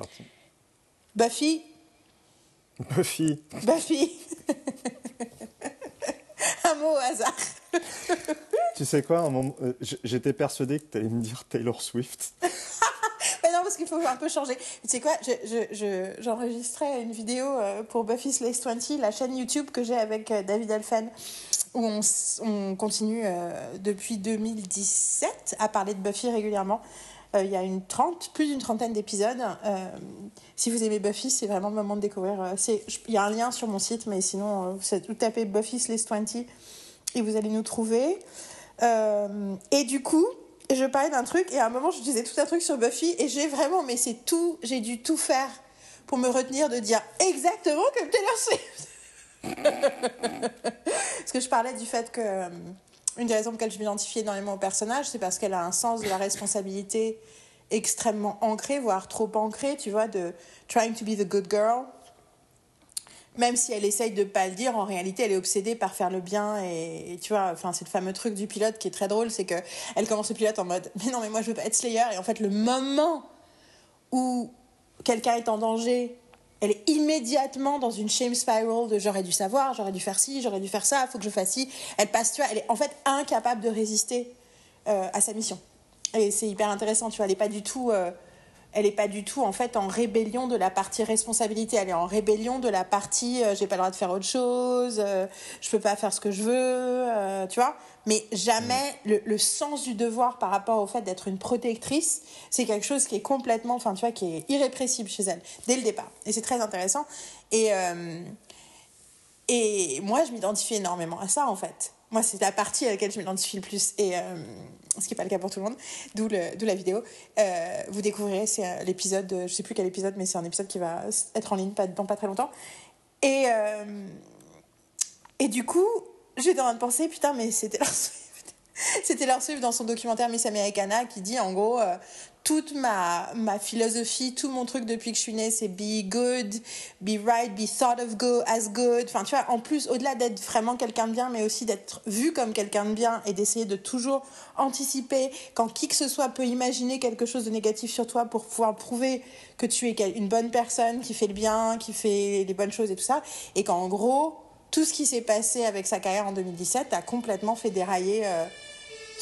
parti. Buffy. Buffy. Buffy. un mot au hasard. tu sais quoi, euh, j'étais persuadé que tu allais me dire Taylor Swift. Mais non, parce qu'il faut un peu changer. Tu sais quoi, j'enregistrais une vidéo euh, pour Buffy Slays 20, la chaîne YouTube que j'ai avec euh, David Elfen, où on, on continue depuis 2017 à parler de Buffy régulièrement. Il y a une trente, plus d'une trentaine d'épisodes. si vous aimez Buffy, c'est vraiment le moment de découvrir. Il y a un lien sur mon site, mais sinon, vous tapez Buffy Slays 20 et vous allez nous trouver. Euh, et du coup, je parlais d'un truc et à un moment, je disais tout un truc sur Buffy et j'ai vraiment, mais c'est tout, j'ai dû tout faire pour me retenir de dire exactement comme Taylor Swift. parce que je parlais du fait que euh, une des raisons pour lesquelles je m'identifie énormément au personnage, c'est parce qu'elle a un sens de la responsabilité extrêmement ancré, voire trop ancré, tu vois, de trying to be the good girl, même si elle essaye de pas le dire, en réalité, elle est obsédée par faire le bien. Et, tu vois, enfin, c'est le fameux truc du pilote qui est très drôle, c'est que elle commence le pilote en mode, mais non, mais moi je veux pas être Slayer. Et en fait, le moment où quelqu'un est en danger, elle est immédiatement dans une shame spiral de j'aurais dû savoir, j'aurais dû faire ci, j'aurais dû faire ça, faut que je fasse ci. Elle passe, tu vois, elle est en fait incapable de résister euh, à sa mission. Et c'est hyper intéressant, tu vois, elle est pas du tout. Euh, elle n'est pas du tout en fait en rébellion de la partie responsabilité. Elle est en rébellion de la partie euh, j'ai pas le droit de faire autre chose, euh, je peux pas faire ce que je veux, euh, tu vois. Mais jamais mm. le, sens du devoir par rapport au fait d'être une protectrice, c'est quelque chose qui est complètement, enfin tu vois, qui est irrépressible chez elle dès le départ. Et c'est très intéressant. Et et moi, je m'identifie énormément à ça en fait. Moi, c'est la partie à laquelle je m'identifie le plus. Et ce qui n'est pas le cas pour tout le monde, d'où la vidéo. Euh, vous découvrirez, c'est euh, l'épisode, je ne sais plus quel épisode, mais c'est un épisode qui va être en ligne dans pas très longtemps. Et, euh, du coup, j'étais en train de penser, putain, mais c'était leur c'était Swift dans son documentaire Miss Americana qui dit en gros toute ma, ma philosophie, tout mon truc depuis que je suis née, c'est be good, be right, be thought of go as good. Enfin, tu vois, en plus, au-delà d'être vraiment quelqu'un de bien, mais aussi d'être vu comme quelqu'un de bien et d'essayer de toujours anticiper quand qui que ce soit peut imaginer quelque chose de négatif sur toi pour pouvoir prouver que tu es une bonne personne, qui fait le bien, qui fait les bonnes choses et tout ça. Et qu'en gros, tout ce qui s'est passé avec sa carrière en 2017 a complètement fait dérailler. Euh,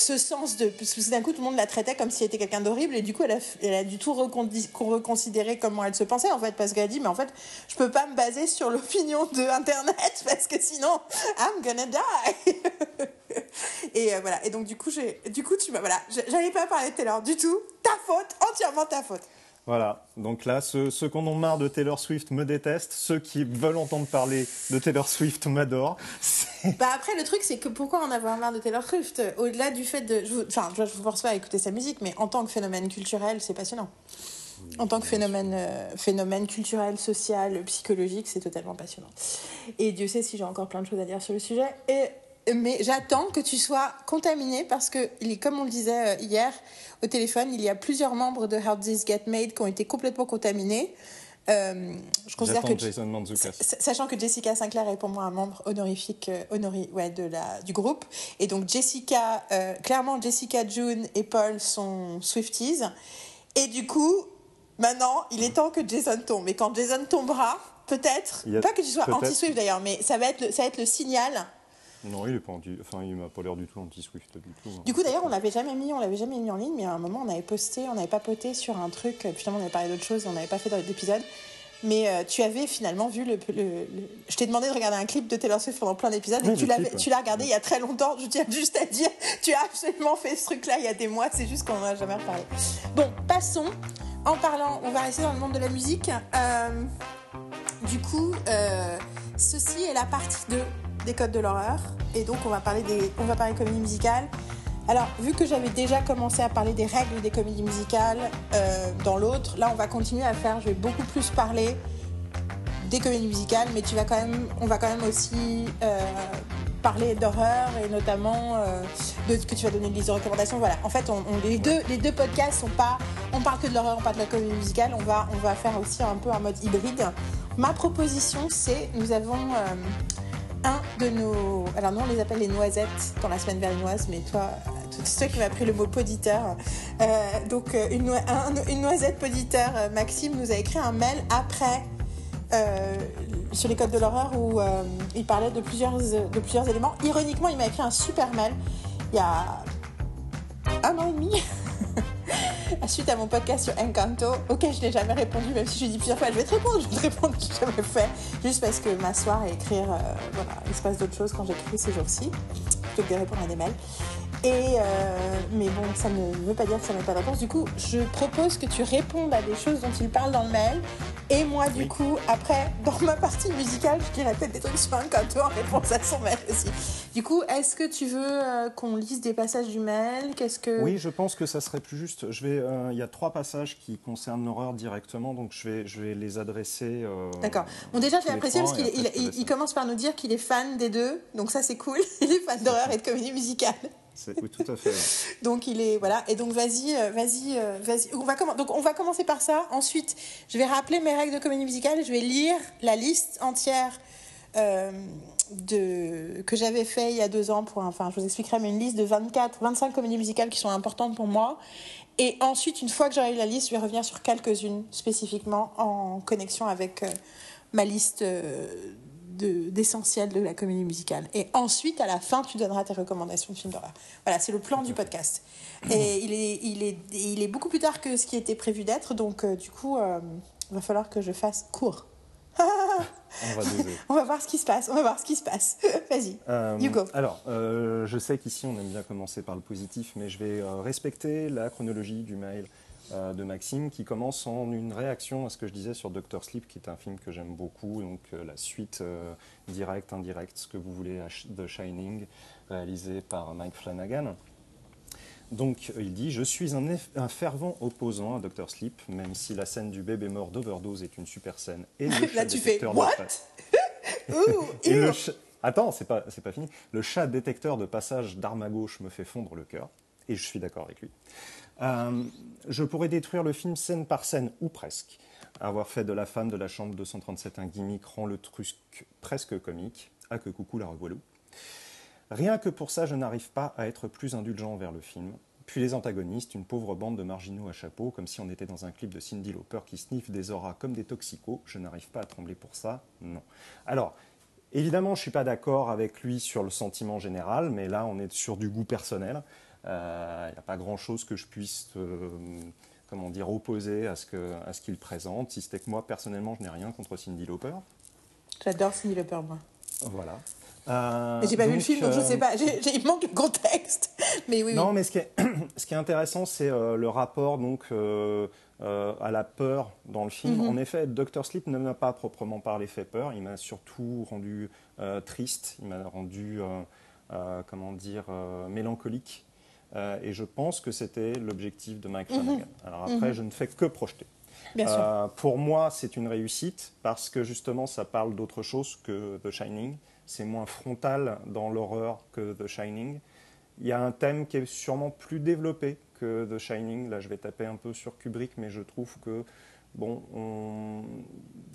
ce sens de. Parce que d'un coup, tout le monde la traitait comme si elle était quelqu'un d'horrible, et du coup, elle a, du tout reconsidéré comment elle se pensait, en fait, parce qu'elle a dit, mais en fait, je peux pas me baser sur l'opinion de Internet, parce que sinon, I'm gonna die. et euh, voilà. Et donc, du coup, du coup tu m'as. Voilà. J'allais pas parler de Taylor du tout. Ta faute, entièrement ta faute. Voilà, donc là, ceux, ceux qui en ont marre de Taylor Swift me détestent, ceux qui veulent entendre parler de Taylor Swift m'adorent. Bah après, le truc, c'est que pourquoi en avoir marre de Taylor Swift? Au-delà du fait de... enfin, je ne vous force pas à écouter sa musique, mais en tant que phénomène culturel, c'est passionnant. En tant que phénomène, euh, phénomène culturel, social, psychologique, c'est totalement passionnant. Et Dieu sait si j'ai encore plein de choses à dire sur le sujet. Et mais j'attends que tu sois contaminé parce que, comme on le disait euh, hier au téléphone, il y a plusieurs membres de How This Get Made qui ont été complètement contaminés. Euh, je considère que Jason sachant que Jessica Sinclair est pour moi un membre honorifique euh, ouais, de la, du groupe. Et donc Jessica clairement Jessica June et Paul sont Swifties. Et du coup maintenant il est temps que Jason tombe. Et quand Jason tombera peut-être pas que tu sois anti-Swift d'ailleurs mais ça va être ça va être le signal non, il est pas anti... enfin, il m'a pas l'air du tout anti-Swift du tout. Hein. Du coup, d'ailleurs, on l'avait jamais mis, on l'avait jamais mis en ligne, mais à un moment, on avait posté, on avait papoté sur un truc. Putain, on avait parlé d'autre chose, on n'avait pas fait d'épisode. Mais euh, tu avais finalement vu le. Je t'ai demandé de regarder un clip de Taylor Swift pendant plein d'épisodes et tu l'as regardé il y a très longtemps. Je tiens juste à dire, tu as absolument fait ce truc-là il y a des mois, c'est juste qu'on n'en a jamais reparlé. Bon, passons. En parlant, on va rester dans le monde de la musique. Euh, du coup, euh, ceci est la partie 2 des codes de l'horreur. Et donc, on va parler des, on va parler comédie musicale. Alors, vu que j'avais déjà commencé à parler des règles des comédies musicales euh, dans l'autre, là, on va continuer à faire. Je vais beaucoup plus parler des comédies musicales, mais tu vas quand même, on va quand même aussi euh, parler d'horreur et notamment euh, de ce que tu vas donner une liste de recommandations. Voilà. En fait, on, les deux, les deux podcasts sont pas, on parle que de l'horreur, on parle de la comédie musicale. On va, on va faire aussi un peu un mode hybride. Ma proposition, c'est, nous avons un de nos. Alors, nous, on les appelle les noisettes dans la semaine berlinoise, mais toi, c'est toi qui m'as pris le mot poditeur. Euh, donc, euh, une, une, noisette poditeur, euh, Maxime, nous a écrit un mail après sur les codes de l'horreur où il parlait de plusieurs, de plusieurs éléments. Ironiquement, il m'a écrit un super mail il y a un an et demi. suite à mon podcast sur Encanto, auquel je n'ai jamais répondu, même si je dit plusieurs fois, je vais te répondre, je vais te répondre, je n'ai jamais fait, juste parce que m'asseoir et écrire, voilà, il se passe d'autres choses quand j'écris ces jours-ci, plutôt que de répondre à des mails. Et euh, mais bon, ça ne veut pas dire que ça n'a pas de réponse. Du coup, je propose que tu répondes à des choses dont il parle dans le mail. Et moi, du coup, après, dans ma partie musicale, je dirais peut-être des trucs sur un canto en réponse à son mail aussi. Du coup, est-ce que tu veux euh, qu'on lise des passages du mail? Qu'est-ce que Oui, je pense que ça serait plus juste. Je vais. Euh, il y a trois passages qui concernent l'horreur directement, donc je vais, je vais les adresser. D'accord. Bon, déjà, j'ai apprécié parce qu'il il, il commence par nous dire qu'il est fan des deux, donc ça c'est cool. Il est fan d'horreur et de comédie musicale. Donc il est voilà et donc vas-y euh, vas-y euh, vas-y on va donc on va commencer par ça. Ensuite, je vais rappeler mes règles de comédie musicale. Je vais lire la liste entière euh, de que j'avais fait il y a deux ans pour enfin je vous expliquerai mais une liste de 24 25 comédies musicales qui sont importantes pour moi. Et ensuite, une fois que j'aurai la liste, je vais revenir sur quelques-unes spécifiquement en connexion avec ma liste d'essentiel de, la comédie musicale. Et ensuite, à la fin, tu donneras tes recommandations de films d'horreur. Voilà, c'est le plan du podcast. Et il est, il, est, il est beaucoup plus tard que ce qui était prévu d'être, donc euh, du coup, euh, il va falloir que je fasse court. on, va on va voir ce qui se passe. On va voir ce qui se passe. Vas-y, euh, you go. Alors, je sais qu'ici, on aime bien commencer par le positif, mais je vais respecter la chronologie du mail euh, de Maxime qui commence en une réaction à ce que je disais sur Doctor Sleep, qui est un film que j'aime beaucoup, donc euh, la suite euh, directe, indirecte, ce que vous voulez, de Shining, réalisé par Mike Flanagan. Donc il dit Je suis un, un, fervent opposant à Doctor Sleep, même si la scène du bébé mort d'overdose est une super scène. Et le Là tu fais What? Attends, c'est pas, pas fini. Le chat détecteur de passage d'arme à gauche me fait fondre le cœur, et je suis d'accord avec lui. Euh, je pourrais détruire le film scène par scène, ou presque. Avoir fait de la femme de la chambre 237 un gimmick rend le truc presque comique. Ah que coucou la revoilou. Rien que pour ça, je n'arrive pas à être plus indulgent envers le film. Puis les antagonistes, une pauvre bande de marginaux à chapeau, comme si on était dans un clip de Cindy Lauper qui sniffe des auras comme des toxicos. Je n'arrive pas à trembler pour ça, non. Alors, évidemment, je ne suis pas d'accord avec lui sur le sentiment général, mais là, on est sur du goût personnel. Il euh, n'y a pas grand-chose que je puisse euh, comment dire, opposer à ce qu'il présente, si c'était que moi, personnellement, je n'ai rien contre Cindy Lauper. J'adore Cindy Lauper, moi. Voilà. Euh, j'ai pas vu le film, donc je sais pas. il manque le contexte. Mais oui, non, mais ce qui est, ce qui est intéressant, c'est le rapport donc, à la peur dans le film. Mhm. En effet, Dr. Sleep ne m'a pas proprement parlé fait peur. Il m'a surtout rendu triste. Il m'a rendu, comment dire, mélancolique. Euh, et je pense que c'était l'objectif de Mike Flanagan. Mhm. Alors après, mhm. je ne fais que projeter. Euh, pour moi, c'est une réussite parce que justement, ça parle d'autre chose que The Shining. C'est moins frontal dans l'horreur que The Shining. Il y a un thème qui est sûrement plus développé que The Shining. Là, je vais taper un peu sur Kubrick, mais je trouve que bon,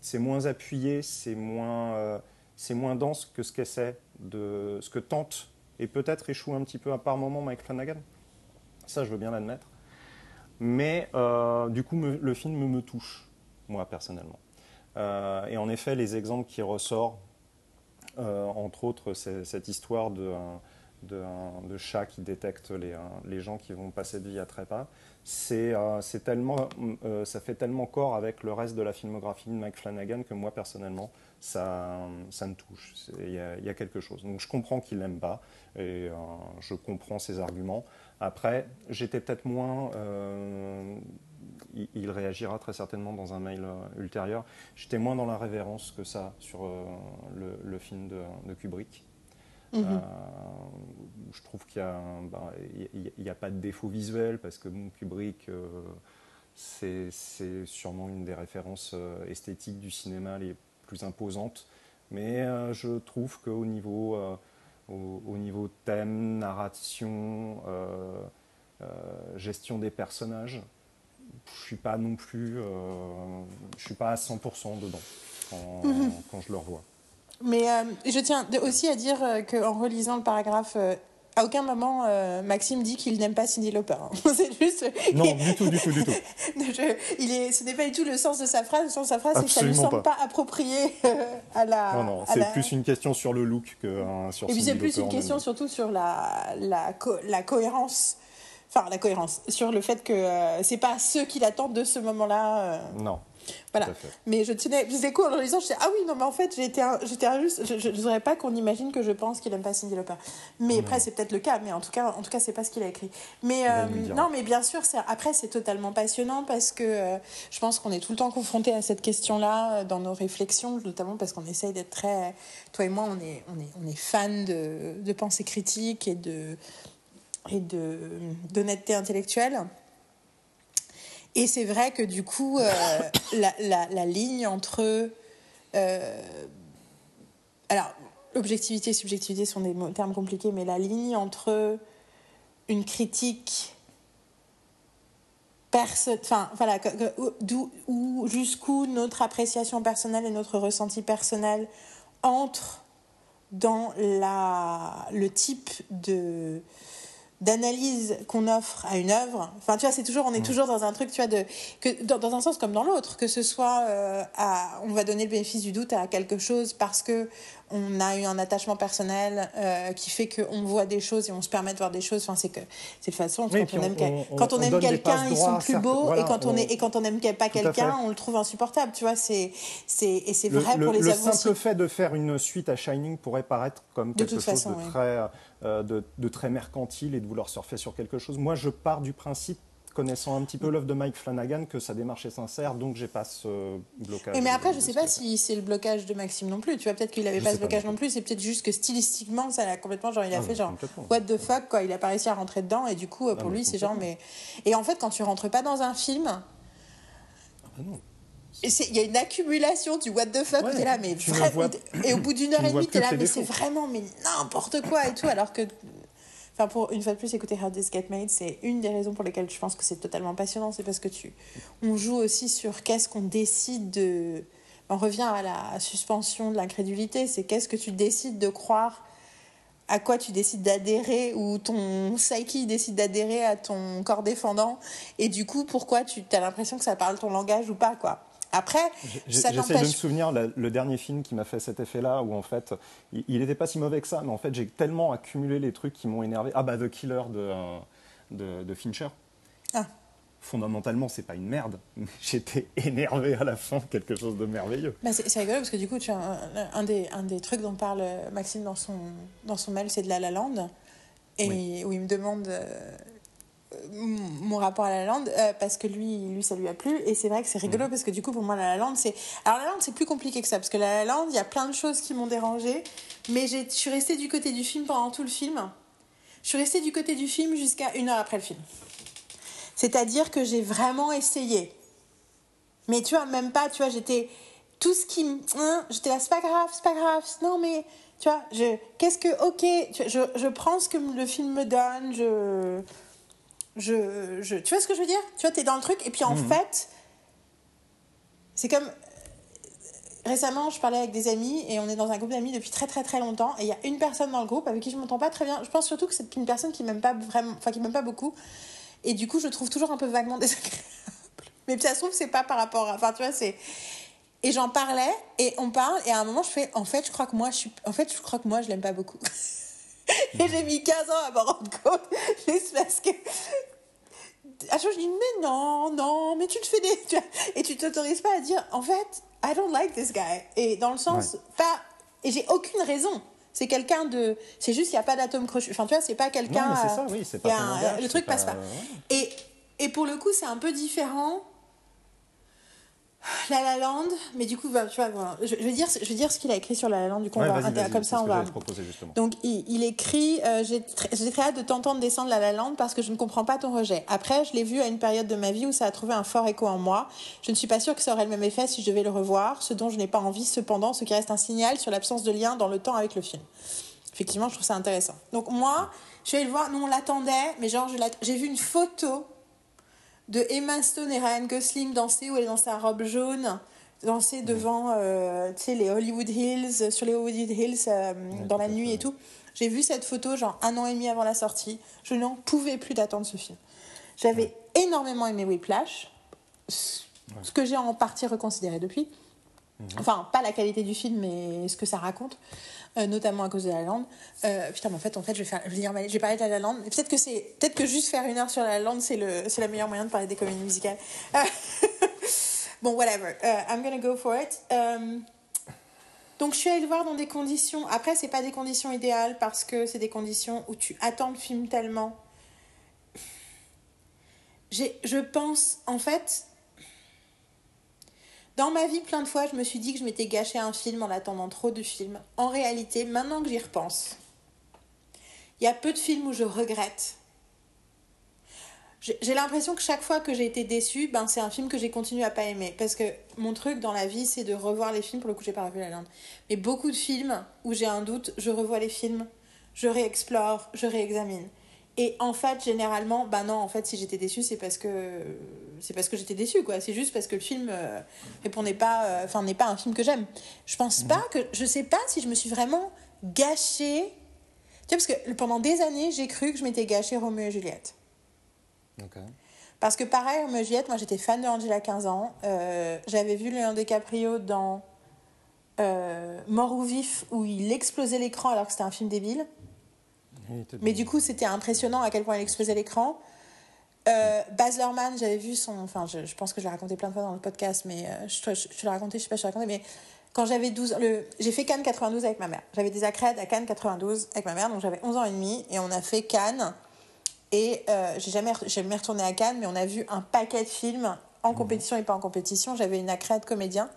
c'est moins appuyé, c'est moins, euh, c'est moins dense que ce qu'essaie de, ce que tente et peut-être échoue un petit peu à par moment Mike Flanagan. Ça, je veux bien l'admettre. Mais euh, du coup, le film me, touche, moi personnellement. Euh, et en effet, les exemples qui ressortent, euh, entre autres, cette histoire de, de, chat qui détecte les, les, gens qui vont passer de vie à trépas, c'est tellement, ça fait tellement corps avec le reste de la filmographie de Mike Flanagan que moi personnellement, ça, ça me touche. Il y, a quelque chose. Donc je comprends qu'il n'aime pas et euh, je comprends ses arguments. Après, j'étais peut-être moins. Euh, il, réagira très certainement dans un mail euh, ultérieur. J'étais moins dans la révérence que ça sur le, film de, Kubrick. Mhm. je trouve qu'il n'y a, a, pas de défaut visuel parce que Kubrick, c'est sûrement une des références esthétiques du cinéma les plus imposante. Mais euh, je trouve qu'au niveau, euh, au, niveau thème, narration, euh, gestion des personnages, je suis pas non plus, je suis pas à 100% dedans quand, mhm. quand, je le revois. Mais je tiens aussi à dire qu'en relisant le paragraphe à aucun moment euh, Maxime dit qu'il n'aime pas Cindy Lauper. hein. c'est juste. Non, du tout, du tout, du tout. Je- il est, ce n'est pas du tout le sens de sa phrase. Le sens de sa phrase, c'est que ça ne lui semble pas, approprié euh, à la. Non, non, c'est la- plus une question sur le look que hein, sur Et puis c'est plus une question surtout sur la, la, co- la cohérence. Enfin, la cohérence. Sur le fait que euh, c'est pas ceux qui l'attendent de ce moment-là. euh, Non, voilà. Mais je tenais, je faisais quoi en le lisant Je disais, ah oui, non, mais en fait, j'étais injuste. Je ne voudrais pas qu'on imagine que je pense qu'il aime pas Cindy Lauper. Mais après, c'est peut-être le cas, mais en tout cas, en tout cas c'est pas ce qu'il a écrit. Mais euh, non, mais bien sûr, après, c'est totalement passionnant parce que euh, je pense qu'on est tout le temps confronté à cette question-là euh, dans nos réflexions, notamment parce qu'on essaye d'être très. Toi et moi, on est, on est, on est fan de, de pensée critique et de et de d'honnêteté intellectuelle. Et c'est vrai que du coup, euh, la, ligne entre... euh, alors, objectivité et subjectivité sont des termes compliqués, mais la ligne entre une critique... Enfin, voilà, jusqu'où notre appréciation personnelle et notre ressenti personnel entrent dans la, le type de d'analyse qu'on offre à une œuvre. Enfin, tu vois, c'est toujours, on est toujours dans un truc, tu vois, de, que, dans, dans un sens comme dans l'autre, que ce soit, euh, à, on va donner le bénéfice du doute à quelque chose parce que on a eu un attachement personnel euh, qui fait qu'on voit des choses et on se permet de voir des choses. Enfin, c'est que c'est de façon Oui, quand on, on- aime, on- quand on quelqu'un, ils sont plus beaux voilà, et quand on, est et quand on n'aime pas quelqu'un, on le trouve insupportable. Tu vois, c'est c'est et c'est Le, vrai le- pour les le œuvres simple aussi. fait de faire une suite à Shining pourrait paraître comme quelque chose façon, de, oui. très, de, de très mercantile et de vouloir surfer sur quelque chose. Moi, je pars du principe, connaissant un petit peu l'œuvre de Mike Flanagan, que sa démarche est sincère, donc j'ai pas ce blocage. Oui, mais après, je sais pas si c'est le blocage de Maxime non plus. Tu vois, peut-être qu'il avait Je pas ce blocage non non plus. C'est peut-être juste que stylistiquement, ça l'a complètement. Genre, il a Ah, fait genre, what the fuck, quoi. Il a pas réussi à rentrer dedans. Et du coup, euh, pour lui, c'est genre, mais. Et en fait, quand tu rentres pas dans un film, Ah, non. Il y a une accumulation du what the fuck. Ouais, t'es là, mais vrai- vois- Et au bout d'une heure et demie, t'es là, mais c'est vraiment, mais n'importe quoi et tout. Alors que. Enfin, pour une fois de plus écouter How This Get Made, c'est une des raisons pour lesquelles je pense que c'est totalement passionnant. C'est parce que tu, on joue aussi sur qu'est-ce qu'on décide de. On revient à la suspension de l'incrédulité. C'est qu'est-ce que tu décides de croire, à quoi tu décides d'adhérer, ou ton psyche décide d'adhérer à ton corps défendant. Et du coup, pourquoi tu as l'impression que ça parle ton langage ou pas, quoi. Après, J'essaie de me souvenir la- le dernier film qui m'a fait cet effet-là, où en fait, il n'était pas si mauvais que ça, mais en fait, j'ai tellement accumulé les trucs qui m'ont énervé. Ah bah The Killer de, euh, de, de Fincher. Ah. Fondamentalement, c'est pas une merde, mais j'étais énervé à la fin, quelque chose de merveilleux. Bah, c'est rigolo parce que du coup, tu as un, un des, un des trucs dont parle Maxime dans son, dans son mail, c'est de La La Land. Et où il me demande euh, mon rapport à La La Land euh, parce que lui, lui, ça lui a plu. Et c'est vrai que c'est rigolo parce que du coup, pour moi, La La Land, c'est. Alors, La La Land, c'est plus compliqué que ça parce que La La Land, il y a plein de choses qui m'ont dérangé. Mais je suis restée du côté du film pendant tout le film. Je suis restée du côté du film jusqu'à une heure après le film. C'est-à-dire que j'ai vraiment essayé. Mais tu vois, même pas, tu vois, j'étais. Tout ce qui. hein, j'étais là, c'est pas grave, c'est pas grave. Non, mais. Tu vois, je. Qu'est-ce que. Ok, tu vois, je, je prends ce que le film me donne, je. Je, je. Tu vois ce que je veux dire? Tu vois, t'es dans le truc, et puis en fait. C'est comme. Récemment, je parlais avec des amis et on est dans un groupe d'amis depuis très très très longtemps. Et il y a une personne dans le groupe avec qui je m'entends pas très bien. Je pense surtout que c'est une personne qui m'aime pas vraiment, enfin qui m'aime pas beaucoup. Et du coup, je trouve toujours un peu vaguement désagréable. Mais ça se trouve, c'est pas par rapport à. Enfin, tu vois, c'est. Et j'en parlais et on parle et à un moment, je fais en fait, je crois que moi, je suis. En fait, je crois que moi, je l'aime pas beaucoup. et j'ai mis 15 ans à m'en rendre compte. Juste parce que. À chaque fois, je dis, mais non, non, mais tu te fais des. Et tu t'autorises pas à dire, en fait, I don't like this guy. Et dans le sens, Ouais. pas. Et j'ai aucune raison. C'est quelqu'un de. C'est juste, il n'y a pas d'atome crochu. Enfin, tu vois, c'est pas quelqu'un. C'est euh, ça, oui, c'est y pas un- langage, Le truc passe pas. ouais. Et, et pour le coup, c'est un peu différent. La La Land, mais du coup, bah, tu vois, voilà, je, je vais dire, je vais dire ce qu'il a écrit sur La La Land, du coup, on va- comme ça, on va. proposer. Donc, il, il écrit euh, J'ai tr- j'ai très hâte de t'entendre descendre La La Land parce que je ne comprends pas ton rejet. Après, je l'ai vu à une période de ma vie où ça a trouvé un fort écho en moi. Je ne suis pas sûre que ça aurait le même effet si je devais le revoir, ce dont je n'ai pas envie, cependant, ce qui reste un signal sur l'absence de lien dans le temps avec le film. Effectivement, je trouve ça intéressant. Donc, moi, je vais le voir. Nous, on l'attendait, mais genre, j'ai vu une photo de Emma Stone et Ryan Gosling danser où elle est dans sa robe jaune danser devant euh, les Hollywood Hills sur les Hollywood Hills euh, dans la nuit et tout J'ai vu cette photo genre un an et demi avant la sortie. Je n'en pouvais plus d'attendre ce film. J'avais énormément aimé Whiplash, ce que j'ai en partie reconsidéré depuis. Mhm. Enfin, pas la qualité du film, mais ce que ça raconte, euh, notamment à cause de la lande. Euh, putain, mais en fait, en fait, je vais faire, je vais, dire, je vais parler de la lande. Peut-être que c'est, peut-être que juste faire une heure sur la lande, c'est le, c'est le meilleur moyen de parler des comédies musicales. bon, whatever. Uh, I'm gonna go for it. Um, donc, je suis allée le voir dans des conditions. Après, c'est pas des conditions idéales parce que c'est des conditions où tu attends le film tellement. Je pense, en fait, dans ma vie, plein de fois, je me suis dit que je m'étais gâché un film en attendant trop de films. En réalité, maintenant que j'y repense, il y a peu de films où je regrette. J'ai l'impression que chaque fois que j'ai été déçue, ben c'est un film que j'ai continué à pas aimer. Parce que mon truc dans la vie, c'est de revoir les films. Pour le coup, j'ai pas revu La Lande. Mais beaucoup de films où j'ai un doute, je revois les films, je réexplore, je réexamine. Et en fait, généralement, bah non, en fait, si j'étais déçue, c'est parce que c'est parce que j'étais déçue, quoi. C'est juste parce que le film euh, répondait pas, euh, enfin, n'est pas un film que j'aime. Je pense pas que, je sais pas si je me suis vraiment gâchée. Tu vois, parce que pendant des années, j'ai cru que je m'étais gâchée Roméo et Juliette. Parce que pareil, Roméo et Juliette, moi, j'étais fan de Angela à 15 ans. Euh, j'avais vu Léon DiCaprio dans Mort ou Vif, où il explosait l'écran alors que c'était un film débile. Mais du coup, c'était impressionnant à quel point il explosait l'écran. Euh, Baz Luhrmann, j'avais vu son. Enfin, je, je, pense que je l'ai raconté plein de fois dans le podcast, mais euh, je, je, te l'ai raconté, je sais pas si je l'ai raconté, mais quand j'avais 12 le j'ai fait Cannes 92 avec ma mère. J'avais des accrèdes à Cannes 92 avec ma mère, donc j'avais 11 ans et demi, et on a fait Cannes. Et euh, j'ai jamais, jamais retourné à Cannes, mais on a vu un paquet de films en mhm. compétition et pas en compétition. J'avais une accrède comédien.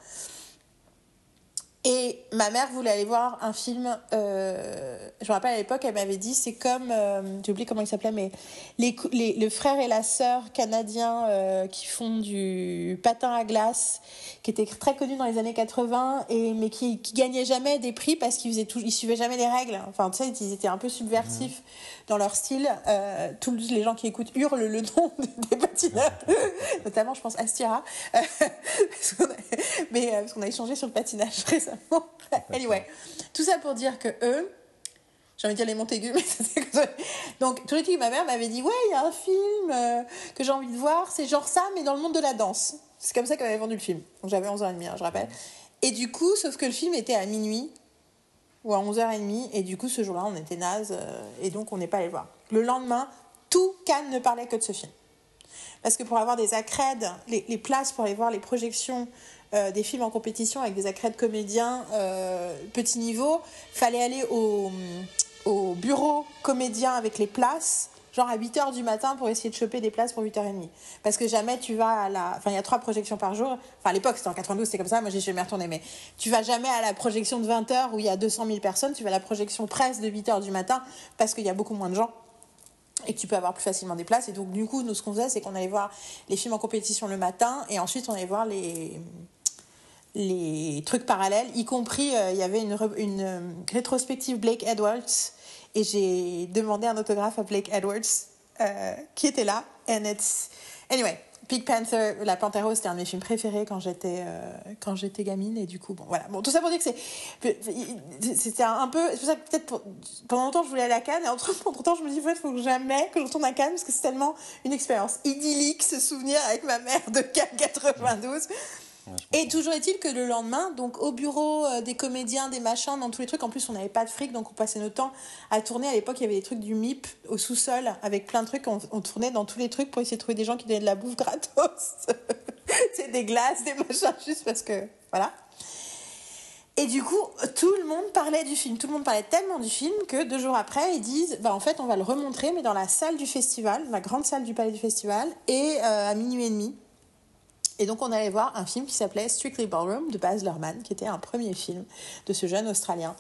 Et ma mère voulait aller voir un film. Euh, je me rappelle à l'époque, elle m'avait dit c'est comme. Euh, j'ai oublié comment il s'appelait, mais les, les, le frère et la sœur canadiens euh, qui font du patin à glace, qui étaient très connus dans les années 80, et, mais qui, qui gagnaient jamais des prix parce qu'ils tout, ils suivaient jamais les règles. Enfin, tu sais, ils étaient un peu subversifs dans leur style. Tous les gens qui écoutent hurlent le nom des patineurs, notamment, je pense, Astira. mais parce qu'on a échangé sur le patinage récemment. Anyway, tout ça pour dire que eux, j'ai envie de dire les Montaigu, mais Donc, tout le temps, ma mère m'avait dit Ouais, il y a un film euh, que j'ai envie de voir, c'est genre ça, mais dans le monde de la danse. C'est comme ça qu'elle avait vendu le film. Donc, j'avais 11h30, hein, je rappelle. Et du coup, sauf que le film était à minuit ou à 11h30, et du coup, ce jour-là, on était naze, euh, et donc on n'est pas allé le voir. Le lendemain, tout Cannes ne parlait que de ce film. Parce que pour avoir des accrèdes, les, les places pour aller voir les projections euh, des films en compétition avec des accrètes comédiens euh, petit niveau, fallait aller au, au bureau comédien avec les places genre à 8h du matin pour essayer de choper des places pour 8h30. Parce que jamais tu vas à la... Enfin, il y a trois projections par jour. Enfin, à l'époque, c'était en 92, c'était comme ça. Moi, j'ai jamais retourné. Mais tu vas jamais à la projection de 20h où il y a 200 000 personnes. Tu vas à la projection presse de 8h du matin parce qu'il y a beaucoup moins de gens et que tu peux avoir plus facilement des places. Et donc, du coup, nous, ce qu'on faisait, c'est qu'on allait voir les films en compétition le matin et ensuite, on allait voir les les trucs parallèles, y compris euh, il y avait une, euh, rétrospective Blake Edwards et j'ai demandé un autographe à Blake Edwards euh, qui était là. And it's... Anyway, Pig Panther, La Panthère c'était un de mes films préférés quand j'étais gamine et du coup bon voilà bon tout ça pour dire que c'était un peu c'est pour ça que peut-être pendant longtemps je voulais aller à Cannes et entre, temps je me dis il faut que jamais que je retourne à Cannes parce que c'est tellement une expérience idyllique ce souvenir avec ma mère de Cannes 92 et toujours est-il que le lendemain, donc au bureau euh, des comédiens, des machins, dans tous les trucs, en plus on n'avait pas de fric, donc on passait notre temps à tourner. À l'époque, il y avait des trucs du MIP au sous-sol avec plein de trucs. On, tournait dans tous les trucs pour essayer de trouver des gens qui donnaient de la bouffe gratos. C'est des glaces, des machins, juste parce que. Voilà. Et du coup, tout le monde parlait du film. Tout le monde parlait tellement du film que deux jours après, ils disent bah, en fait, on va le remontrer, mais dans la salle du festival, la grande salle du palais du festival, et euh, à minuit et demi. Et donc on allait voir un film qui s'appelait Strictly Ballroom de Baz Luhrmann, qui était un premier film de ce jeune Australien.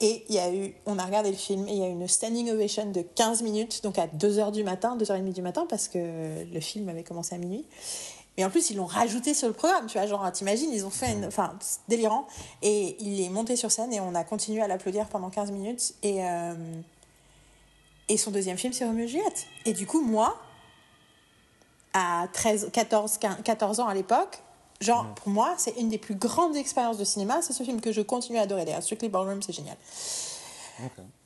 Et il y a eu, on a regardé le film et il y a eu une standing ovation de 15 minutes, donc à 2h du matin, 2h30 du matin, parce que le film avait commencé à minuit. Mais en plus, ils l'ont rajouté sur le programme, tu vois, genre, t'imagines, ils ont fait une... Enfin, délirant. Et il est monté sur scène et on a continué à l'applaudir pendant 15 minutes. Et, euh, et son deuxième film, c'est Romeo et Juliette. Et du coup, moi, à 13, 14, 14 ans à l'époque, genre, pour moi, c'est une des plus grandes expériences de cinéma. C'est ce film que je continue à adorer. D'ailleurs, Strictly Ballroom, c'est génial.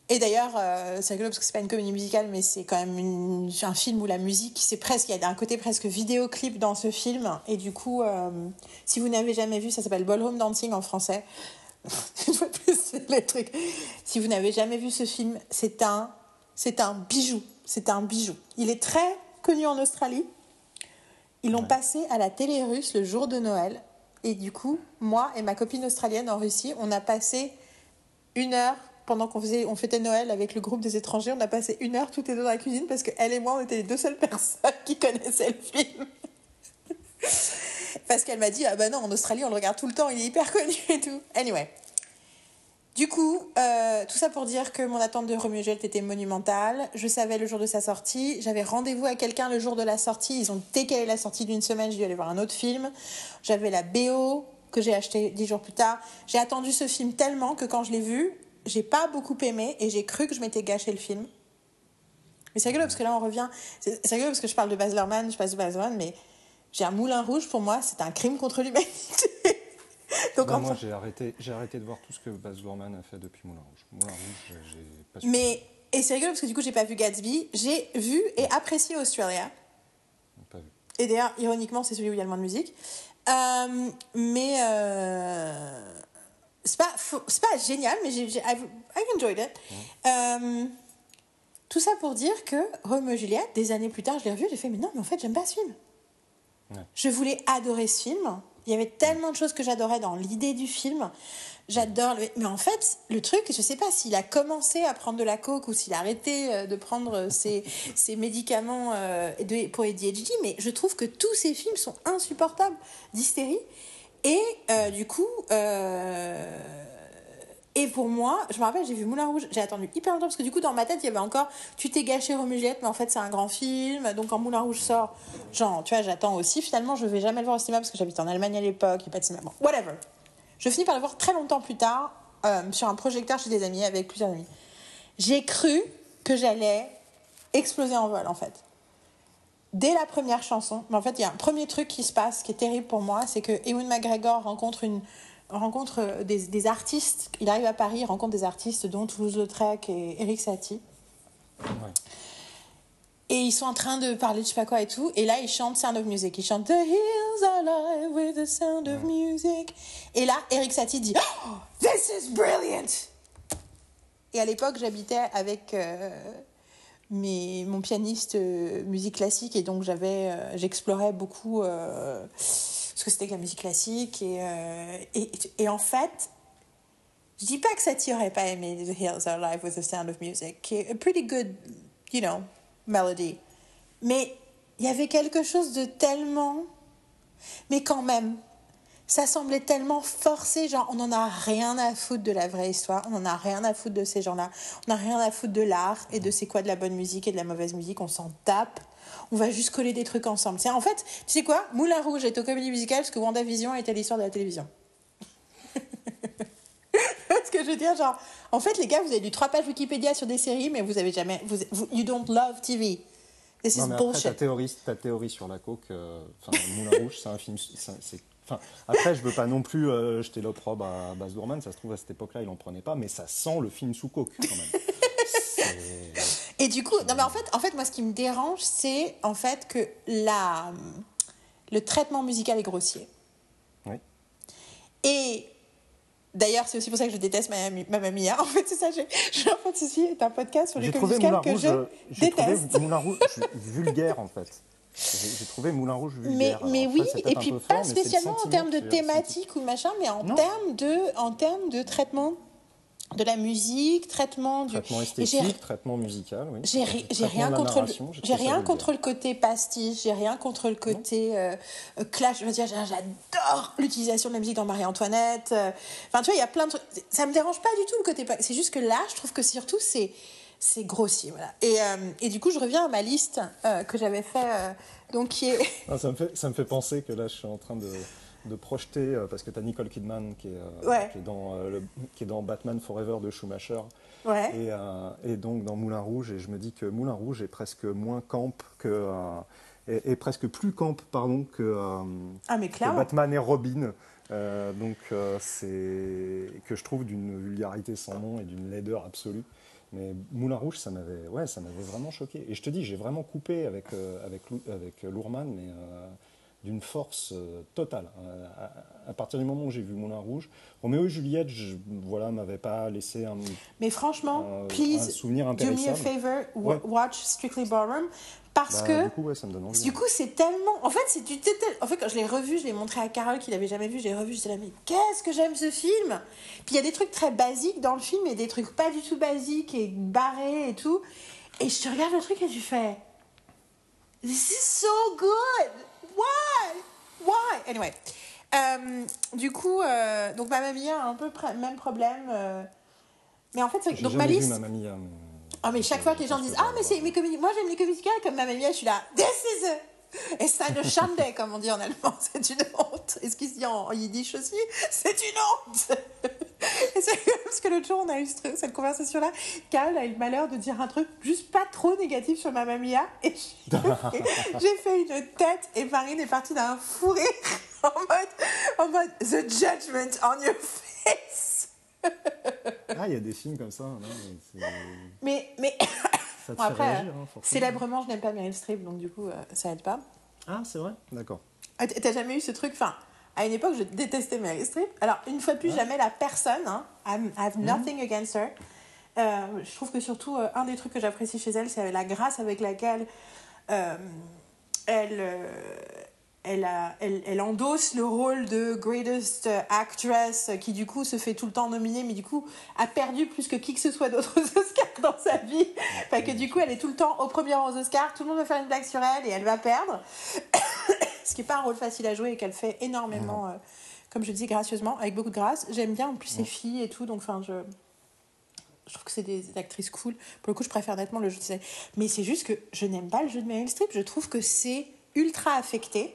Et d'ailleurs, euh, c'est rigolo parce que c'est pas une comédie musicale, mais c'est quand même une- un film où la musique, c'est presque, il y a un côté presque vidéoclip dans ce film. Et du coup, euh, si vous n'avez jamais vu, ça s'appelle Ballroom Dancing en français. Une fois de plus, c'est le truc. Si vous n'avez jamais vu ce film, c'est un, c'est un bijou. C'est un bijou. Il est très connu en Australie. Ils l'ont passé à la télé russe le jour de Noël. Et du coup, moi et ma copine australienne en Russie, on a passé une heure pendant qu'on faisait, on fêtait Noël avec le groupe des étrangers. On a passé une heure toutes les deux dans la cuisine parce qu'elle et moi, on était les deux seules personnes qui connaissaient le film. parce qu'elle m'a dit, ah bah non, en Australie, on le regarde tout le temps, il est hyper connu et tout. Anyway. Du coup, euh, tout ça pour dire que mon attente de Juliette était monumentale. Je savais le jour de sa sortie. J'avais rendez-vous à quelqu'un le jour de la sortie. Ils ont décalé la sortie d'une semaine. J'ai dû aller voir un autre film. J'avais la BO que j'ai acheté dix jours plus tard. J'ai attendu ce film tellement que quand je l'ai vu, j'ai pas beaucoup aimé et j'ai cru que je m'étais gâché le film. Mais c'est rigolo parce que là on revient. C'est c'est rigolo parce que je parle de Baz Luhrmann, je passe de Baz Luhrmann, mais j'ai un moulin rouge pour moi, c'est un crime contre l'humanité. Donc en moi, j'ai arrêté, j'ai arrêté de voir tout ce que Baz Luhrmann a fait depuis Moulin Rouge. Moulin Rouge, j'ai pas su. Mais, et c'est rigolo parce que du coup, j'ai pas vu Gatsby. J'ai vu et apprécié Australia. Pas vu. Et d'ailleurs, ironiquement, c'est celui où il y a le moins de musique. Euh, mais euh, c'est pas, pas génial, mais j'ai, I've, I've enjoyed it. Euh, tout ça pour dire que Romeo et Juliette, des années plus tard, je l'ai revu, j'ai fait, mais non, mais en fait, j'aime pas ce film. Ouais. Je voulais adorer ce film. Il y avait tellement de choses que j'adorais dans l'idée du film. J'adore. le- Mais en fait, le truc, je sais pas s'il a commencé à prendre de la coke ou s'il a arrêté euh, de prendre ses, ses médicaments euh, de- pour ADHD, mais je trouve que tous ces films sont insupportables d'hystérie. Et euh, du coup, euh, et pour moi, je me rappelle, j'ai vu Moulin Rouge, j'ai attendu hyper longtemps parce que du coup, dans ma tête, il y avait encore Tu t'es gâché Roméo mais en fait, c'est un grand film. Donc, quand Moulin Rouge sort, genre, tu vois, j'attends aussi. Finalement, je vais jamais le voir au cinéma parce que j'habite en Allemagne à l'époque, il n'y a pas de cinéma. Bon, whatever. Je finis par le voir très longtemps plus tard euh, sur un projecteur chez des amis, avec plusieurs amis. J'ai cru que j'allais exploser en vol, en fait. Dès la première chanson, mais en fait, il y a un premier truc qui se passe qui est terrible pour moi, c'est que Ewan McGregor rencontre une rencontre euh, des, des artistes. Il arrive à Paris, il rencontre des artistes dont Toulouse-Lautrec et Eric Satie. Ouais. Et ils sont en train de parler de je sais pas quoi et tout. Et là, ils chantent Sound of Music. Ils chantent The Hills are alive with the sound of music. Et là, Eric Satie dit oh, This is brilliant! Et à l'époque, j'habitais avec euh, mes, mon pianiste euh, musique classique. Et donc, j'avais, euh, j'explorais beaucoup euh, ce que c'était que la musique classique. Et, euh, et, et en fait, je dis pas que Satie aurait pas aimé The Hills Are Alive with the Sound of Music, qui est a pretty good, you know, melody. Mais il y avait quelque chose de tellement. Mais quand même, ça semblait tellement forcé, genre on n'en a rien à foutre de la vraie histoire, on n'en a rien à foutre de ces gens-là, on n'a rien à foutre de l'art et de c'est quoi de la bonne musique et de la mauvaise musique, on s'en tape. On va juste coller des trucs ensemble. C'est en fait, tu sais quoi? Moulin Rouge est aux comédies musicales parce que WandaVision était l'histoire de la télévision. Ce que je veux dire, genre, en fait, les gars, vous avez lu trois pages Wikipédia sur des séries, mais vous avez jamais. Vous, vous- you don't love TV. This Non, is mais après, ta théorie, ta théorie sur la coke, euh, Moulin Rouge, c'est un film. c'est- c'est- Enfin, après, je veux pas non plus euh, jeter l'opprobre à Baz Luhrmann. Ça se trouve à cette époque-là, il en prenait pas, mais ça sent le film sous coke quand même. Et du coup, non, mais en fait, en fait, moi, ce qui me dérange, c'est en fait que la, le traitement musical est grossier. Oui. Et d'ailleurs, c'est aussi pour ça que je déteste ma, ma mamie. En fait, c'est ça. j'ai- Je en fait, ceci est un podcast sur les musicales que Rouge, je euh, j'ai trouvé déteste. Moulin Rouge vulgaire en fait. J'ai trouvé Moulin Rouge Mais, vulgaire. Mais après, oui, et puis pas mais spécialement en termes de que thématique ou machin, mais en termes de, en termes de traitement de la musique, traitement du. Traitement esthétique, traitement musical, oui. J'ai ri- rien contre le, j'ai rien contre le côté pastiche, j'ai rien contre le côté euh, euh, clash. Je veux dire, j'a- j'adore l'utilisation de la musique dans Marie-Antoinette. euh, Enfin, tu vois, il y a plein de trucs. Ça me dérange pas du tout le côté. C'est juste que là, je trouve que surtout c'est c'est grossier, voilà. Et, euh, et du coup, je reviens à ma liste euh, que j'avais fait, donc qui est. Ah, ça, me fait, ça me fait penser que là, je suis en train de, de projeter, euh, parce que tu as Nicole Kidman qui est, euh, Ouais. qui, est dans, euh, le- qui est dans Batman Forever de Schumacher, Ouais. et, euh, et donc dans Moulin Rouge, et je me dis que Moulin Rouge est presque moins camp que. euh, est, est presque plus camp, pardon, que, euh, Ah, mais que clairement. Batman et Robin. Donc, c'est que je trouve d'une vulgarité sans nom et d'une laideur absolue. Mais Moulin Rouge, ça m'avait ouais, ça m'avait vraiment choqué. Et je te dis, j'ai vraiment coupé avec, euh, avec, avec Lourman, mais euh, d'une force euh, totale. Euh, à, à partir du moment où j'ai vu Moulin Rouge, Roméo et Juliette, je, voilà, m'avait pas laissé un, Mais franchement, un- un please, souvenir do me a favor, Ouais. watch Strictly Ballroom, parce Bah, que du coup, ouais, ça me donne envie. Du coup, c'est tellement. En fait, c'est du tel- En fait, quand je l'ai revu, je l'ai montré à Carole qui l'avait jamais vu. Je l'ai revu, j'étais là, mais qu'est-ce que j'aime ce film? Puis il y a des trucs très basiques dans le film et des trucs pas du tout basiques et barrés et tout. Et je te regarde le truc et tu fais. This is so good Why? Why? Anyway. Euh, du coup, euh, donc ma mamie a un peu pr- même problème. euh, mais en fait, c'est- J'ai donc jamais ma vu liste. Mia, mais- Ah mais chaque fois que les gens disent ah mais c'est mes comédies moi j'aime les comédies musicales comme Mamma Mia je suis là this is a et ça de Schande comme on dit en allemand c'est une honte. Et ce qui se dit en, yiddish aussi c'est une honte. Et c'est parce que l'autre jour on a eu ce- cette conversation là Carole a eu le malheur de dire un truc juste pas trop négatif sur Mamma Mia. Et j'ai fait- une tête et Marine est partie d'un fou rire en mode en mode the judgment on your face. Ah, il y a des films comme ça. non, mais c'est- mais mais ça te Bon, fait après, réagir. hein, célèbrement, je n'aime pas Meryl Streep, donc du coup, euh, ça aide pas. Ah, c'est vrai? D'accord. Ah, T'as jamais eu ce truc? Enfin, à une époque, je détestais Meryl Streep. Alors, une fois plus, jamais la personne. Hein, I have nothing against her. Euh, je trouve que surtout, euh, un des trucs que j'apprécie chez elle, c'est la grâce avec laquelle euh, elle, euh, elle, a- elle, elle endosse le rôle de greatest actress euh, qui, du coup, se fait tout le temps nominer, mais du coup, a perdu plus que qui que ce soit d'autres Oscars dans sa vie. Enfin, que du coup, elle est tout le temps au premier rang aux Oscars, tout le monde va faire une blague sur elle et elle va perdre. Ce qui n'est pas un rôle facile à jouer et qu'elle fait énormément, euh, comme je dis, gracieusement, avec beaucoup de grâce. J'aime bien en plus ses filles et tout, donc enfin, je. Je trouve que c'est des actrices cool. Pour le coup, je préfère nettement le jeu de. Mais c'est juste que je n'aime pas le jeu de Meryl Streep. Je trouve que c'est ultra affecté.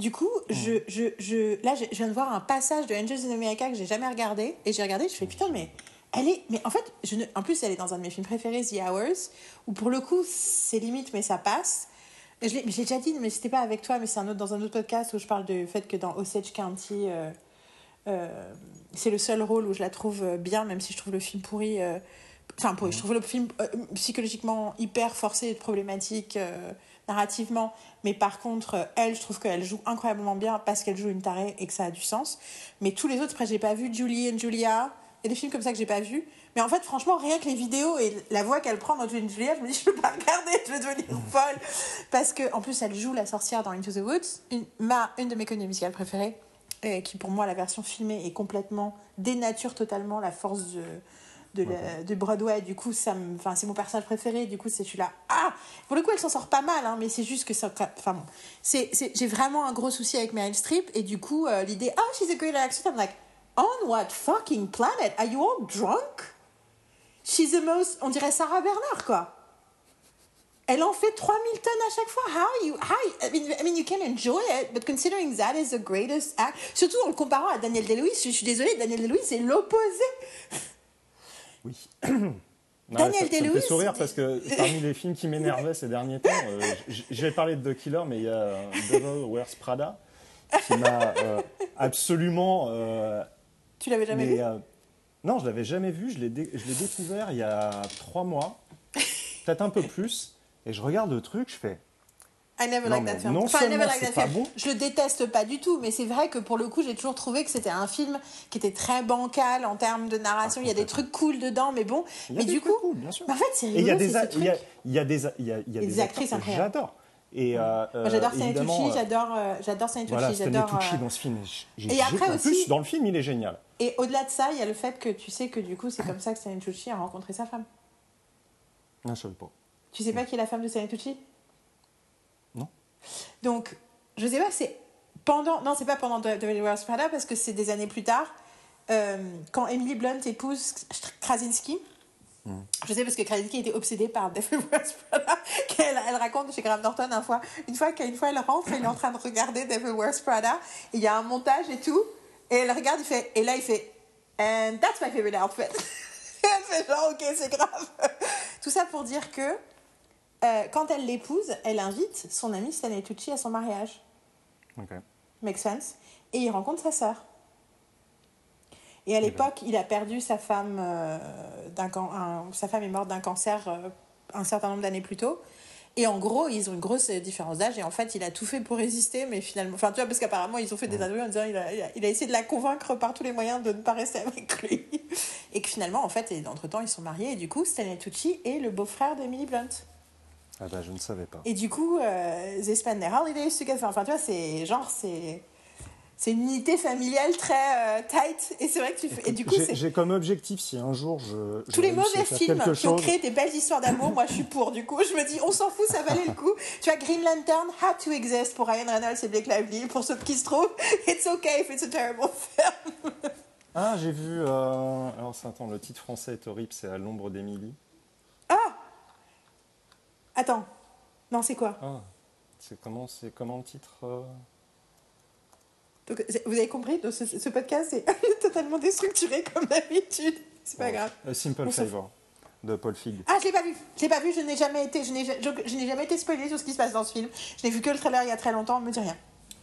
Du coup, je, je, je, là, je je viens de voir un passage de Angels in America que j'ai jamais regardé. Et j'ai regardé, je fais putain, mais elle est. Mais en fait, je ne, en plus, elle est dans un de mes films préférés, The Hours, où pour le coup, c'est limite, mais ça passe. Je l'ai déjà dit, mais c'était pas avec toi, mais c'est un autre, dans un autre podcast où je parle du fait que dans Osage County, euh, euh, c'est le seul rôle où je la trouve euh, bien, même si je trouve le film pourri. euh, Enfin, je trouve le film euh, psychologiquement hyper forcé et problématique euh, narrativement. Mais par contre, euh, elle, je trouve qu'elle joue incroyablement bien parce qu'elle joue une tarée et que ça a du sens. Mais tous les autres, après, j'ai pas vu Julie and Julia. Il y a des films comme ça que j'ai pas vu. Mais en fait, franchement, rien que les vidéos et la voix qu'elle prend dans Julie and Julia, je me dis, je peux pas regarder, je vais devenir folle. Parce que, en plus, elle joue la sorcière dans Into the Woods, une, ma, une de mes comédies musicales préférées, et qui pour moi, la version filmée est complètement dénature totalement la force de, de, Broadway. Du coup, ça me, c'est mon personnage préféré. Du coup, c'est je suis là. Ah, pour le coup, elle s'en sort pas mal, hein, mais c'est juste que ça. Enfin bon, c'est, c'est- j'ai vraiment un gros souci avec Meryl Streep et du coup, euh, l'idée, ah, she's a great actress. I'm like, on what fucking planet? Are you all drunk? She's the most, on dirait Sarah Bernard quoi. Elle en fait 3000 tonnes à chaque fois. How you, how, I mean, I mean, you can enjoy it, but considering that is the greatest act, surtout en le comparant à Daniel Day-Lewis, je, je suis désolée, Daniel Day-Lewis c'est l'opposé. Oui. Non, Daniel ça, ça me fait sourire parce que parmi les films qui m'énervaient ces derniers temps, euh, j- j'ai parlé de The Killer, mais il y a euh, Devil Wears Prada qui m'a euh, absolument. euh, Tu l'avais jamais mais, vu? non, je l'avais jamais vu. Je l'ai dé- je l'ai découvert il y a trois mois, peut-être un peu plus. Et je regarde le truc, je fais. I never like that film. non Enfin, I never like that film. bon. Je le déteste pas du tout, mais c'est vrai que pour le coup, j'ai toujours trouvé que c'était un film qui était très bancal en termes de narration. Ah, il y a des trucs cool dedans, mais bon. Il y a Mais des du trucs coup, cool, bien sûr. mais en fait, c'est Et il y a rigolo, des, a- il y a, truc. il y a des, a- il y a, il y a des des actrices incroyables. j'adore. Et euh, Moi, j'adore euh, Stanley évidemment, Tucci, euh, j'adore, euh, j'adore Stanley Tucci, Voilà, j'adore. Euh, dans ce film. et après en aussi- plus, dans le film, il est génial. Et au-delà de ça, il y a le fait que tu sais que du coup, c'est comme ça que Stanley Tucci a rencontré sa femme. Non, je savais pas. Tu sais pas qui est la femme de Stanley Tucci? Non. Donc, je sais pas, c'est pendant. Non, c'est pas pendant The Devil Wears Prada parce que c'est des années plus tard. euh, quand Emily Blunt épouse Krasinski. Je sais parce que Krasinski était obsédée par Devil Wears Prada. qu'elle elle raconte chez Graham Norton une fois, une fois qu'une fois elle rentre, il est en train de regarder Devil Wears Prada. Il y a un montage et tout. Et elle regarde, il fait, et là il fait, and that's my favorite outfit. Et elle fait genre, ok, c'est grave. Tout ça pour dire que euh, quand elle l'épouse, elle invite son ami Stanley Tucci à son mariage. Ok. Make sense. Et il rencontre sa sœur. Et à l'époque, il a perdu sa femme, euh, un- sa femme est morte d'un cancer euh, un certain nombre d'années plus tôt. Et en gros, ils ont une grosse différence d'âge. Et en fait, il a tout fait pour résister, mais finalement. Enfin, tu vois, parce qu'apparemment, ils ont fait des interviews en disant il a, il a- il a essayé de la convaincre par tous les moyens de ne pas rester avec lui. Et que finalement, en fait, et entre-temps, ils sont mariés. Et du coup, Stanley Tucci est le beau-frère d'Emily Blunt. Ah bah, je ne savais pas. Et du coup, euh, they spend their holidays together. Enfin, tu vois, c'est genre, c'est. C'est une unité familiale très euh, tight. Et c'est vrai que tu fais. Et du coup, J'ai- comme objectif, si un jour je. je Tous les mauvais films qui ont chose- créé des belles histoires d'amour, moi je suis pour. Du coup, je me dis, on s'en fout, ça valait le coup. Tu vois, Green Lantern had to exist pour Ryan Reynolds et Blake Lively. Pour ceux qui se trouvent, it's okay if it's a terrible film. Ah, j'ai vu. euh, Alors, ça, attends, le titre français est horrible, c'est À l'ombre d'Émilie. Attends. Non, c'est quoi? Ah, c'est comment, c'est comment le titre euh? Donc, Vous avez compris? Donc, ce, ce podcast est totalement déstructuré comme d'habitude. C'est pas grave. A Simple On s'en Favor de Paul Fig. Ah, je l'ai pas vu. Je l'ai pas vu. Je n'ai jamais été. Je n'ai je, je n'ai jamais été spoilé sur ce qui se passe dans ce film. Je n'ai vu que le trailer il y a très longtemps. Me dit rien.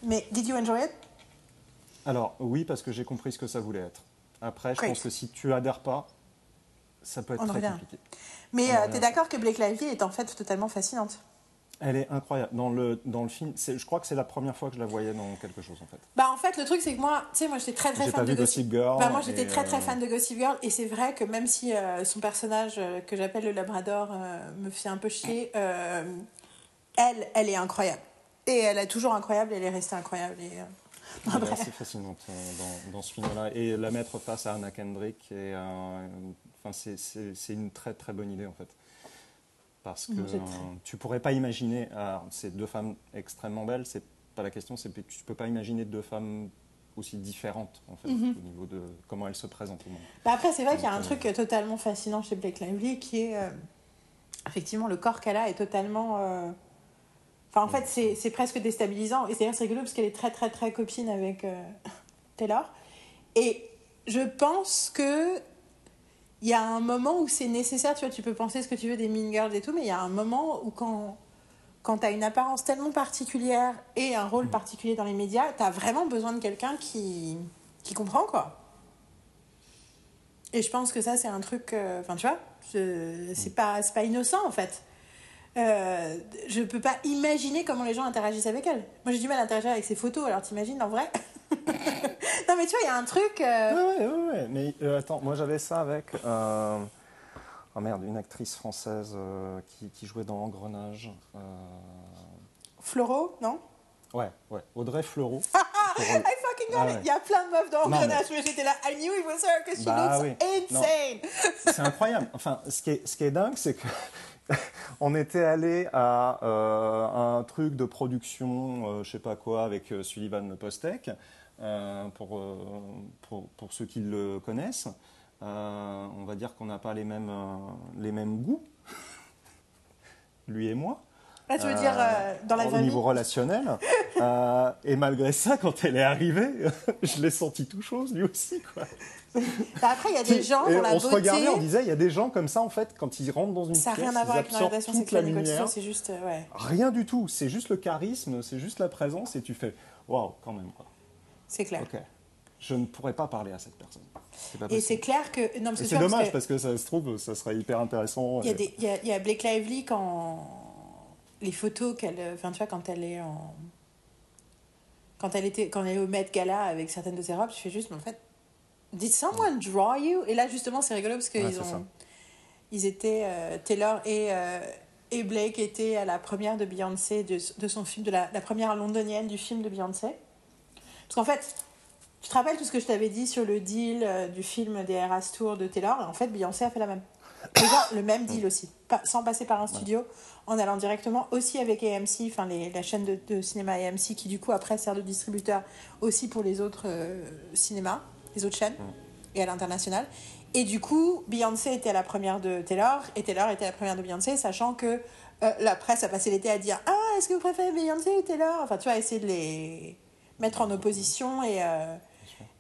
Mais did you enjoy it? Alors, oui, parce que j'ai compris ce que ça voulait être. Après, je Great. pense que si tu adhères pas, ça peut être On très revient. compliqué. Mais euh, revient. t'es d'accord que Blake Lively est en fait totalement fascinante? Elle est incroyable. Dans le, dans le film, je crois que c'est la première fois que je la voyais dans quelque chose, en fait. Bah en fait le truc c'est que moi, tu sais moi j'étais très très fan pas de Gossip Girl. Bah moi j'étais très très euh, fan de Gossip Girl et c'est vrai que même si euh, son personnage euh, que j'appelle le Labrador euh, me fait un peu chier, elle elle est incroyable et elle est toujours incroyable et elle est restée incroyable et Elle est assez fascinante dans, dans ce film-là. Et la mettre face à Anna Kendrick, et, enfin, c'est- une très très bonne idée en fait. Parce que Non, c'est euh, très- tu pourrais pas imaginer, c'est deux femmes extrêmement belles, c'est pas la question, c'est que tu peux pas imaginer deux femmes aussi différentes en fait, Mhm. au niveau de comment elles se présentent au monde. Bah après c'est vrai qu'il y a un Donc, truc totalement fascinant chez Blake Lively qui est euh, effectivement le corps qu'elle a est totalement euh, Enfin, en fait, c'est presque déstabilisant. Et c'est rigolo parce qu'elle est très, très, très copine avec euh, Taylor. Et je pense que il y a un moment où c'est nécessaire. Tu vois, tu peux penser ce que tu veux des Mean Girls et tout, mais il y a un moment où quand, quand tu as une apparence tellement particulière et un rôle particulier dans les médias, tu as vraiment besoin de quelqu'un qui, qui comprend, quoi. Et je pense que ça, c'est un truc. euh, Enfin, tu vois, c'est pas, pas innocent, en fait. Euh, je peux pas imaginer comment les gens interagissent avec elle. Moi, j'ai du mal à interagir avec ses photos, alors t'imagines en vrai? Non, mais tu vois, il y a un truc. euh, Ouais, ouais, ouais, ouais. Mais euh, attends, moi j'avais ça avec. euh, Oh merde, une actrice française euh, qui, qui jouait dans Engrenage. Floro, non? Ouais, ouais. Audrey Fleurot. I Pour- fucking got Ah ouais. Il y a plein de meufs dans mais- Engrenage, mais j'étais là, I knew it was her because she Bah looks oui. Insane C'est incroyable. Enfin, ce qui est, ce qui est dingue, c'est que on était allé à euh, un truc de production, euh, je sais pas quoi, avec euh, Sullivan le Postec, euh, pour, ceux qui le connaissent. On va dire qu'on n'a pas les mêmes goûts, lui et moi. Là, tu veux dire, euh, dans la au niveau relationnel. Euh, et malgré ça, quand elle est arrivée, je l'ai senti tout chose, lui aussi. Quoi. Bah, Après, il y a des gens Et dont la on se regardait, on beauté. disait, il y a des gens comme ça, en fait, quand ils rentrent dans une Ça n'a pièce, rien à voir avec la sexuelle ce soit, lumière. c'est juste. euh, ouais. Rien du tout, c'est juste le charisme, c'est juste la présence, et tu fais, waouh, quand même, quoi. C'est clair. Ok. Je ne pourrais pas parler à cette personne. Et c'est clair que. Non, Et c'est parce dommage, que- parce que ça se trouve, ça serait hyper intéressant. Il y, a et- des, il, y a, il y a Blake Lively quand les photos qu'elle enfin tu vois quand elle est en quand elle était quand elle est au Met Gala avec certaines de ses robes tu fais juste mais en fait did someone draw you? Et là justement c'est rigolo parce qu'ils Ouais, ça. ont ils étaient euh, Taylor et euh, et Blake étaient à la première de Beyoncé de, de son film de la, la première londonienne du film de Beyoncé. Parce qu'en fait tu te rappelles tout ce que je t'avais dit sur le deal euh, du film des Eras Tour de Taylor? Et en fait Beyoncé a fait la même Déjà, le même deal aussi, pas, sans passer par un studio, en allant directement aussi avec AMC, enfin les- la chaîne de, de cinéma AMC qui du coup après sert de distributeur aussi pour les autres euh, cinémas, les autres chaînes et à l'international. Et du coup, Beyoncé était à la première de Taylor et Taylor était à la première de Beyoncé, sachant que euh, la presse a passé l'été à dire Ah, est-ce que vous préférez Beyoncé ou Taylor? Enfin, tu vois, essayer de les mettre en opposition et. euh,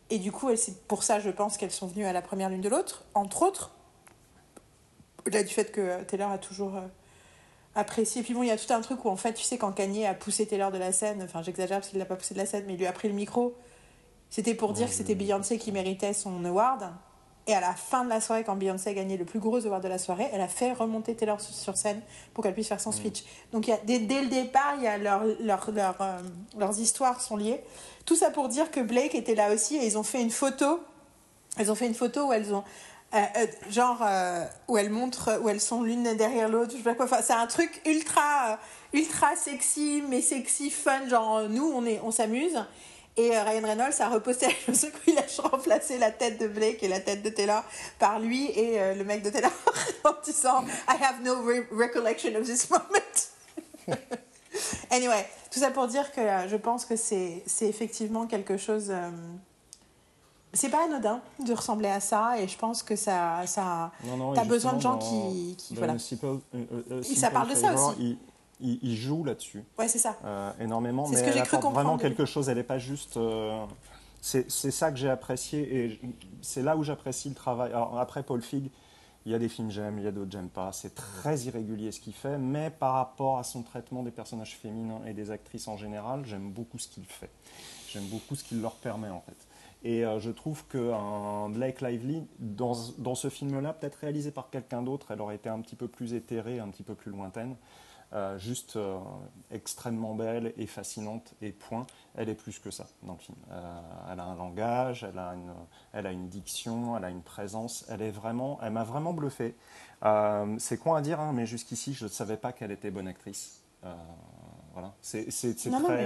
et du coup, c'est pour ça, je pense, qu'elles sont venues à la première l'une de l'autre, entre autres. Au-delà du fait que euh, Taylor a toujours euh, apprécié. Puis bon, il y a tout un truc où, en fait, tu sais, quand Kanye a poussé Taylor de la scène, enfin, j'exagère parce qu'il l'a pas poussé de la scène, mais il lui a pris le micro, C'était pour dire que c'était Beyoncé qui méritait son award. Et à la fin de la soirée, quand Beyoncé a gagné le plus gros award de la soirée, elle a fait remonter Taylor sur scène pour qu'elle puisse faire son speech. Donc il y a, dès, dès le départ, il y a leur, leur, leur, euh, leurs histoires sont liées. Tout ça pour dire que Blake était là aussi et ils ont fait une photo. Elles ont fait une photo où elles ont euh, euh, genre euh, où elles montrent où elles sont l'une derrière l'autre je sais pas quoi enfin, c'est un truc ultra ultra sexy mais sexy fun genre nous on est on s'amuse et Ryan Reynolds a reposté la chose où il a remplacé la tête de Blake et la tête de Taylor par lui et le mec de Taylor en disant I have no re- recollection of this moment. anyway, tout ça pour dire que je pense que c'est effectivement quelque chose. Euh, c'est pas anodin de ressembler à ça et je pense que ça. ça T'as besoin de gens qui- qui- voilà. Simple, euh, euh, Simple ça parle de ça aussi. Il, il- il joue là-dessus ouais, c'est ça. euh, énormément, C'est mais ce que elle j'ai cru vraiment quelque chose. Elle n'est pas juste. euh, c'est c'est ça que j'ai apprécié et c'est là où j'apprécie le travail. Alors, après Paul Fig, il y a des films j'aime, il y a d'autres j'aime pas. C'est très irrégulier ce qu'il fait, mais par rapport à son traitement des personnages féminins et des actrices en général, j'aime beaucoup ce qu'il fait. J'aime beaucoup ce qu'il leur permet en fait. Et euh, je trouve qu'un Blake Lively, dans, dans ce film-là, peut-être réalisé par quelqu'un d'autre, elle aurait été un petit peu plus éthérée, un petit peu plus lointaine. Euh, juste euh, extrêmement belle et fascinante et point. Elle est plus que ça dans le film. Euh, elle a un langage, elle a une, elle a une diction, elle a une présence. Elle est vraiment, elle m'a vraiment bluffé. C'est con à dire, hein, mais jusqu'ici je ne savais pas qu'elle était bonne actrice. Voilà, c'est Non, non, très.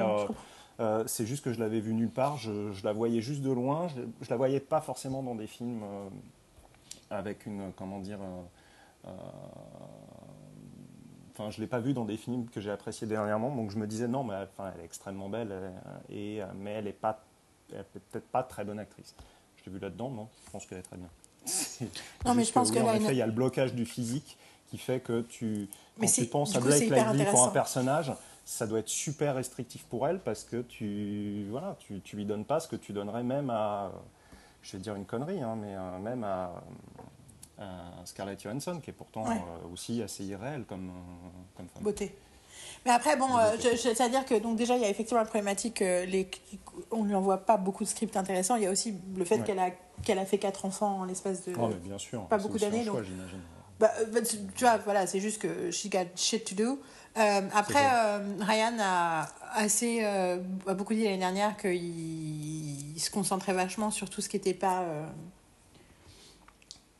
Euh, c'est juste que je l'avais vue nulle part. Je, je la voyais juste de loin. Je, je la voyais pas forcément dans des films euh, avec une, comment dire. euh, Enfin, je l'ai pas vue dans des films que j'ai appréciés dernièrement, donc je me disais non, mais enfin, elle est extrêmement belle, elle- et, mais elle est pas, peut-être pas très bonne actrice. Je l'ai vue là-dedans, non? Je pense qu'elle est très bien. Non, mais je pense oui, qu'elle en a effet, une- il y a le blocage du physique qui fait que tu, quand tu penses à Blake Lively pour un personnage, ça doit être super restrictif pour elle parce que tu, voilà, tu, tu lui donnes pas ce que tu donnerais même à, euh, je vais dire une connerie, hein, mais euh, même à, à Scarlett Johansson, qui est pourtant Ouais. euh, aussi assez irréelle comme, euh, comme femme. beauté. Mais après, bon, euh, c'est-à-dire que donc déjà, il y a effectivement la problématique, euh, les, on lui envoie pas beaucoup de scripts intéressants. Il y a aussi le fait Ouais. qu'elle a, qu'elle a fait quatre enfants en l'espace de... Oh, mais bien sûr. pas beaucoup d'années. Bah, euh, bah, tu tu vois, voilà, c'est juste que she got shit to do. Euh, après, euh, Ryan a assez euh, a beaucoup dit l'année dernière qu'il il se concentrait vachement sur tout ce qui n'était pas.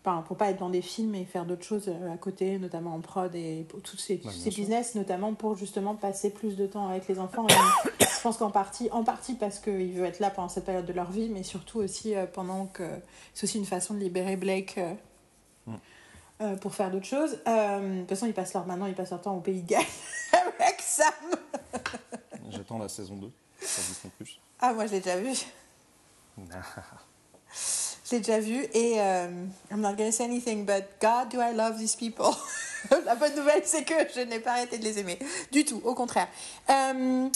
Enfin, pour pas être dans des films et faire d'autres choses à côté, notamment en prod et pour tous ces, business, notamment pour justement passer plus de temps avec les enfants. Et je pense qu'en partie, en partie parce qu'il veut être là pendant cette période de leur vie, mais surtout aussi pendant que c'est aussi une façon de libérer Blake. Euh, pour faire d'autres choses. Euh, de toute façon, ils passent leur, maintenant, ils passent leur temps au Pays de Galles avec Sam. J'attends la saison 2 sur Disney+. Plus. Ah, moi, je l'ai déjà vu. Je l'ai déjà vu et euh, I'm not gonna say anything, but God, do I love these people? La bonne nouvelle, c'est que je n'ai pas arrêté de les aimer. Du tout, au contraire. Euh,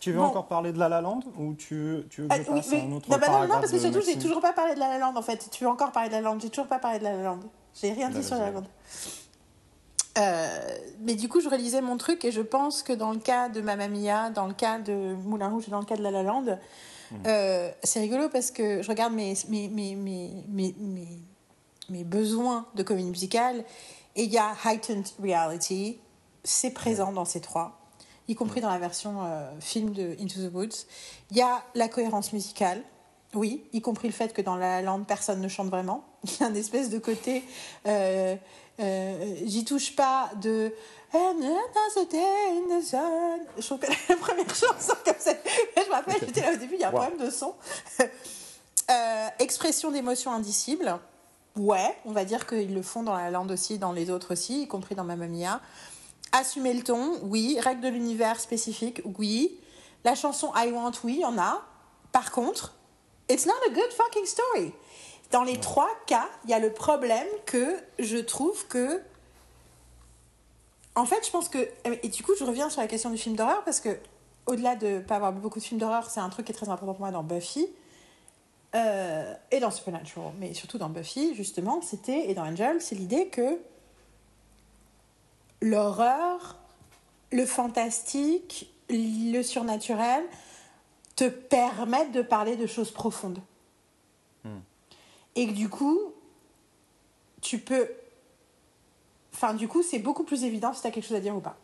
Tu veux Bon. encore parler de La La Land ou tu, tu veux que ah, je oui, passe oui. un autre non, bah non, non, parce que surtout, j'ai toujours pas parlé de La La Land en fait. Tu veux encore parler de La La Land? J'ai toujours pas parlé de La La Land. J'ai rien dit sur La. Land. Euh, mais du coup, je relisais mon truc et je pense que dans le cas de Mamma Mia, dans le cas de Moulin Rouge et dans le cas de La La Land, euh, c'est rigolo parce que je regarde mes, mes, mes, mes, mes, mes, mes besoins de comédie musicale et il y a heightened reality, c'est présent dans ces trois, y compris dans la version euh, film de Into the Woods. Il y a la cohérence musicale, oui, y compris le fait que dans La La Land, personne ne chante vraiment. Il y a un espèce de côté, euh, euh, j'y touche pas de. Je trouve que la première chanson comme ça, je me rappelle, j'étais là au début, il y a un Wow. problème de son. Euh, expression d'émotion indicible. Ouais, on va dire qu'ils le font dans la lande aussi, dans les autres aussi, y compris dans Mamma Mia. Assumer le ton, oui. Règle de l'univers spécifique, oui. La chanson I Want, oui, il y en a. Par contre, it's not a good fucking story. Dans les trois cas, il y a le problème que je trouve que. En fait, je pense que. Et du coup, je reviens sur la question du film d'horreur parce que, au-delà de pas avoir beaucoup de films d'horreur, c'est un truc qui est très important pour moi dans Buffy. Euh, et dans Supernatural, mais surtout dans Buffy, justement, c'était, et dans Angel, c'est l'idée que l'horreur, le fantastique, le surnaturel te permettent de parler de choses profondes. Et que du coup, tu peux. Enfin, du coup, c'est beaucoup plus évident si tu as quelque chose à dire ou pas.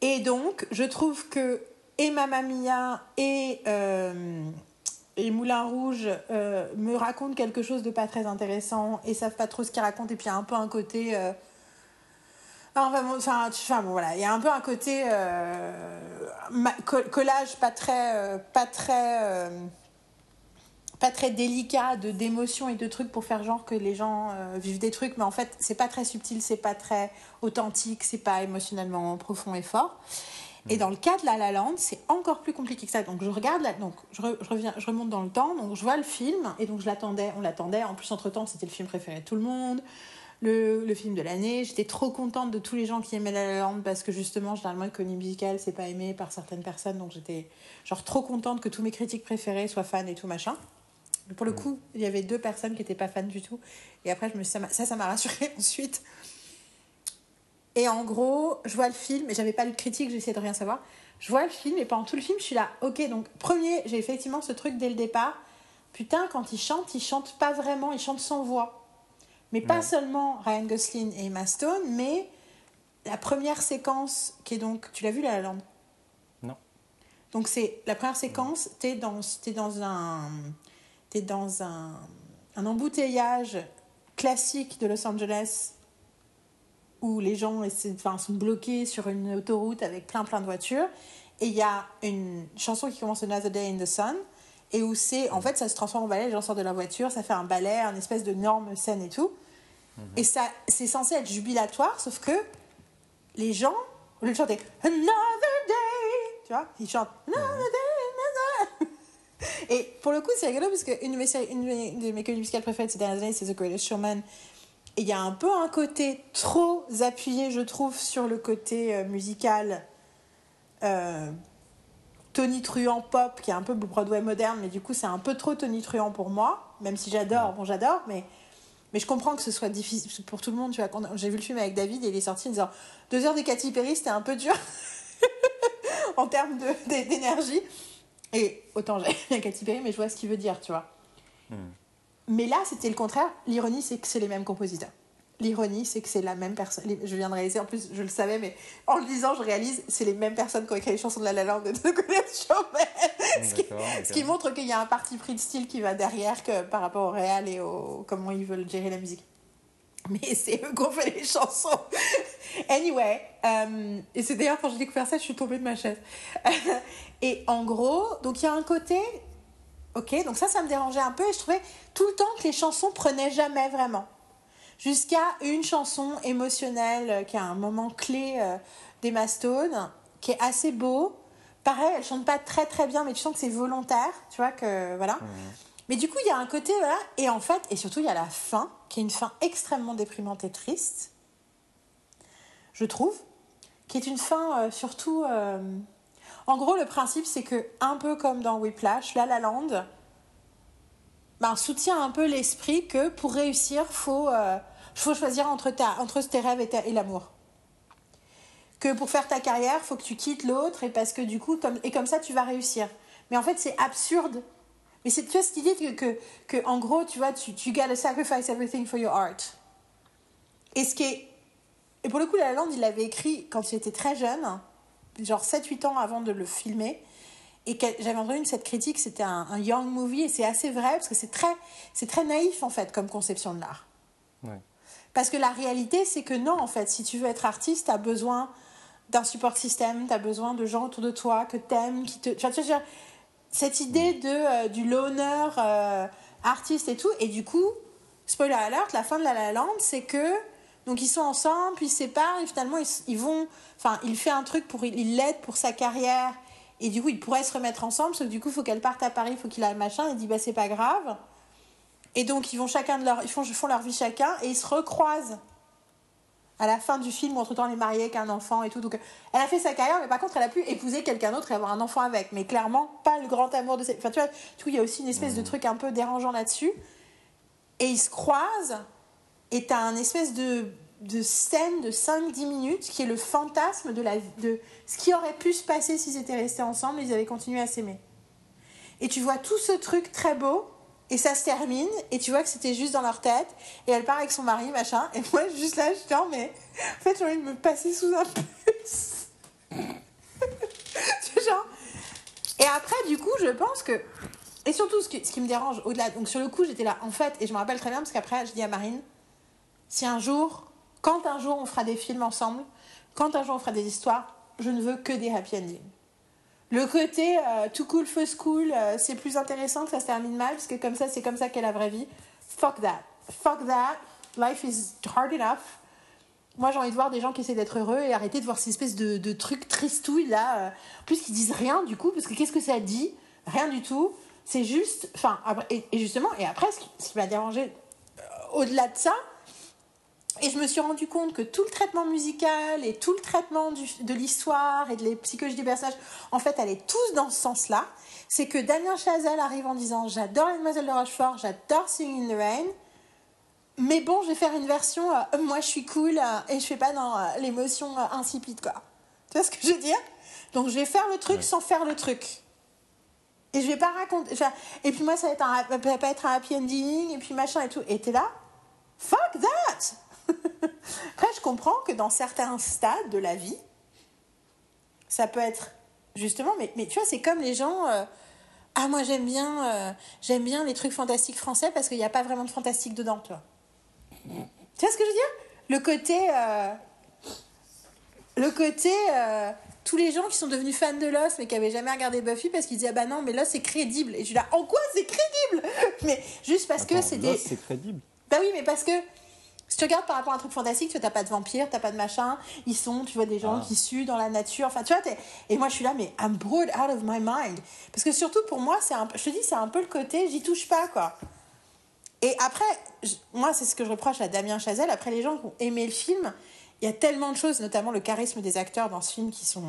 Et donc, je trouve que et Mamma Mia et, euh, et Moulin Rouge euh, me racontent quelque chose de pas très intéressant et savent pas trop ce qu'ils racontent. Et puis, il y a un peu un côté. Euh, enfin, bon, enfin, bon, voilà, il y a un peu un côté collage pas très. pas très pas très délicat de d'émotions et de trucs pour faire genre que les gens vivent des trucs mais en fait c'est pas très subtil c'est pas très authentique c'est pas émotionnellement profond et fort et dans le cas de La La Land, c'est encore plus compliqué que ça. Donc je regarde, là, donc je, reviens, je remonte dans le temps, donc je vois le film, et donc je l'attendais, on l'attendait. En plus, entre-temps, c'était le film préféré de tout le monde, le, le film de l'année. J'étais trop contente de tous les gens qui aimaient La La Land, parce que justement, généralement, une comédie musicale, c'est pas aimé par certaines personnes, donc j'étais genre trop contente que tous mes critiques préférés soient fans et tout machin. Pour le coup, il y avait deux personnes qui n'étaient pas fans du tout. Et après, je me, ça, ça m'a rassurée ensuite. Et en gros, je vois le film, et j'avais pas lu de critique, j'essayais de rien savoir. Je vois le film, et pendant tout le film, je suis là, ok, donc premier, j'ai effectivement ce truc dès le départ. Putain, quand il chante, il chante pas vraiment, il chante sans voix. Mais pas seulement Ryan Gosling et Emma Stone, mais la première séquence qui est donc. Tu l'as vu, La La Non. Donc, c'est la première séquence, t'es dans, es dans un. T'es dans un, un embouteillage classique de Los Angeles où les gens enfin, sont bloqués sur une autoroute avec plein plein de voitures. Et il y a une chanson qui commence Another Day in the Sun, et où c'est, en fait, ça se transforme en ballet, les gens sortent de la voiture, ça fait un ballet, une espèce de norme scène et tout. Mhm. Et ça, c'est censé être jubilatoire, sauf que les gens, au lieu de chanter Another Day, tu vois, ils chantent Another Day. Et pour le coup, c'est rigolo parce qu'une de mes, une de mes comédies musicales préférées de ces dernières années, c'est The Greatest Showman, il y a un peu un côté trop appuyé, je trouve, sur le côté euh, musical. Euh, Tony Truant pop, qui est un peu Broadway moderne, mais du coup, c'est un peu trop Tony Truant pour moi, même si j'adore, bon, j'adore, mais, mais je comprends que ce soit difficile pour tout le monde. Tu vois, j'ai vu le film avec David et il est sorti en disant Deux heures de Katy Perry, c'était un peu dur en termes d'énergie. Et autant j'aime bien Katy Perry, mais je vois ce qu'il veut dire, tu vois. Hmm. Mais là, c'était le contraire. L'ironie, c'est que c'est les mêmes compositeurs. L'ironie, c'est que c'est la même personne. Je viens de réaliser, en plus, je le savais, mais en le disant, je réalise, c'est les mêmes personnes qui ont écrit les chansons de La La Land de Showman. ce, qui, ce qui montre qu'il y a un parti pris de style qui va derrière que, par rapport au réel et au comment ils veulent gérer la musique. Mais c'est eux qui ont fait les chansons. anyway, euh, et c'est d'ailleurs quand j'ai découvert ça, je suis tombée de ma chaise. Et en gros, donc il y a un côté Ok, donc ça, ça me dérangeait un peu et je trouvais tout le temps que les chansons prenaient jamais vraiment. Jusqu'à une chanson émotionnelle euh, qui a un moment clé euh, d'Emma Stone, qui est assez beau. Pareil, elle chante pas très très bien, mais tu sens que c'est volontaire, tu vois, que voilà. Mais du coup, il y a un côté, voilà, et en fait, et surtout, il y a la fin, qui est une fin extrêmement déprimante et triste, je trouve, qui est une fin euh, surtout. En gros, le principe, c'est que, un peu comme dans Whiplash, La La Land ben, soutient un peu l'esprit que pour réussir, faut, euh, faut choisir entre, tes rêves et, l'amour. Que pour faire ta carrière, faut que tu quittes l'autre et parce que du coup, comme, et comme ça, tu vas réussir. Mais en fait, c'est absurde. Mais c'est, tu vois, cette idée que, que, en gros, tu vois, tu, tu gotta sacrifice everything for your art. Et pour le coup, La La Land, il l'avait écrit quand il était très jeune genre 7-8 ans avant de le filmer. Et j'avais entendu cette critique, c'était un, young movie, et c'est assez vrai, parce que c'est très, très naïf, en fait, comme conception de l'art. Parce que la réalité, c'est que non, en fait, si tu veux être artiste, tu as besoin d'un support système, tu as besoin de gens autour de toi que t'aimes, qui te... Tu vois, cette idée de, euh, du loner euh, artiste et tout, et du coup, spoiler alert, la fin de La La Land, c'est que donc ils sont ensemble, puis ils se séparent, et finalement ils, vont. Enfin, il fait un truc pour. Il l'aide pour sa carrière, et du coup ils pourraient se remettre ensemble, sauf que du coup il faut qu'elle parte à Paris, il faut qu'il aille machin, il dit bah c'est pas grave. Et donc ils vont chacun de leur. Ils font, font leur vie chacun, et ils se recroisent à la fin du film, entre temps elle est mariée avec un enfant et tout. Donc elle a fait sa carrière, mais par contre elle a pu épouser quelqu'un d'autre et avoir un enfant avec. Mais clairement, pas le grand amour de ses. Enfin tu vois, il y a aussi une espèce de mmh. truc un peu dérangeant là-dessus. Et ils se croisent et t'as un espèce de de scène de 5-10 minutes qui est le fantasme de, la, de ce qui aurait pu se passer s'ils étaient restés ensemble, ils avaient continué à s'aimer. Et tu vois tout ce truc très beau, et ça se termine, et tu vois que c'était juste dans leur tête, et elle part avec son mari, machin, et moi, juste là, je suis mais en fait, j'ai envie de me passer sous un puce. genre. Et après, du coup, je pense que. Et surtout, ce qui, ce qui me dérange, au-delà. Donc, sur le coup, j'étais là, en fait, et je me rappelle très bien, parce qu'après, je dis à Marine, si un jour, quand un jour on fera des films ensemble, quand un jour on fera des histoires, je ne veux que des happy endings. Le côté euh, tout cool, first cool, euh, c'est plus intéressant que ça se termine mal, parce que comme ça, c'est comme ça qu'est la vraie vie. Fuck that. Fuck that. Life is hard enough. Moi, j'ai envie de voir des gens qui essaient d'être heureux et arrêter de voir ces espèces de, de trucs tristouilles là. Euh, plus, qui disent rien du coup, parce que qu'est-ce que ça dit? Rien du tout. C'est juste. Enfin, et, justement, et après, ce qui, m'a dérangé au-delà de ça, et je me suis rendu compte que tout le traitement musical et tout le traitement du, de l'histoire et de les psychologies du personnage, en fait, allaient tous dans ce sens-là. C'est que Damien Chazelle arrive en disant J'adore Mademoiselle de Rochefort, j'adore Singing in the Rain. Mais bon, je vais faire une version euh, moi je suis cool euh, et je fais pas dans euh, l'émotion insipide, quoi. Tu vois ce que je veux dire? Donc je vais faire le truc ouais. sans faire le truc. Et je vais pas raconter. Et puis moi, ça va, être un, va pas être un happy ending, et puis machin et tout. Et t'es là Fuck that après, je comprends que dans certains stades de la vie, ça peut être justement, mais, mais tu vois, c'est comme les gens. Euh, ah, moi j'aime bien, euh, j'aime bien les trucs fantastiques français parce qu'il n'y a pas vraiment de fantastique dedans, tu vois. Tu vois ce que je veux dire? Le côté. Euh, le côté. tous les gens qui sont devenus fans de Lost mais qui n'avaient jamais regardé Buffy parce qu'ils disaient ah bah non mais Lost c'est crédible et je suis là en quoi c'est crédible? Mais juste parce Attends, que c'est des c'est crédible? Bah oui mais parce que si tu regardes par rapport à un truc fantastique, tu n'as pas de vampires, t'as pas de machin, ils sont, tu vois, des gens ah. qui suent dans la nature, enfin, tu vois, et moi je suis là, mais I'm bored out of my mind. Parce que surtout pour moi, c'est un... je te dis, c'est un peu le côté, j'y touche pas, quoi. Et après, je... moi, c'est ce que je reproche à Damien Chazelle, après les gens qui ont aimé le film, il y a tellement de choses, notamment le charisme des acteurs dans ce film qui sont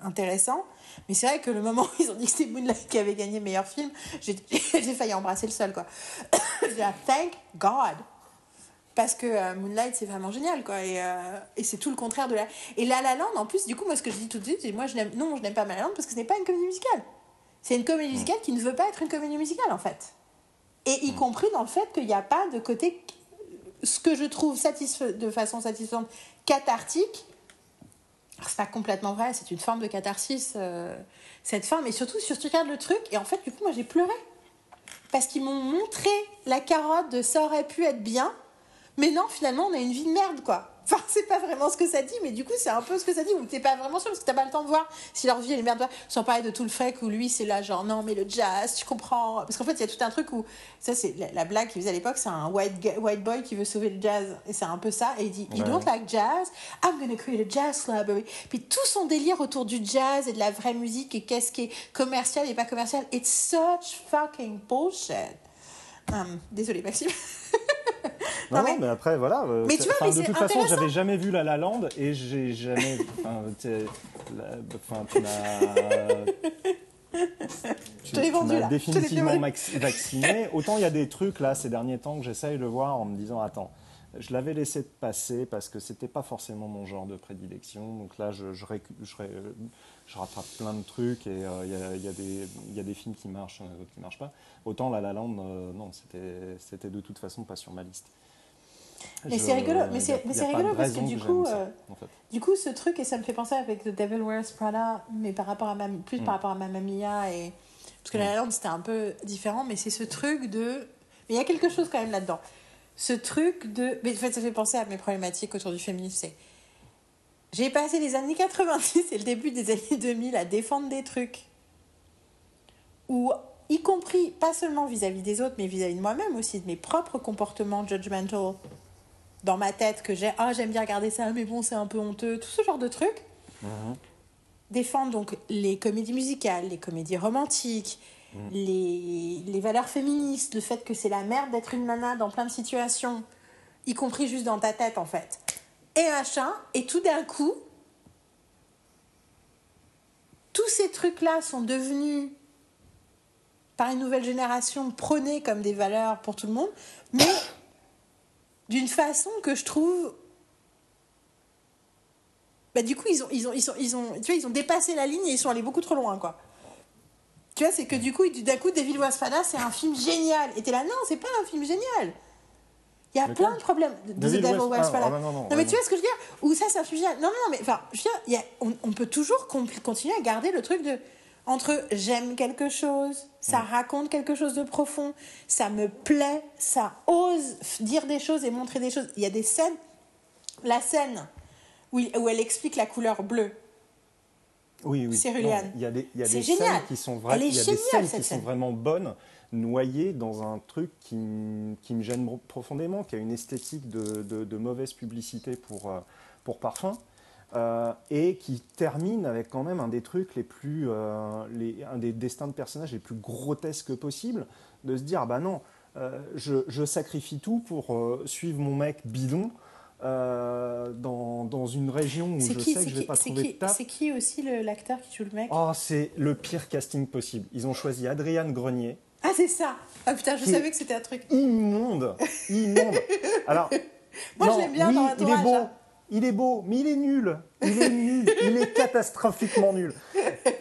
intéressants. Mais c'est vrai que le moment où ils ont dit que c'était Moonlight qui avait gagné meilleur film, j'ai failli embrasser le sol, quoi. je dis, thank God parce que euh, Moonlight c'est vraiment génial quoi et, euh, et c'est tout le contraire de la et La La Land en plus du coup moi ce que je dis tout de suite c'est moi je n'aime non je n'aime pas La La Land parce que ce n'est pas une comédie musicale. C'est une comédie musicale qui ne veut pas être une comédie musicale en fait. Et y compris dans le fait qu'il n'y a pas de côté ce que je trouve satisfait de façon satisfaisante cathartique. C'est pas complètement vrai c'est une forme de catharsis euh, cette forme et surtout sur tu regardes le truc et en fait du coup moi j'ai pleuré. Parce qu'ils m'ont montré la carotte de ça aurait pu être bien mais non, finalement, on a une vie de merde, quoi. Enfin, c'est pas vraiment ce que ça dit, mais du coup, c'est un peu ce que ça dit, où t'es pas vraiment sûr, parce que t'as pas le temps de voir si leur vie, elle est merde. Sans parler de tout le fake où lui, c'est là, genre, non, mais le jazz, tu comprends. Parce qu'en fait, il y a tout un truc où, ça, c'est la, la blague qu'il faisait à l'époque, c'est un white, white boy qui veut sauver le jazz. Et c'est un peu ça. Et il dit, you don't like jazz? I'm gonna create a jazz club. Puis tout son délire autour du jazz et de la vraie musique et qu'est-ce qui est commercial et pas commercial. It's such fucking bullshit. Um, désolée, Maxime. non, non, mais... mais... après, voilà. Euh, mais tu vois, mais de toute façon, j'avais jamais vu La La Land et j'ai jamais. Enfin, tu m'as. tu, tu vendu, là. définitivement vacciné. Autant il y a des trucs là ces derniers temps que j'essaye de voir en me disant attends, je l'avais laissé passer parce que c'était pas forcément mon genre de prédilection. Donc là, je, je, je, je rattrape plein de trucs et il euh, y, y, y, a des films qui marchent, d'autres qui marchent pas. Autant La La Land, euh, non, c'était de toute façon pas sur ma liste. Mais c'est rigolo, mais c'est rigolo parce que du coup, ça, euh, en fait. du coup, ce truc et ça me fait penser avec The Devil Wears Prada, mais par rapport à ma, plus mm. par rapport à Mamma Mia et parce que mm. La La Land c'était un peu différent, mais c'est ce truc de, mais il y a quelque chose quand même là-dedans. Ce truc de, mais en fait, ça fait penser à mes problématiques autour du féminisme, c'est j'ai passé les années 90 et le début des années 2000 à défendre des trucs où, y compris, pas seulement vis-à-vis des autres, mais vis-à-vis de moi-même aussi, de mes propres comportements judgmental dans ma tête, que j'ai, ah, j'aime bien regarder ça, mais bon, c'est un peu honteux, tout ce genre de trucs. Mmh. Défendre donc les comédies musicales, les comédies romantiques, mmh. les, les valeurs féministes, le fait que c'est la merde d'être une nana dans plein de situations, y compris juste dans ta tête en fait et machin, et tout d'un coup, tous ces trucs-là sont devenus, par une nouvelle génération, prônés comme des valeurs pour tout le monde, mais d'une façon que je trouve bah du coup ils ont ils ont ils ils ont tu vois ils ont dépassé la ligne et ils sont allés beaucoup trop loin quoi. Tu vois c'est que du coup d'un coup Devil Prada c'est un film génial. Et t'es là non c'est pas un film génial il y a plein de problèmes de The Devil ah, non, non, mais tu vois ce que je veux dire? Ou ça c'est un génial non non mais enfin je veux dire il y a- on, on peut toujours con- continuer à garder le truc de entre j'aime quelque chose, ça raconte quelque chose de profond, ça me plaît, ça ose dire des choses et montrer des choses. Il y a des scènes, la scène où, il- où elle explique la couleur bleue. Oui, oui. Céruléane. Non, Il y a des, il y a C'est des génial. scènes qui sont est Il y a des géniale, scènes cette qui sont vraiment bonnes, noyées dans un truc qui, qui me gêne profondément, qui a une esthétique de, de- de mauvaise publicité pour, euh, pour parfum. euh, et qui termine avec quand même un des trucs les plus, euh, les, un des destins de personnages les plus grotesques possibles, de se dire bah non, euh, je, je sacrifie tout pour suivre mon mec bidon dans, dans une région où je qui, sais que je vais qui, pas trouver qui, de taf. c'est qui aussi l'acteur qui joue le mec? Oh, c'est le pire casting possible. Ils ont choisi Adriane Grenier. Ah c'est ça Ah putain, je savais que c'était un truc. Immonde Immonde Alors, Moi, je l'aime bien oui, dans il est beau, hein. il est beau, mais il est nul. Il est nul, il est catastrophiquement nul.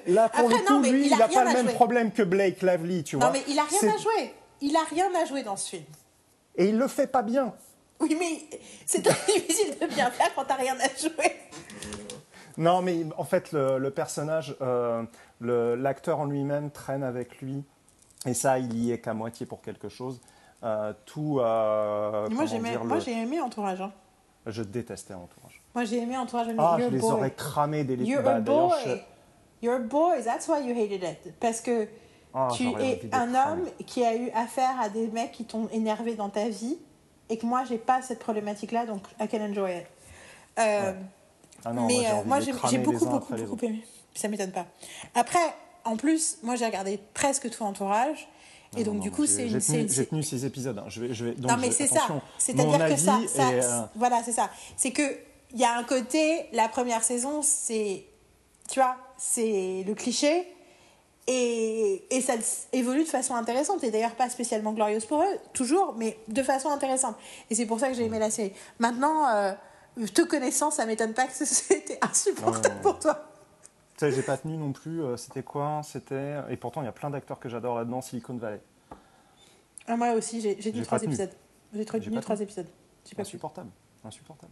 Là, pour Après, le coup, non, lui, il n'a pas le même jouer. problème que Blake Lively, tu vois. Non mais il a rien à jouer. Il a rien à jouer dans ce film. Et il le fait pas bien. Oui mais c'est très difficile de bien faire quand t'as rien à jouer. Non, mais en fait, le, le personnage, euh, l'acteur en lui-même traîne avec lui. Et ça, il y est qu'à moitié pour quelque chose. Euh, tout. euh, moi dire, moi le- j'ai aimé Entourage. hein. Je détestais Entourage. Moi j'ai aimé Entourage. mais Ah, je les boy. aurais cramés dès les You're a boy. je- You're a boy. That's why you hated it. Parce que Ah, tu es un homme qui a eu affaire à des mecs qui t'ont énervé dans ta vie et que moi j'ai pas cette problématique là donc I can enjoy it. Euh, Ah non, mais moi, j'ai euh, moi j'ai j'ai beaucoup beaucoup beaucoup aimé. Ça m'étonne pas. Après en plus moi j'ai regardé presque tout Entourage et Non, donc non, du coup c'est une une- j'ai tenu six épisodes. hein. Je vais, je vais, donc non mais c'est ça. C'est-à-dire que ça, ça est, euh, voilà c'est ça. C'est que il y a un côté la première saison c'est tu vois c'est le cliché et, et ça évolue de façon intéressante et d'ailleurs pas spécialement glorieuse pour eux toujours mais de façon intéressante et c'est pour ça que j'ai aimé la série. Maintenant euh, te connaissant ça m'étonne pas que c'était insupportable pour toi. Tu sais, j'ai pas tenu non plus. euh, C'était quoi C'était. Et pourtant, il y a plein d'acteurs que j'adore là-dedans. Silicon Valley. Ah, moi aussi j'ai tenu trois épisodes. J'ai tenu trois épisodes. Pas. Insupportable. Insupportable.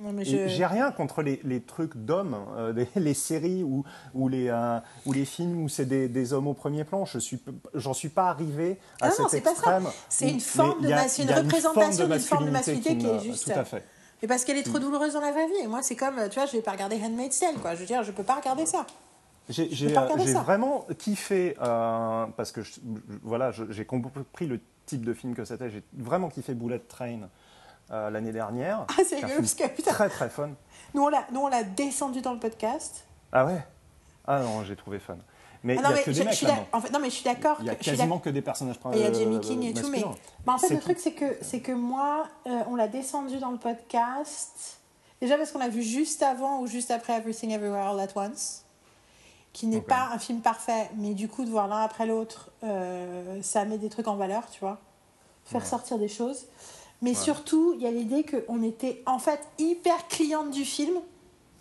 Non, je... J'ai rien contre les, les trucs d'hommes, euh, les, les séries ou, ou, les, euh, ou les films où c'est des, des hommes au premier plan. Je suis, j'en suis pas arrivé à Ah non, cet ça. extrême. C'est une forme de a- une représentation d'une forme de masculinité qui est me- juste- Tout à fait. Mais parce qu'elle est Mm. trop douloureuse dans la vraie vie. Et moi, c'est comme, tu vois, je vais pas regarder Handmaid's Tale, quoi. Je veux dire, je peux pas regarder ça. J'ai euh, vraiment kiffé, euh, parce que je- je- voilà, j'ai compris le type de film que c'était. J'ai vraiment kiffé Bullet Train euh, l'année dernière. Ah, c'est rigolo, parce que, putain, Très très fun. nous, on l'a descendu dans le podcast. Ah ouais? Ah non, j'ai trouvé fun. Mais il Ah non, a mais que je, des je mecs suis d'ac- là-dedans. en fait, non, mais je suis d'accord. Il y a quasiment que des personnages il y a euh, Jamie King et tout, mais, en fait, le tout. truc, c'est que, c'est que moi, euh, on l'a descendu dans le podcast. Déjà parce qu'on l'a vu juste avant ou juste après Everything Everywhere All At Once, qui n'est pas un film parfait, mais du coup, de voir l'un après l'autre, euh, ça met des trucs en valeur, tu vois. Faire sortir des choses. Mais surtout, il y a l'idée qu'on était en fait hyper cliente du film,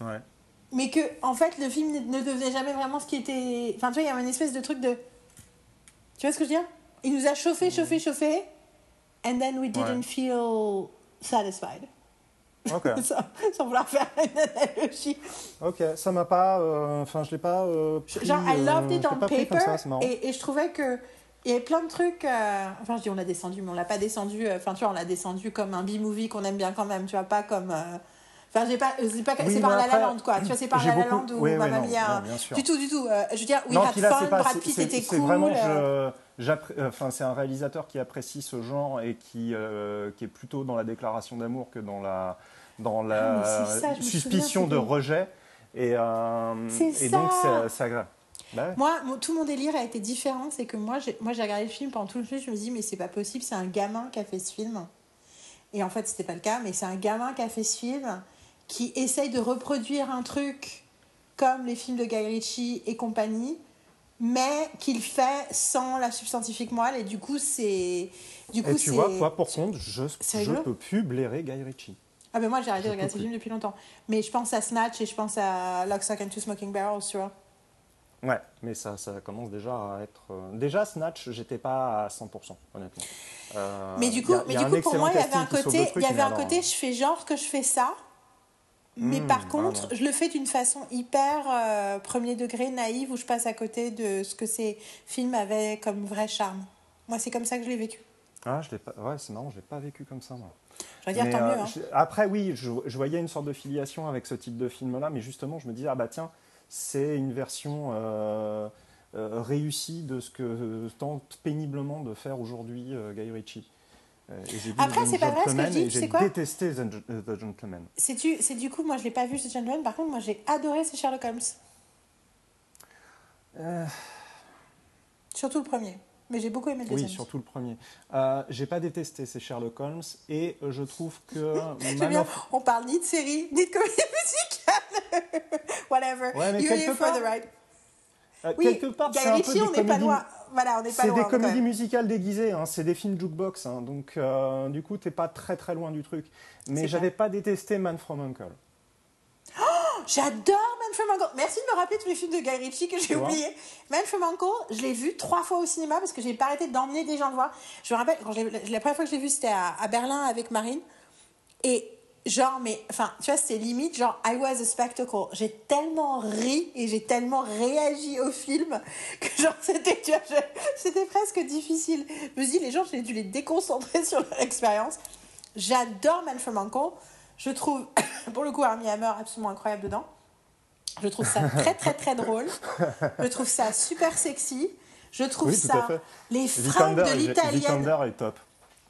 Ouais. Mais que en fait, le film ne devenait jamais vraiment ce qui était. Enfin, tu vois, il y avait une espèce de truc de. Tu vois ce que je veux dire? Il nous a chauffé, chauffé, chauffé, and then we didn't Ouais. feel satisfied. Ok. sans, sans vouloir faire une analogie. Ok, ça m'a pas. euh, Enfin, je l'ai pas. euh, pris, Genre, I loved euh, it l'ai on paper, ça, et, et je trouvais que. Il y avait plein de trucs. euh, Enfin, je dis on l'a descendu, mais on l'a pas descendu. euh, Enfin, tu vois, on l'a descendu comme un B-movie qu'on aime bien quand même, tu vois, pas comme. Enfin, j'ai pas, c'est pas, Oui, c'est par mais La La après, Land, quoi. Tu vois, c'est par La La beaucoup- Land où oui, oui, Mamma Mia. Du tout, du tout. euh, je veux dire, We non, là, Fun, c'est pas. Brad c'est- Pitt c'est- était C'est cool. vraiment. euh, euh, Enfin, c'est un réalisateur qui apprécie ce genre et qui, euh, qui est plutôt dans la déclaration d'amour que dans la, dans la Ah, c'est ça, suspicion souviens, de rejet. Et, C'est et donc, ça. c'est c'est agréable. Bah ouais. Moi, tout mon délire a été différent. C'est que moi, j'ai moi, j'ai regardé le film pendant tout le film. Je me dis, mais c'est pas possible, c'est un gamin qui a fait ce film. Et en fait, c'était pas le cas, mais c'est un gamin qui a fait ce film qui essaye de reproduire un truc comme les films de Guy Ritchie et compagnie, mais qu'il fait sans la substantifique moelle. Et du coup, c'est. Du coup, Et tu vois, toi, pour contre, je rigolo. peux plus blairer Guy Ritchie. Ah ben moi j'ai arrêté de regarder ces films depuis longtemps. Mais je pense à Snatch et je pense à Lock, Stock and Two Smoking Barrels, tu vois. Ouais, mais ça, ça commence déjà à être. euh, Déjà, Snatch, j'étais pas à 100%, honnêtement. Euh, Mais du coup, a- mais du coup pour moi, il y avait un côté, il y avait mais un alors, côté, je fais genre que je fais ça. Mais Hmm, par contre, je le fais d'une façon hyper euh, premier degré, naïve, où je passe à côté de ce que ces films avaient comme vrai charme. Moi, c'est comme ça que je l'ai vécu. Ah, je l'ai pas. Ouais, c'est marrant, je l'ai pas vécu comme ça, moi. Je dire, Mais, tant euh, mieux. hein. je- Après, oui, je, je voyais une sorte de filiation avec ce type de film-là, mais justement, je me disais, ah bah tiens, c'est une version euh, euh, réussie de ce que tente péniblement de faire aujourd'hui euh, Guy Ritchie. Euh, et Après, The c'est pas vrai, ce que je dis, j'ai détesté The, Gen- The Gentleman. C'est du, c'est du coup, moi, je l'ai pas vu, ce Gentleman. Par contre, moi, j'ai adoré ce Sherlock Holmes. Euh, Surtout le premier. Mais j'ai beaucoup aimé le oui, deuxième. surtout le premier. Euh, j'ai pas détesté ces Sherlock Holmes et je trouve que bien, of- on parle ni de série, ni de comédie musicale. Whatever. Ouais, mais You're here for part, the ride. euh, Oui, quelque part, Guy c'est Ritchie, on n'est pas loin. Voilà, on n'est pas C'est des comédies musicales déguisées, hein, c'est des films jukebox, hein, donc euh, du coup t'es pas très très loin du truc. Mais j'avais pas détesté Man from Uncle. J'adore Man from Uncle. Merci de me rappeler tous les films de Guy Ritchie que j'ai oubliés. Man from Uncle, je l'ai vu trois fois au cinéma parce que j'ai pas arrêté d'emmener des gens le voir. Je me rappelle, quand je l'ai- la première fois que je l'ai vu, c'était à, à Berlin avec Marine. Et genre, mais, enfin, tu vois, c'était limite, genre, I was a spectacle. J'ai tellement ri et j'ai tellement réagi au film que, genre, c'était, tu vois, c'était presque difficile. Je me dit, les gens, j'ai dû les déconcentrer sur leur expérience. J'adore Man from Uncle. Je trouve, pour le coup, Armie Hammer absolument incroyable dedans. Je trouve ça très, très, très drôle. Je trouve ça super sexy. Je trouve Oui, ça. Les fringues Vikander, de l'italienne. Est top.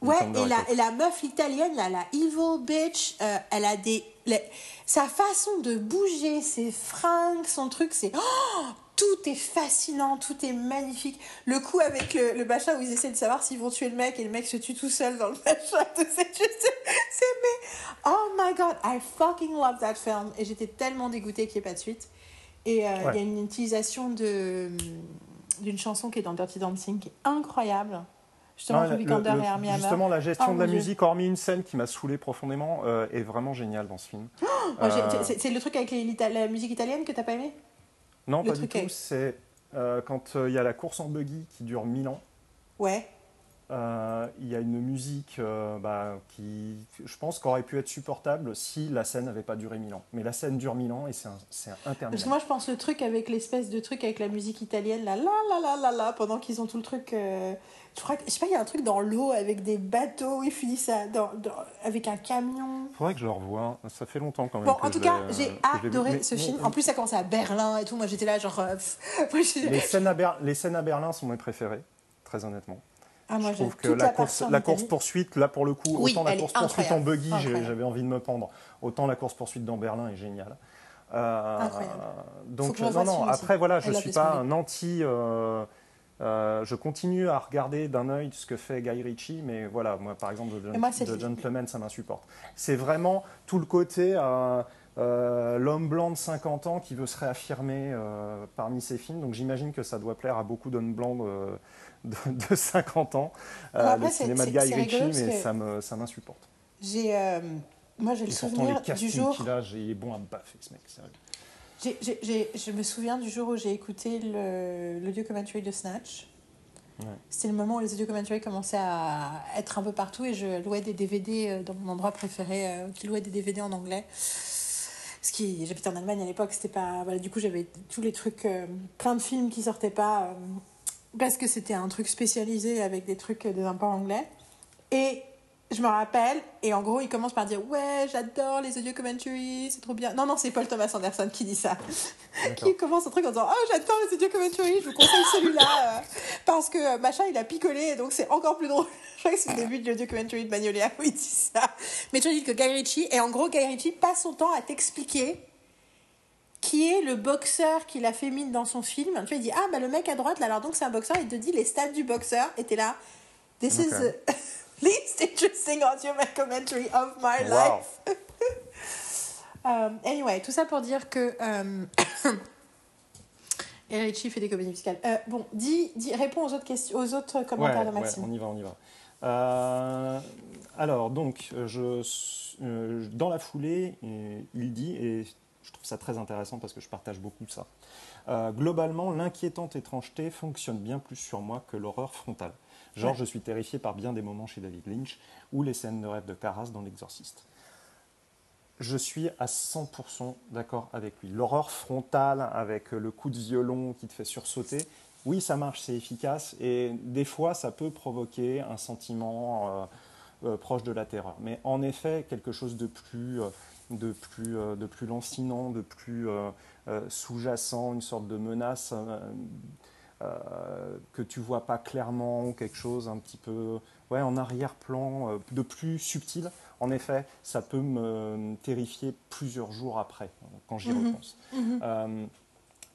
Ouais, et la, top. et la meuf italienne, là, la evil bitch, euh, elle a des. les- sa façon de bouger, ses fringues, son truc, c'est. Oh, tout est fascinant, tout est magnifique. Le coup avec le, le machin où ils essaient de savoir s'ils vont tuer le mec et le mec se tue tout seul dans le machin, c'est juste. C'est mais. Oh my god, I fucking love that film. Et j'étais tellement dégoûtée qu'il n'y ait pas de suite. Et euh, il y a une utilisation de d'une chanson qui est dans Dirty Dancing qui est incroyable. Justement, Non, et Armie Hammer. la gestion Oh, de la musique, hormis une scène qui m'a saoulé profondément, euh, est vraiment géniale dans ce film. Euh, c'est- le truc avec les- la musique italienne que t'as pas aimé? Non, le pas du tout. C'est euh, quand il y a la course en buggy qui dure 1000 ans. Ouais. Euh, il y a une musique euh, bah, qui, je pense, qu'aurait pu être supportable si la scène n'avait pas duré 1000 ans. Mais la scène dure 1000 ans et c'est un- c'est Parce que interminable. moi, je pense le truc avec l'espèce de truc avec la musique italienne, là, là, là, là, là, là, pendant qu'ils ont tout le truc. euh, je crois que, je sais pas, il y a un truc dans l'eau avec des bateaux, ils finissent à- dans, dans- avec un camion. Faudrait que je le revoie. Ça fait longtemps quand même. Bon, que en tout cas, j'ai vu. adoré Mais- ce mais- film. En plus, ça commençait à Berlin et tout. Moi, j'étais là, genre. euh, les scènes, à Ber- les scènes à Berlin sont mes préférées, très honnêtement. Ah, moi, je trouve que la, course, la poursuite, là pour le coup, Oui, autant la course poursuite en buggy, j'avais envie de me pendre, autant la course poursuite dans Berlin est géniale. Euh, Incroyable. Donc non, non. film aussi. Après voilà, je suis pas un anti. euh, euh, je continue à regarder d'un œil ce que fait Guy Ritchie, mais voilà, moi par exemple, The, moi, Gentleman, ça m'insupporte. C'est vraiment tout le côté euh, euh, l'homme blanc de 50 ans qui veut se réaffirmer euh, parmi ses films. Donc j'imagine que ça doit plaire à beaucoup d'hommes blancs de, de, de 50 ans, après, le cinéma de Guy Ritchie, mais ça me- ça m'insupporte. J'ai. moi, j'ai le souvenir du jour. qu'il a, j'ai- il est bon à baffer ce mec, sérieux. J'ai- j'ai- j'ai- je me souviens du jour où j'ai écouté l'audio commentary de Snatch. Ouais. C'était le moment où les audio commentary commençaient à être un peu partout et je louais des DVD euh, dans mon endroit préféré euh, qui louait des DVD en anglais. Ce qui, j'habitais en Allemagne à l'époque, c'était pas. Voilà, du coup, j'avais tous les trucs, euh, plein de films qui sortaient pas parce que c'était un truc spécialisé avec des trucs, des imports anglais. Et je me rappelle, et en gros, il commence par dire Ouais, j'adore les audio commentaries, c'est trop bien. Non, non, c'est Paul Thomas Anderson qui dit ça. qui commence un truc en disant Oh, j'adore les audio commentaries, je vous conseille celui-là. euh, parce que euh, machin, il a picolé, donc c'est encore plus drôle. je crois que c'est le début de l'audio commentary de Magnolia où il dit ça. Mais tu dis que Guy Ritchie, et en gros, Guy Ritchie passe son temps à t'expliquer qui est le boxeur qu'il a fait mine dans son film. Tu vois, il dit Ah, bah le mec à droite, là, alors donc c'est un boxeur, il te dit les stats du boxeur, et t'es là. This is Ok. the least interesting audio commentary of my Wow. life. Euh, anyway, tout ça pour dire que. Euh... et Richie fait des comédies musicales. Euh, bon, dis, dis, réponds aux autres, questions, aux autres commentaires Ouais, de ouais, Maxime. on y va, on y va. Euh, alors, donc, je, euh, dans la foulée, il dit, et je trouve ça très intéressant parce que je partage beaucoup ça, euh, globalement, l'inquiétante étrangeté fonctionne bien plus sur moi que l'horreur frontale. Genre, je suis terrifié par bien des moments chez David Lynch ou les scènes de rêve de Caras dans L'Exorciste. Je suis à 100% d'accord avec lui. L'horreur frontale avec le coup de violon qui te fait sursauter, oui, ça marche, c'est efficace, et des fois, ça peut provoquer un sentiment euh, euh, proche de la terreur. Mais en effet, quelque chose de plus, euh, de plus, de plus lancinant, de plus sous-jacent, une sorte de menace que tu vois pas clairement, quelque chose un petit peu ouais, en arrière-plan, de plus subtil. En effet, ça peut me terrifier plusieurs jours après, quand j'y mhm. repense. Mhm.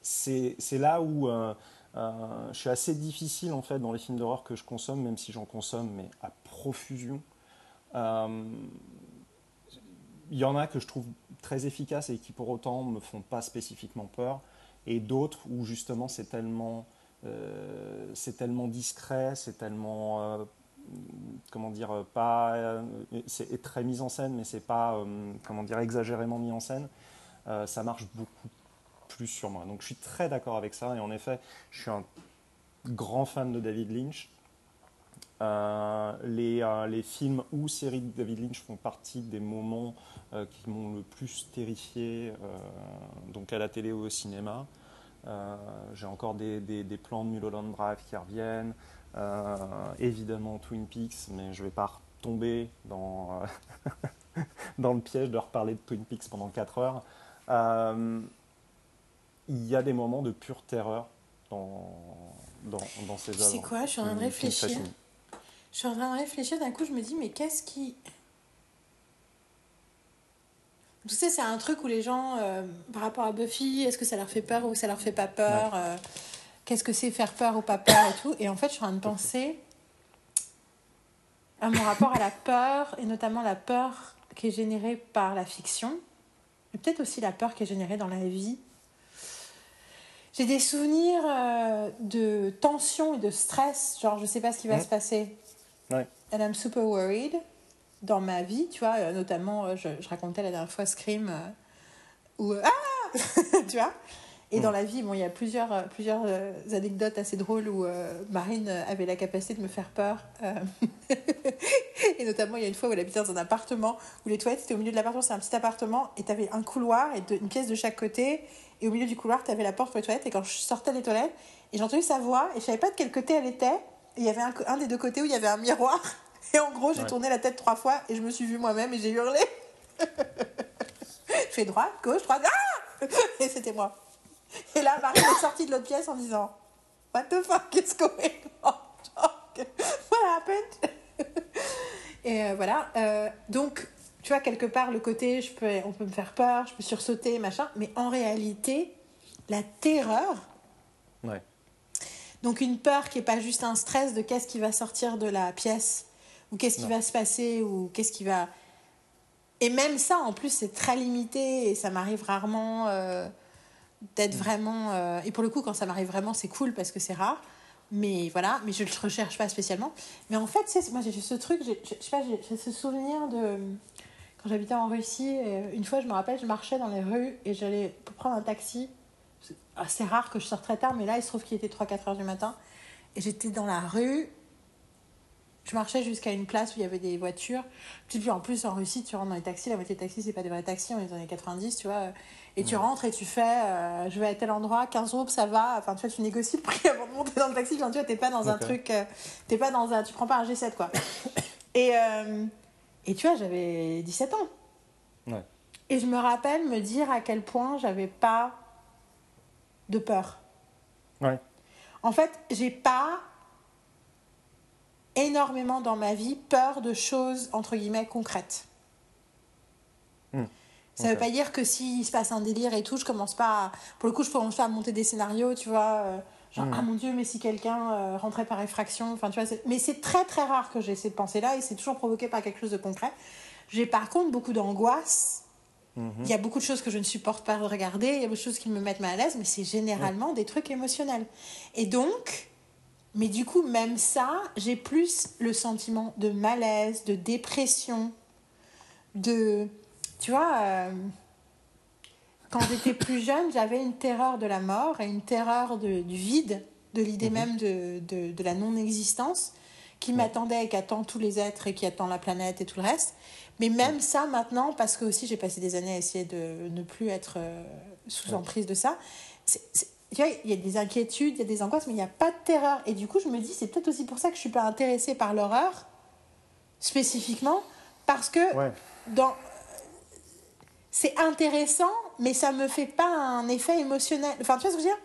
c'est là où euh, je suis assez difficile en fait dans les films d'horreur que je consomme, même si j'en consomme, mais à profusion. Euh, il y en a que je trouve très efficaces et qui pour autant me font pas spécifiquement peur, et d'autres où justement c'est tellement, euh, c'est tellement discret, c'est tellement comment dire pas, c'est très mis en scène, mais c'est pas comment dire exagérément mis en scène. ça marche beaucoup plus sur moi. Donc je suis très d'accord avec ça. Et en effet, je suis un grand fan de David Lynch. Euh, les, euh, films ou séries de David Lynch font partie des moments euh, qui m'ont le plus terrifié, donc à la télé ou au cinéma. J'ai encore des, des, des, plans de Mulholland Drive qui reviennent, évidemment Twin Peaks, mais je ne vais pas retomber dans, dans le piège de reparler de Twin Peaks pendant 4 heures. Il y a des moments de pure terreur dans, dans, dans ces œuvres. C'est quoi? Je suis en train de réfléchir. Je suis en train de réfléchir, d'un coup je me dis, mais qu'est-ce qui... Tu sais, c'est un truc où les gens, euh, par rapport à Buffy, est-ce que ça leur fait peur ou ça leur fait pas peur euh, Qu'est-ce que c'est faire peur ou pas peur et tout. Et en fait, je suis en train de penser à mon rapport à la peur, et notamment la peur qui est générée par la fiction, et peut-être aussi la peur qui est générée dans la vie. J'ai des souvenirs euh, de tension et de stress, genre je sais pas ce qui va se passer. Ouais. And I'm super worried dans ma vie, tu vois, euh, notamment, euh, je, je, racontais la dernière fois Scream, où... Ah Tu vois et dans la vie, bon, il y a plusieurs, plusieurs anecdotes assez drôles où Marine avait la capacité de me faire peur. et notamment, il y a une fois où elle habitait dans un appartement où les toilettes étaient au milieu de l'appartement. C'est un petit appartement et tu avais un couloir et une pièce de chaque côté. Et au milieu du couloir, tu avais la porte pour les toilettes. Et quand je sortais des toilettes, et j'ai entendu sa voix, et je savais pas de quel côté elle était. Et il y avait un, un, des deux côtés où il y avait un miroir. Et en gros, j'ai tourné la tête trois fois et je me suis vue moi-même et j'ai hurlé. je fais droite, gauche, droite. Ah Et c'était moi. Et là, Marie est sortie de l'autre pièce en disant What the fuck is going on What happened? Et euh, voilà. Euh, donc, tu vois, quelque part, le côté, je peux, on peut me faire peur, je peux sursauter, machin, mais en réalité, la terreur. Ouais. Donc, une peur qui n'est pas juste un stress de qu'est-ce qui va sortir de la pièce, ou qu'est-ce qui va se passer, ou qu'est-ce qui va. Et même ça, en plus, c'est très limité, et ça m'arrive rarement euh, d'être mm. vraiment. Euh, et pour le coup, quand ça m'arrive vraiment, c'est cool parce que c'est rare. Mais voilà, mais je ne le recherche pas spécialement. Mais en fait, moi j'ai ce truc, je sais pas, j'ai ce souvenir de quand j'habitais en Russie, euh, une fois, je me rappelle, je marchais dans les rues et j'allais prendre un taxi. C'est assez rare que je sorte très tard, mais là, il se trouve qu'il était 3-4 heures du matin. Et j'étais dans la rue. Je marchais jusqu'à une place où il y avait des voitures. Puis en plus, en Russie, tu rentres dans les taxis. La moitié des taxis, c'est pas des vrais taxis, on est dans les 90, tu vois. Et tu rentres et tu fais, euh, je vais à tel endroit, 15 euros, ça va. Enfin, tu vois, tu négocies le prix avant de monter dans le taxi. Genre, tu vois, t'es pas dans un truc, euh, t'es pas dans un, tu prends pas un G7, quoi. Et, et tu vois, j'avais 17 ans. Ouais. Et je me rappelle me dire à quel point j'avais pas de peur. Ouais. En fait, j'ai pas énormément dans ma vie peur de choses entre guillemets concrètes. Hmm. Ça ne veut pas dire que s'il se passe un délire et tout, je commence pas à... Pour le coup, je commence pas à monter des scénarios, tu vois. Euh, Genre, mm. ah mon Dieu, mais si quelqu'un euh, rentrait par effraction. Enfin, tu vois, mais c'est très très rare que j'ai ces pensées-là et c'est toujours provoqué par quelque chose de concret. J'ai par contre beaucoup d'angoisse. Mm-hmm. Il y a beaucoup de choses que je ne supporte pas regarder, il y a beaucoup de choses qui me mettent mal à l'aise, mais c'est généralement des trucs émotionnels. Et donc, Mais du coup, même ça, j'ai plus le sentiment de malaise, de dépression, de... Tu vois, euh, quand j'étais plus jeune, j'avais une terreur de la mort et une terreur de, du vide, de l'idée Mhm. même de, de, de la non-existence qui m'attendait et qui attend tous les êtres et qui attend la planète et tout le reste. Mais même ça maintenant, parce que aussi j'ai passé des années à essayer de ne plus être euh, sous Ouais. emprise de ça, c'est- tu vois, il y a des inquiétudes, il y a des angoisses, mais il n'y a pas de terreur. Et du coup, je me dis, c'est peut-être aussi pour ça que je suis pas intéressée par l'horreur, spécifiquement, parce que Ouais. dans... c'est intéressant, mais ça me fait pas un effet émotionnel. Enfin, tu vois ce que je veux dire?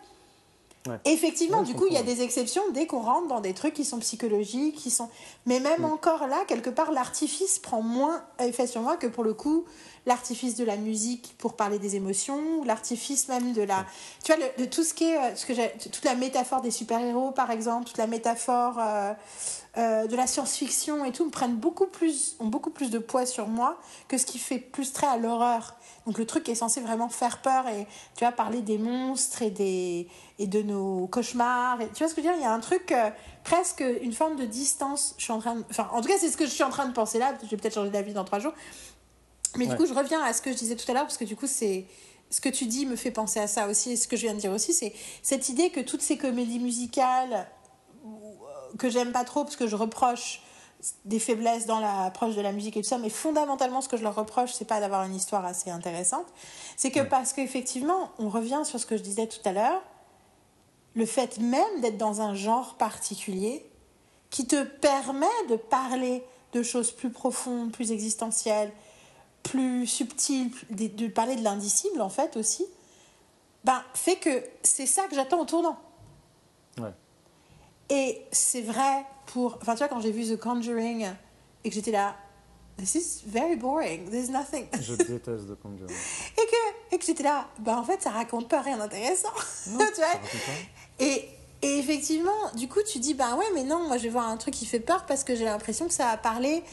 Ouais. Effectivement, Ouais, du coup, il y a des exceptions dès qu'on rentre dans des trucs qui sont psychologiques, qui sont. Mais même Mm. encore là, quelque part, l'artifice prend moins effet sur moi que pour le coup, l'artifice de la musique pour parler des émotions, l'artifice même de la. Tu vois, le- de tout ce qui est. euh, Ce que toute la métaphore des super-héros, par exemple, toute la métaphore euh, euh, de la science-fiction et tout, me prennent beaucoup plus, ont beaucoup plus de poids sur moi que ce qui fait plus trait à l'horreur. Donc le truc est censé vraiment faire peur et tu vois parler des monstres et des et de nos cauchemars. Et, tu vois ce que je veux dire? Il y a un truc euh, presque une forme de distance. Je suis en train de, enfin en tout cas c'est ce que je suis en train de penser là. Je vais peut-être changer d'avis dans trois jours. Mais du coup je reviens à ce que je disais tout à l'heure parce que du coup c'est ce que tu dis me fait penser à ça aussi et ce que je viens de dire aussi c'est cette idée que toutes ces comédies musicales que j'aime pas trop parce que je reproche des faiblesses dans l'approche de la musique et tout ça, mais fondamentalement, ce que je leur reproche, c'est pas d'avoir une histoire assez intéressante, c'est que Ouais. parce qu'effectivement, on revient sur ce que je disais tout à l'heure, le fait même d'être dans un genre particulier qui te permet de parler de choses plus profondes, plus existentielles, plus subtiles, de parler de l'indicible en fait aussi, ben, fait que c'est ça que j'attends au tournant. Et c'est vrai pour. Enfin, tu vois, quand j'ai vu The Conjuring et que j'étais là, this is very boring, there's nothing. Je déteste The Conjuring. et que, et que j'étais là, bah en fait, ça raconte pas rien d'intéressant. Non, tu vois? pas. et, et effectivement, du coup, tu dis, bah ouais, mais non, moi je vais voir un truc qui fait peur parce que j'ai l'impression que ça a parlé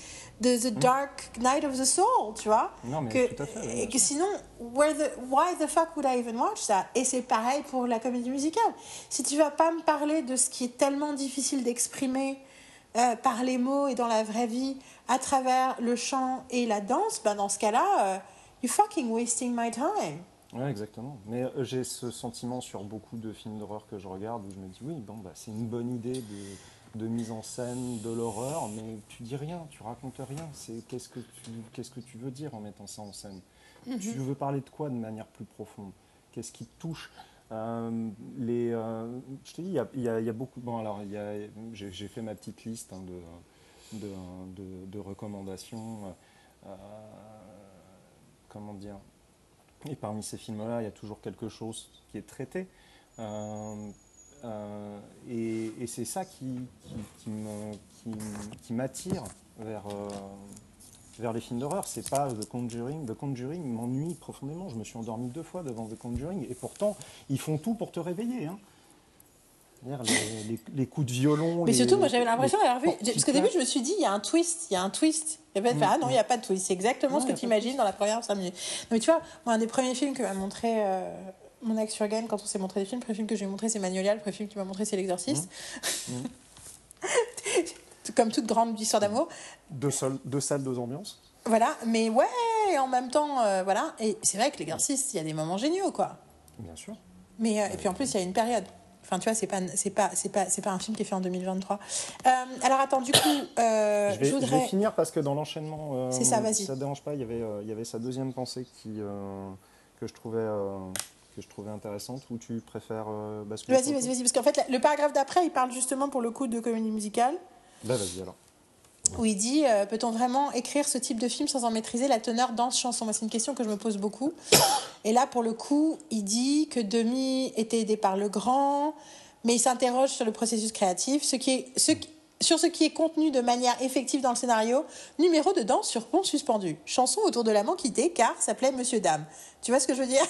de The Dark Night of the Soul, tu vois. Non, mais que, tout à fait. et que sinon, where the, why the fuck would I even watch that? Et c'est pareil pour la comédie musicale. Si tu vas pas me parler de ce qui est tellement difficile d'exprimer euh, par les mots et dans la vraie vie à travers le chant et la danse, ben dans ce cas-là, euh, you fucking wasting my time. Ouais, exactement. Mais euh, j'ai ce sentiment sur beaucoup de films d'horreur que je regarde où je me dis oui, bon, bah, c'est une bonne idée de, de mise en scène de l'horreur, mais tu dis rien, tu racontes rien. C'est qu'est-ce que tu qu'est-ce que tu veux dire en mettant ça en scène? Tu veux parler de quoi de manière plus profonde? Qu'est-ce qui te touche? Euh, les, euh, je te dis, il y a, y y beaucoup. Bon, alors, j'ai j'ai fait ma petite liste hein, de, de, de- de recommandations. euh, comment dire? Et parmi ces films-là, il y a toujours quelque chose qui est traité. Euh, et et c'est ça qui, qui, m'attire vers, euh, vers les films d'horreur. C'est pas The Conjuring. The Conjuring m'ennuie profondément. Je me suis endormi deux fois devant The Conjuring. Et pourtant, ils font tout pour te réveiller. hein. Les, les- les coups de violon. Mais les- surtout, moi j'avais l'impression d'avoir vu. Parce qu'au début, je me suis dit, il y a un twist, il y a un twist. Et puis, elle fait, Mm, ah non, il n'y a pas de twist. C'est exactement Non, ce que tu imagines dans la première 5 minutes. Non, mais tu vois, moi, un des premiers films que m'a montré euh, mon ex Jurgen quand on s'est montré des films, le premier film que j'ai montré, c'est Magnolia. Le premier film qu'il m'a montré, c'est L'Exorciste. Mm. Comme toute grande histoire d'amour. Deux, salles, deux ambiances. Voilà, mais ouais, en même temps, euh, voilà. Et c'est vrai que L'Exorciste, il y a des moments géniaux, quoi. Bien sûr. Mais, euh, et puis en plus, il y a une période. Enfin, tu vois, c'est pas, c'est pas, c'est pas, c'est pas un film qui est fait en 2023. Euh, alors attends, du coup, euh, je, vais, je vais voudrais. finir parce que dans l'enchaînement, euh, C'est ça, vas-y. si ça ne dérange pas, il y avait, euh, il y avait sa deuxième pensée qui, que, je trouvais, que je trouvais intéressante. Ou tu préfères euh, basculer Vas-y, vas-y, vas-y, parce qu'en fait, le paragraphe d'après, il parle justement pour le coup de comédie musicale, Bah vas-y alors. où il dit euh, Peut-on vraiment écrire ce type de film sans en maîtriser la teneur danse-chanson Moi, c'est une question que je me pose beaucoup. Et là, pour le coup, il dit que Demi était aidé par le grand, mais il s'interroge sur le processus créatif, ce qui est, ce qui- sur ce qui est contenu de manière effective dans le scénario. Numéro de danse sur pont suspendu. Chanson autour de l'amant quitté, car s'appelait Monsieur Dame. Tu vois ce que je veux dire?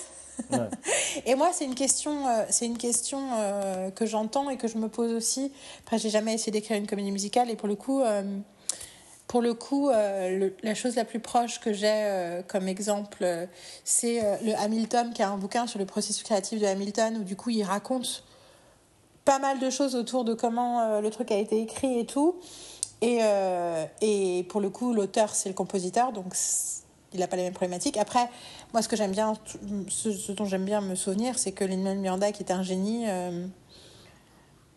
Et moi, c'est une question, euh, une question euh, que j'entends et que je me pose aussi. Après, j'ai jamais essayé d'écrire une comédie musicale et pour le coup, euh, pour le coup, la chose la plus proche que j'ai comme exemple, c'est le Hamilton, qui a un bouquin sur le processus créatif de Hamilton, où du coup, il raconte pas mal de choses autour de comment le truc a été écrit et tout. Et, et pour le coup, l'auteur, c'est le compositeur, donc il n'a pas les mêmes problématiques. Après, moi, ce que j'aime bien, ce, dont j'aime bien me souvenir, c'est que Lin-Manuel Miranda, qui était un génie, euh,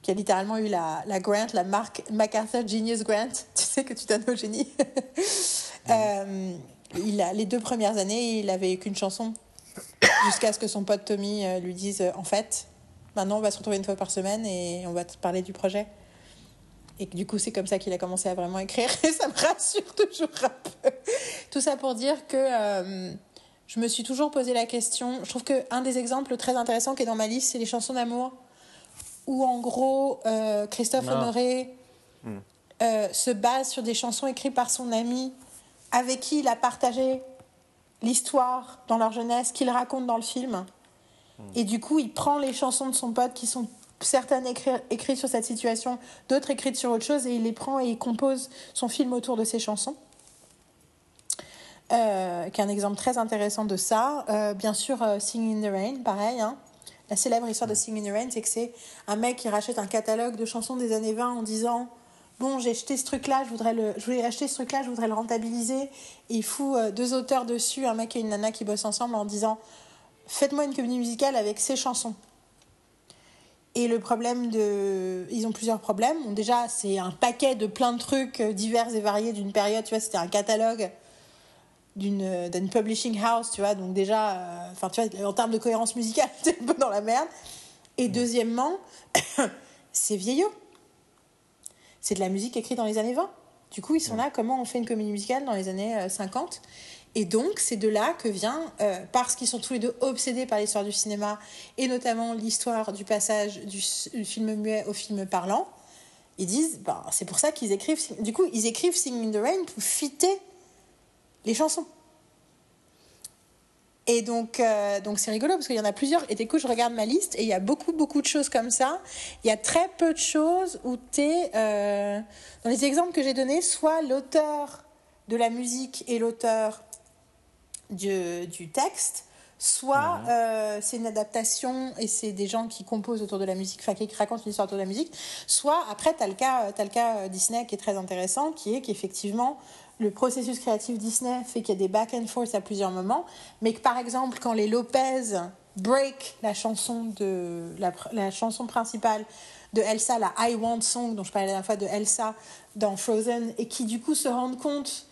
qui a littéralement eu la, la grant, la marque MacArthur Genius Grant, tu sais que tu donnes au génie. il a, les deux premières années, il avait qu'une chanson, jusqu'à ce que son pote Tommy lui dise, en fait, Maintenant, on va se retrouver une fois par semaine et on va te parler du projet. Et du coup, c'est comme ça qu'il a commencé à vraiment écrire. Et ça me rassure toujours un peu. Tout ça pour dire que euh, je me suis toujours posé la question. Je trouve qu'un des exemples très intéressants qui est dans ma liste, c'est les chansons d'amour. Où en gros, euh, Christophe Honoré hmm. euh, se base sur des chansons écrites par son ami avec qui il a partagé l'histoire dans leur jeunesse qu'il raconte dans le film. Et du coup, il prend les chansons de son pote qui sont certaines écrites sur cette situation, d'autres écrites sur autre chose, et il les prend et il compose son film autour de ces chansons. Euh, qui est un exemple très intéressant de ça. Euh, bien sûr, euh, Sing in the Rain, pareil. Hein. La célèbre histoire de Sing in the Rain, c'est que c'est un mec qui rachète un catalogue de chansons des années 20 en disant Bon, j'ai acheté ce truc-là, je voudrais le, je voulais acheter ce truc-là, je voudrais le rentabiliser. Et il fout deux auteurs dessus, un mec et une nana qui bossent ensemble en disant faites-moi une comédie musicale avec ces chansons. Et le problème de. Ils ont plusieurs problèmes. déjà, c'est un paquet de plein de trucs divers et variés d'une période. Tu vois, c'était un catalogue d'une publishing house, tu vois. Donc, déjà, euh, tu vois, en termes de cohérence musicale, c'est un peu dans la merde. Et deuxièmement, c'est vieillot. C'est de la musique écrite dans les années 20. Du coup, ils sont là, comment on fait une comédie musicale dans les années 50 euh, et donc, c'est de là que vient, euh, parce qu'ils sont tous les deux obsédés par l'histoire du cinéma, et notamment l'histoire du passage du, film muet au film parlant, ils disent, bah, c'est pour ça qu'ils écrivent, du coup, ils écrivent Sing in the Rain pour fitter les chansons. Et donc, euh, donc c'est rigolo parce qu'il y en a plusieurs. Et du coup, je regarde ma liste et il y a beaucoup, beaucoup de choses comme ça. Il y a très peu de choses où tu es, euh, dans les exemples que j'ai donnés, soit l'auteur de la musique et l'auteur du, du texte, soit euh, c'est une adaptation et c'est des gens qui composent autour de la musique, enfin qui racontent une histoire autour de la musique, soit après tu as le cas, as le cas euh, Disney qui est très intéressant, qui est qu'effectivement le processus créatif Disney fait qu'il y a des back and forth à plusieurs moments, mais que par exemple quand les Lopez break la chanson de la, la chanson principale de Elsa, la I Want Song dont je parlais la dernière fois de Elsa dans Frozen, et qui du coup se rendent compte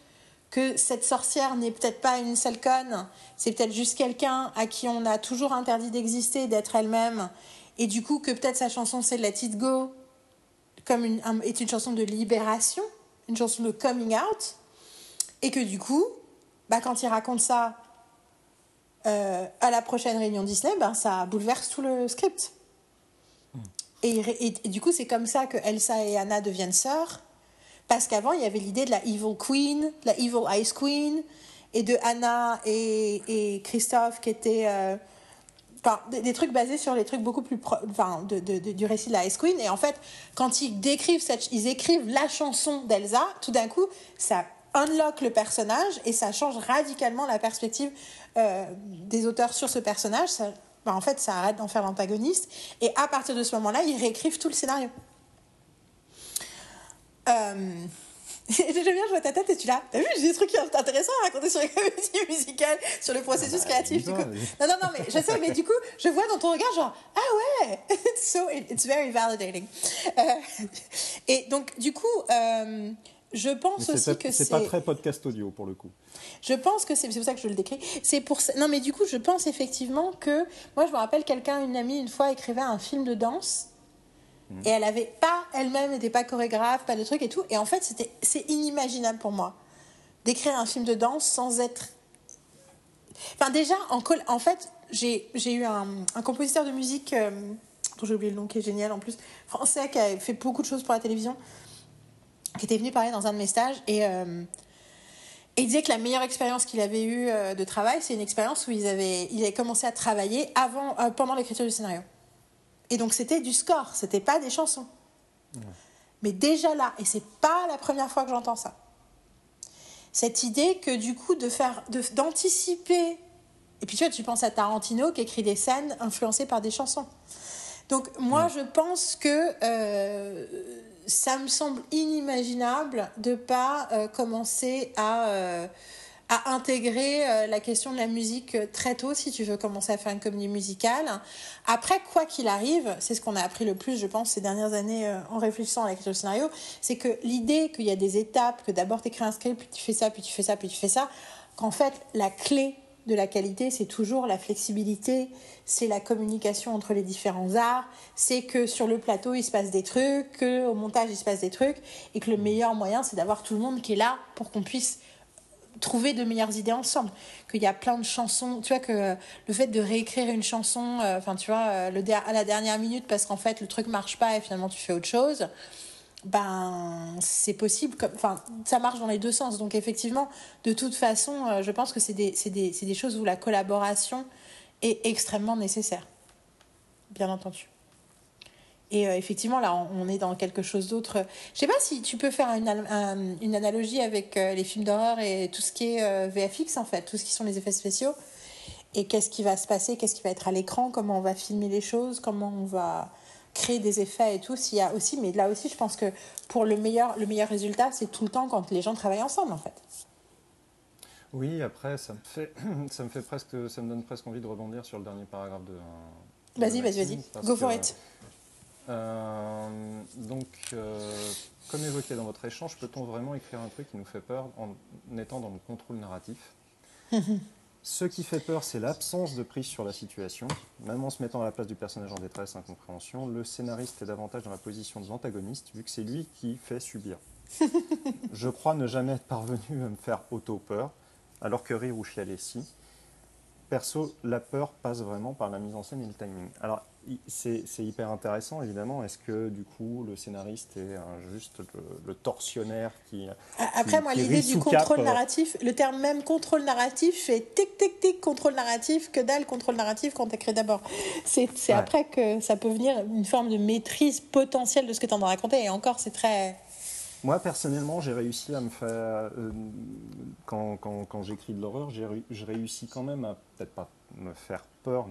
que cette sorcière n'est peut-être pas une seule conne, c'est peut-être juste quelqu'un à qui on a toujours interdit d'exister, d'être elle-même, et du coup que peut-être sa chanson c'est Let It Go, comme une, est une chanson de libération, une chanson de coming out, et que du coup, bah, quand il raconte ça euh, à la prochaine réunion Disney, ben, ça bouleverse tout le script. Hmm. Et, et, du coup, c'est comme ça que Elsa et Anna deviennent sœurs parce qu'avant, il y avait l'idée de la Evil Queen, la Evil Ice Queen, et de Anna et, et Christophe qui étaient. Euh, des, trucs basés sur les trucs beaucoup plus. enfin, de, de, du récit de la Ice Queen. Et en fait, quand ils décrivent ils écrivent la chanson d'Elsa, tout d'un coup, ça unlock le personnage et ça change radicalement la perspective euh, des auteurs sur ce personnage. Ben, en fait, ça arrête d'en faire l'antagoniste. Et à partir de ce moment-là, ils réécrivent tout le scénario. Euh... J'aime bien, je vois ta tête et tu l'as. T'as vu, j'ai des trucs intéressants à raconter sur les comédies musicales, sur le processus ah créatif. Du coup. Non, non, non, mais je sais, mais du coup, je vois dans ton regard, genre, ah ouais, it's, so, it's very validating. Euh, et donc, du coup, euh, je pense aussi que c'est. C'est pas très podcast audio pour le coup. Je pense que c'est pour ça que je le décris. C'est pour non, mais du coup, je pense effectivement que moi, je me rappelle quelqu'un, une amie, une fois écrivait un film de danse et elle avait pas, elle-même n'était pas chorégraphe, pas de trucs et tout. Et en fait, c'était, c'est inimaginable pour moi d'écrire un film de danse sans être. Enfin, déjà, en, en fait, j'ai, eu un, un, compositeur de musique, euh, dont j'ai oublié le nom, qui est génial en plus, français, qui a fait beaucoup de choses pour la télévision, qui était venu parler dans un de mes stages. Et. Euh, et il disait que la meilleure expérience qu'il avait eue euh, de travail, c'est une expérience où ils avaient, il avait commencé à travailler avant, pendant l'écriture du scénario. Et donc c'était du score, c'était pas des chansons. Mais déjà là, et c'est pas la première fois que j'entends ça. Cette idée que du coup de faire, d'anticiper. et puis tu vois, tu penses à Tarantino qui écrit des scènes influencées par des chansons. Donc moi, je pense que euh, ça me semble inimaginable de pas euh, commencer à, euh, à intégrer la question de la musique très tôt si tu veux commencer à faire une comédie musicale. Après, quoi qu'il arrive, c'est ce qu'on a appris le plus, je pense, ces dernières années en réfléchissant à l'écriture du scénario, c'est que l'idée qu'il y a des étapes, que d'abord tu écris un script, puis tu fais ça, puis tu fais ça, puis tu fais ça, qu'en fait, la clé de la qualité, c'est toujours la flexibilité, c'est la communication entre les différents arts, c'est que sur le plateau il se passe des trucs, que au montage il se passe des trucs, et que le meilleur moyen c'est d'avoir tout le monde qui est là pour qu'on puisse trouver de meilleures idées ensemble. Qu'il y a plein de chansons, tu vois que le fait de réécrire une chanson, euh, enfin tu vois, euh, le à la dernière minute parce qu'en fait le truc marche pas et finalement tu fais autre chose ben c'est possible enfin ça marche dans les deux sens. Donc effectivement de toute façon euh, je pense que c'est des, des, des, choses où la collaboration est extrêmement nécessaire. Bien entendu et euh, effectivement là on, est dans quelque chose d'autre je sais pas si tu peux faire une, une analogie avec euh, les films d'horreur et tout ce qui est VFX en fait tout ce qui sont les effets spéciaux et qu'est-ce qui va se passer qu'est-ce qui va être à l'écran comment on va filmer les choses comment on va créer des effets et tout, s'il y a aussi, mais là aussi, je pense que pour le meilleur, le meilleur résultat, c'est tout le temps quand les gens travaillent ensemble, en fait. Oui, après, ça me fait, ça me fait presque, ça me donne presque envie de rebondir sur le dernier paragraphe de. Vas-y, vas-y, vas-y. Go for it. Euh, donc, euh, comme évoqué dans votre échange, peut-on vraiment écrire un truc qui nous fait peur en étant dans le contrôle narratif? Ce qui fait peur, c'est l'absence de prise sur la situation. Même en se mettant à la place du personnage en détresse, incompréhension, le scénariste est davantage dans la position de l'antagoniste, vu que c'est lui qui fait subir. Je crois ne jamais être parvenu à me faire auto-peur, alors que rire ou chialer si. Perso, la peur passe vraiment par la mise en scène et le timing. Alors, c'est hyper intéressant, évidemment. Est-ce que, du coup, le scénariste est juste le, tortionnaire qui. Après, moi, l'idée du contrôle narratif, le terme même contrôle narratif fait tic, tic, tic, contrôle narratif, que dalle contrôle narratif quand tu écrit d'abord. C'est après que ça peut venir une forme de maîtrise potentielle de ce que tu en as raconté. Et encore, c'est très moi, personnellement, j'ai réussi à me faire. Euh, quand, quand, quand j'écris de l'horreur, j'ai réussi quand même à, peut-être pas me faire peur,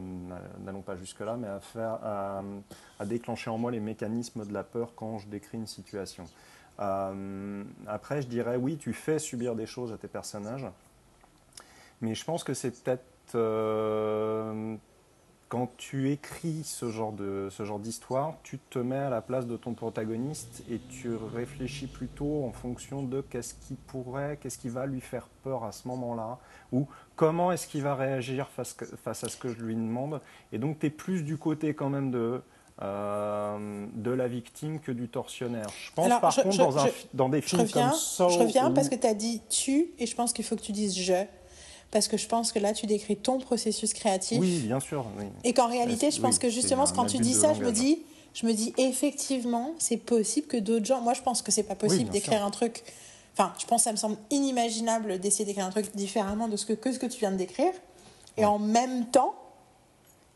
n'allons pas jusque-là, mais à, faire, à, déclencher en moi les mécanismes de la peur quand je décris une situation. Euh, après, je dirais, oui, tu fais subir des choses à tes personnages, mais je pense que c'est peut-être. Euh, quand tu écris ce genre de ce genre d'histoire, tu te mets à la place de ton protagoniste et tu réfléchis plutôt en fonction de qu'est-ce qui pourrait, qu'est-ce qui va lui faire peur à ce moment-là, ou comment est-ce qu'il va réagir face, face à ce que je lui demande. Et donc tu es plus du côté quand même de euh, de la victime que du tortionnaire. Je pense par contre dans, un, dans, des films comme ça. Je reviens parce que tu as dit tu et je pense qu'il faut que tu dises je parce que je pense que là, tu décris ton processus créatif. Oui, bien sûr. Et qu'en réalité, je pense que justement, quand tu dis ça, je me dis, je me dis effectivement, c'est possible que d'autres gens. Moi, je pense que c'est pas possible d'écrire un truc. Enfin, je pense que ça me semble inimaginable d'essayer d'écrire un truc différemment de ce que, que ce que tu viens de décrire. Et en même temps,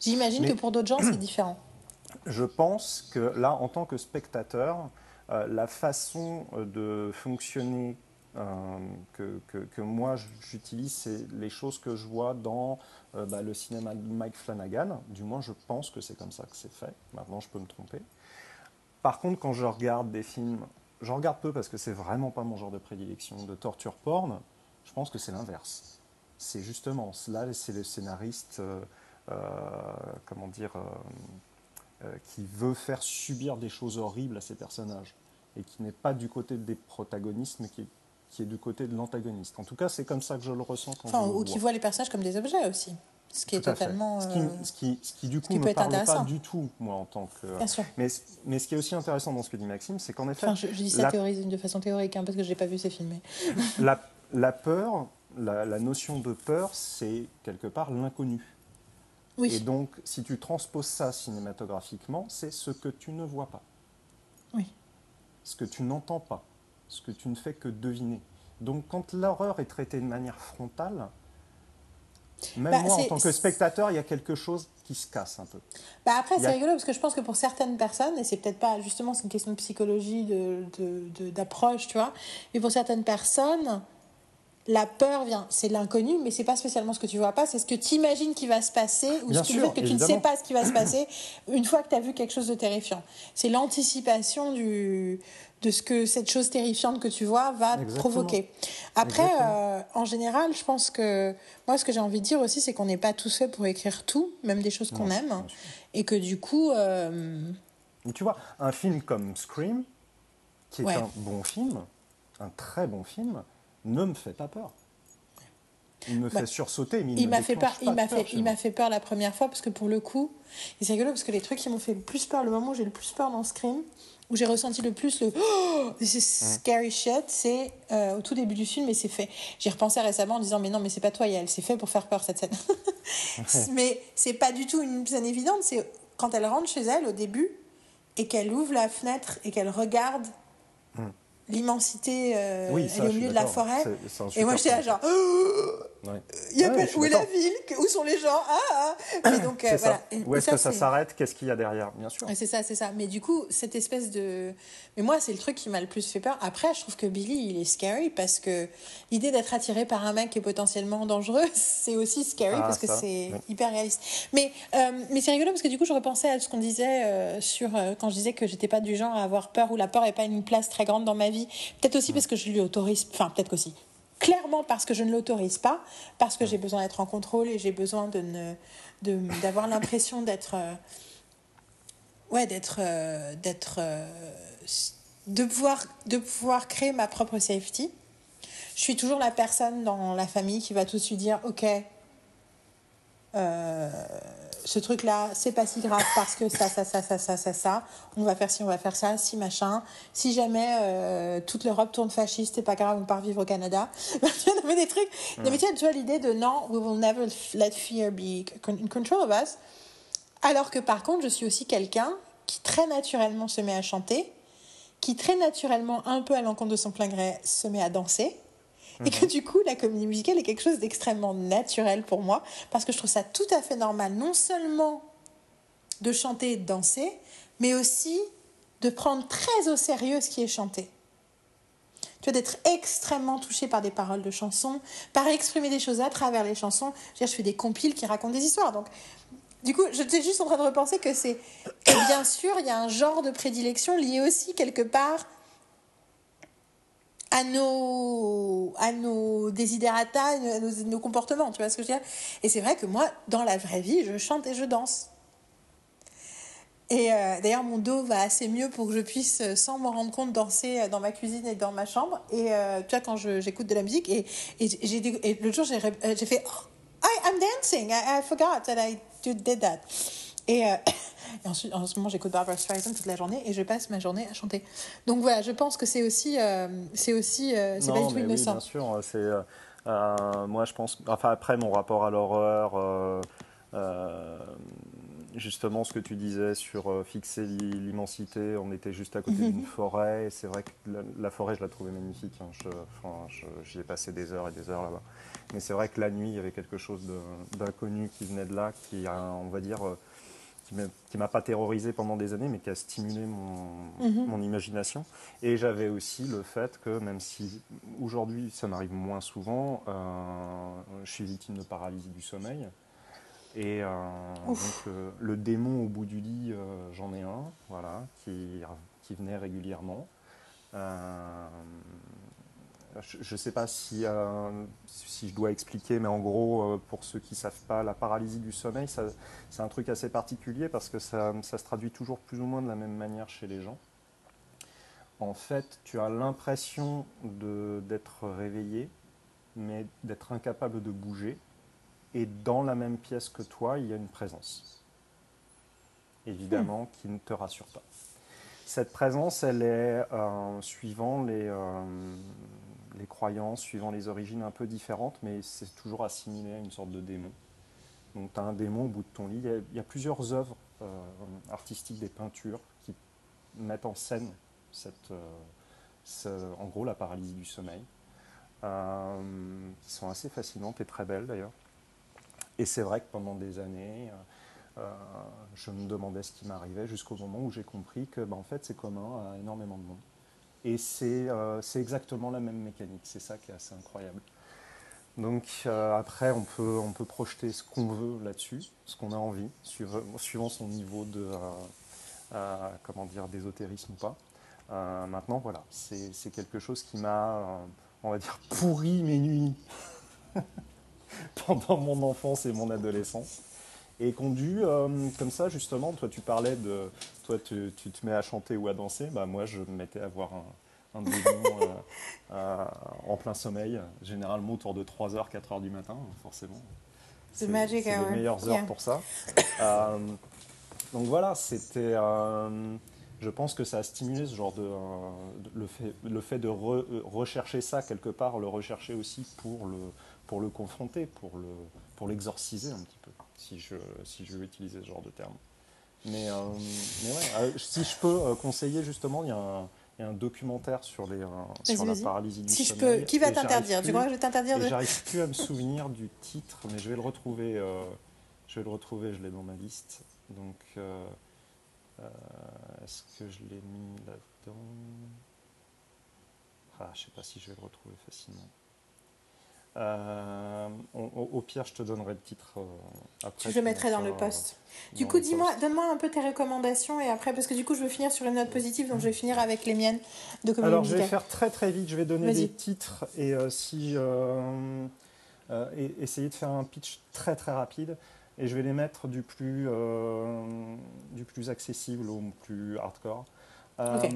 j'imagine que pour d'autres gens, c'est différent. Je pense que là, en tant que spectateur, euh, la façon de fonctionner euh, que, moi j'utilise, c'est les choses que je vois dans euh, bah, le cinéma de Mike Flanagan. Du moins, je pense que c'est comme ça que c'est fait. Maintenant, je peux me tromper. Par contre, quand je regarde des films, j'en regarde peu parce que c'est vraiment pas mon genre de prédilection, de torture porn, je pense que c'est l'inverse. C'est justement, là, c'est le scénariste, euh, comment dire, qui veut faire subir des choses horribles à ses personnages et qui n'est pas du côté des protagonistes, mais qui est qui est du côté de l'antagoniste. En tout cas, c'est comme ça que je le ressens quand enfin, Ou qui voit les personnages comme des objets aussi. Ce qui est totalement. Ce qui, euh, ce, qui, ce qui, du coup, ne me parle pas du tout, moi, en tant que. Bien sûr. Mais, mais ce qui est aussi intéressant dans ce que dit Maxime, c'est qu'en effet. Enfin, je, dis ça de façon théorique, hein, parce que je n'ai pas vu ces films. la, la, peur, la, la notion de peur, c'est quelque part l'inconnu. Oui. Et donc, si tu transposes ça cinématographiquement, c'est ce que tu ne vois pas. Oui. Ce que tu n'entends pas ce que tu ne fais que deviner. Donc quand l'horreur est traitée de manière frontale, même bah, moi, en tant que spectateur, il y a quelque chose qui se casse un peu. Bah après, c'est rigolo parce que je pense que pour certaines personnes, et c'est peut-être pas justement, c'est une question de psychologie, d'approche, de, de, tu vois, mais pour certaines personnes, la peur vient, c'est l'inconnu, mais c'est pas spécialement ce que tu vois pas, c'est ce que tu imagines qui va se passer ou Bien ce qui sûr, que tu ne sais pas ce qui va se passer une fois que tu as vu quelque chose de terrifiant. C'est l'anticipation du de ce que cette chose terrifiante que tu vois va Exactement. provoquer. Après, euh, en général, je pense que moi, ce que j'ai envie de dire aussi, c'est qu'on n'est pas tous faits pour écrire tout, même des choses qu'on aime, et que du coup, euh, Et tu vois, un film comme Scream, qui est Ouais. un bon film, un très bon film, ne me fait pas peur. Il me Bah, fait sursauter, mais il, m'a fait peur déclenche il pas m'a de fait peur chez il m'a moi. fait peur la première fois parce que pour le coup et c'est rigolo parce que les trucs qui m'ont fait le plus peur le moment où j'ai le plus peur dans Scream où j'ai ressenti le plus le oh, this is scary shit c'est euh, au tout début du film et c'est fait. J'y repensais récemment en disant mais non mais c'est pas toi Yael c'est fait pour faire peur cette scène. Mais c'est pas du tout une scène évidente c'est quand elle rentre chez elle au début et qu'elle ouvre la fenêtre et qu'elle regarde l'immensité euh. Oui, elle ça, est au milieu de la forêt et moi j'étais là genre Ouais. il y a Ouais, où est la ville Où sont les gens Ah, ah. Mais donc, euh, voilà. Et- Où est-ce que ça s'arrête? Qu'est-ce qu'il y a derrière? Bien sûr. C'est ça, c'est ça. Mais du coup, cette espèce de. Mais moi, c'est le truc qui m'a le plus fait peur. Après, je trouve que Billy, il est scary parce que l'idée d'être attiré par un mec qui est potentiellement dangereux, c'est aussi scary Ah, parce que c'est oui. hyper réaliste. Mais, euh, mais c'est rigolo parce que du coup, je repensais à ce qu'on disait euh, sur. euh, quand je disais que j'étais pas du genre à avoir peur ou la peur n'est pas une place très grande dans ma vie. Peut-être aussi parce que je lui autorise. Enfin, peut-être qu'aussi. Clairement parce que je ne l'autorise pas, parce que j'ai besoin d'être en contrôle et j'ai besoin de ne de- d'avoir l'impression d'être euh, ouais d'être euh, d'être euh, de pouvoir de pouvoir créer ma propre safety. Je suis toujours la personne dans la famille qui va tout de suite dire ok euh, ce truc là c'est pas si grave parce que ça ça ça ça ça ça ça. On va faire ci on va faire ça si machin. Si jamais euh, toute l'Europe tourne fasciste c'est pas grave on part vivre au Canada. Vois, mais des trucs. Mais tu vois, tu vois l'idée de non we will never let fear be in control of us. Alors que par contre, je suis aussi quelqu'un qui très naturellement se met à chanter, qui très naturellement, un peu à l'encontre de son plein gré, se met à danser. Et que du coup, la comédie musicale est quelque chose d'extrêmement naturel pour moi, parce que je trouve ça tout à fait normal, non seulement de chanter et de danser, mais aussi de prendre très au sérieux ce qui est chanté. Tu vois, d'être extrêmement touché par des paroles de chansons, par exprimer des choses à travers les chansons. Je, veux dire, je fais des compiles qui racontent des histoires. Donc, du coup, j'étais juste en train de repenser que c'est bien sûr, il y a un genre de prédilection lié aussi quelque part à nos, à nos desiderata, à nos, comportements, tu vois ce que je veux dire? Et c'est vrai que moi, dans la vraie vie, je chante et je danse. Et euh, d'ailleurs, mon dos va assez mieux pour que je puisse, euh, sans m'en rendre compte, danser euh, dans ma cuisine et dans ma chambre. Et tu vois, quand j'écoute de la musique, et, et, et l'autre jour, j'ai fait oh, I'm dancing, I, forgot that I did that. Et ensuite, en ce moment, j'écoute Barbara Streisand toute la journée et je passe ma journée à chanter. Donc voilà, je pense que c'est aussi, euh, c'est aussi, euh, c'est pas du tout oui, innocent. bien sûr. C'est, euh, euh, moi, je pense. Enfin, après, mon rapport à l'horreur, euh, euh, justement, ce que tu disais sur euh, fixer l'i- l'immensité, on était juste à côté Mhm. d'une forêt. C'est vrai que la, la forêt, je la trouvais magnifique. hein. Enfin, J'y ai passé des heures et des heures là-bas. Mais c'est vrai que la nuit, il y avait quelque chose d'inconnu qui venait de là, qui, on va dire, euh, qui m'a- qui m'a pas terrorisé pendant des années, mais qui a stimulé mon, Mhm. mon imagination. Et j'avais aussi le fait que, même si aujourd'hui ça m'arrive moins souvent, euh, je suis victime de paralysie du sommeil. Et euh, donc, euh, le démon au bout du lit, j'en ai un, voilà, qui, qui venait régulièrement. Je ne sais pas si, euh, si je dois expliquer, mais en gros, euh, pour ceux qui ne savent pas, la paralysie du sommeil, c'est un truc assez particulier parce que ça, ça se traduit toujours plus ou moins de la même manière chez les gens. En fait, tu as l'impression d'être réveillé, mais d'être incapable de bouger. Et dans la même pièce que toi, il y a une présence. Évidemment, qui ne te rassure pas. Cette présence, elle est euh, suivant les, les croyances, suivant les origines un peu différentes, mais c'est toujours assimilé à une sorte de démon. Donc tu as un démon au bout de ton lit. Il y a, plusieurs œuvres euh, artistiques, des peintures, qui mettent en scène cette, euh, en gros la paralysie du sommeil, euh, qui sont assez fascinantes et très belles d'ailleurs. Et c'est vrai que pendant des années, je me demandais ce qui m'arrivait jusqu'au moment où j'ai compris que ben, en fait c'est commun à énormément de monde. Et c'est euh, c'est exactement la même mécanique, c'est ça qui est assez incroyable. Donc euh, après, on peut, on peut projeter ce qu'on veut là-dessus, ce qu'on a envie, suivant, son niveau de, euh, comment dire, d'ésotérisme ou pas. Maintenant, voilà, c'est quelque chose qui m'a, on va dire, pourri mes nuits pendant mon enfance et mon adolescence. Et conduit comme ça, justement, toi tu parlais de, toi tu, tu te mets à chanter ou à danser, bah moi je me mettais à voir un, un bouillon euh, euh, en plein sommeil, généralement autour de 3h, 4h du matin, forcément. C'est hour. les meilleures heures Yeah. pour ça. Euh, donc voilà, c'était. euh, je pense que ça a stimulé ce genre de. de- le, fait, le fait de re- rechercher ça quelque part, le rechercher aussi pour le, pour le confronter, pour le pour l'exorciser un petit peu, si je, si je veux utiliser ce genre de terme. Mais, euh, mais ouais, euh, si je peux euh, conseiller justement, il y a un, documentaire sur, les, sur la paralysie du Si je peux, qui va t'interdire? Tu crois que je vais t'interdire de. j'arrive plus à me souvenir du titre, mais je vais le retrouver. euh, je vais le retrouver, je l'ai dans ma liste. Donc, euh, euh, est-ce que je l'ai mis là-dedans? Ah, je sais pas si je vais le retrouver facilement. Euh, au, pire, je te donnerai le titre euh, après. Je le mettrai dans le post. euh, Du coup, dis-moi, donne-moi un peu tes recommandations et après, parce que du coup, je veux finir sur une note positive, donc je vais finir avec les miennes de comédie Alors, je vais faire très très vite. Je vais donner des titres et euh, si euh, euh, et essayer de faire un pitch très très rapide. Et je vais les mettre du plus du plus accessible au plus hardcore. Euh, Ok.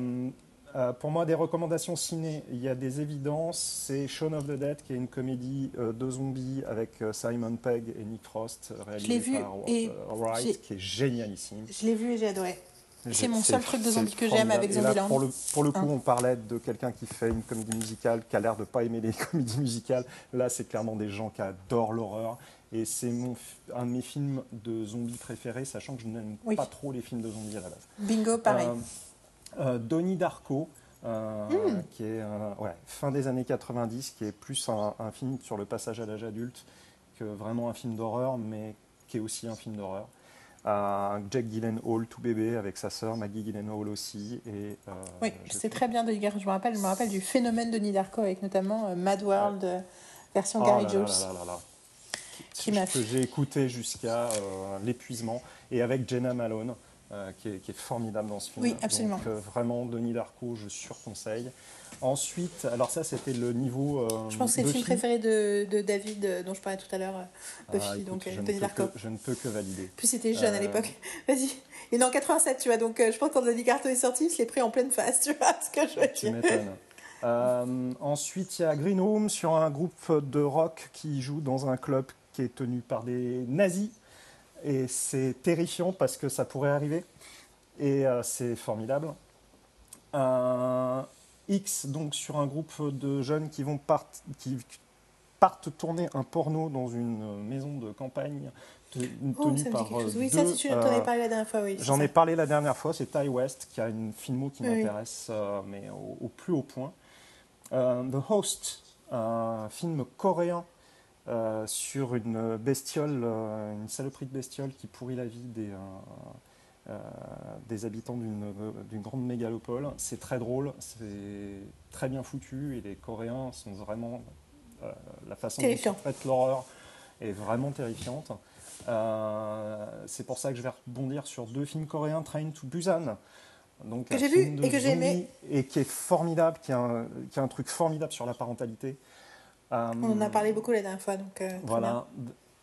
Euh, pour moi, des recommandations ciné, il y a des évidences. C'est Shaun of the Dead, qui est une comédie euh, de zombies avec euh, Simon Pegg et Nick Frost, réalisée vu par et Wright, qui est génialissime. Je l'ai vu et j'ai adoré. C'est mon seul truc de zombie que j'aime avec Zombieland. Pour le, pour le coup, Hein. on parlait de quelqu'un qui fait une comédie musicale, qui a l'air de ne pas aimer les comédies musicales. Là, c'est clairement des gens qui adorent l'horreur. Et c'est un de mes films de zombies préférés, sachant que je n'aime Oui. pas trop les films de zombies à la base. Bingo, pareil. Euh, Donnie Darko, euh, Hmm. qui est euh, ouais, fin des années 90, qui est plus un, un film sur le passage à l'âge adulte que vraiment un film d'horreur, mais qui est aussi un film d'horreur. Euh, Jack Gyllenhaal, tout bébé, avec sa sœur Maggie Gyllenhaal aussi. Et, oui, c'est très bien de Je me rappelle, je me rappelle du phénomène de Nidarko avec notamment Mad World version Oh Gary Jules. que j'ai écouté jusqu'à l'épuisement et avec Jenna Malone euh, qui, est, qui est formidable dans ce film. Oui, absolument. Donc, euh, vraiment, Denis Darko, je surconseille. Ensuite, alors ça, c'était le niveau. euh, Je pense que c'est le film préféré de, de David, dont je parlais tout à l'heure, Ah, Buffy, écoute, donc je, ne Denis peux Darko. que, je ne peux que valider. Plus c'était jeune à l'époque. Vas-y. Il est en 87, tu vois, donc je pense que quand Denis Darko est sorti, il se l'est pris en pleine face, tu vois ce que je veux Tu dire. m'étonnes. Euh, ensuite, il y a Green Room sur un groupe de rock qui joue dans un club qui est tenu par des nazis. Et c'est terrifiant parce que ça pourrait arriver. Et euh, c'est formidable. Euh, X, donc sur un groupe de jeunes qui vont part- qui partent tourner un porno dans une maison de campagne te- Oh, tenue par euh, Oui, ça, deux, si tu euh, avais parlé la dernière fois, oui. J'en ai parlé la dernière fois, c'est Ty West qui a une filmo qui Oui, m'intéresse, euh, mais au, au plus haut point. Euh, The Host, un film coréen euh, sur une bestiole, euh, une saloperie de bestiole qui pourrit la vie des, euh, des habitants d'une grande mégalopole. C'est très drôle, c'est très bien foutu et les Coréens sont vraiment. la façon dont ils traitent l'horreur est vraiment terrifiante. C'est pour ça que je vais rebondir sur deux films coréens, Train to Busan. Donc Que j'ai vu et que j'ai aimé. Et qui est formidable, qui a, un, qui a un truc formidable sur la parentalité. Euh, On en a parlé beaucoup la dernière fois, donc. euh, bien. Voilà.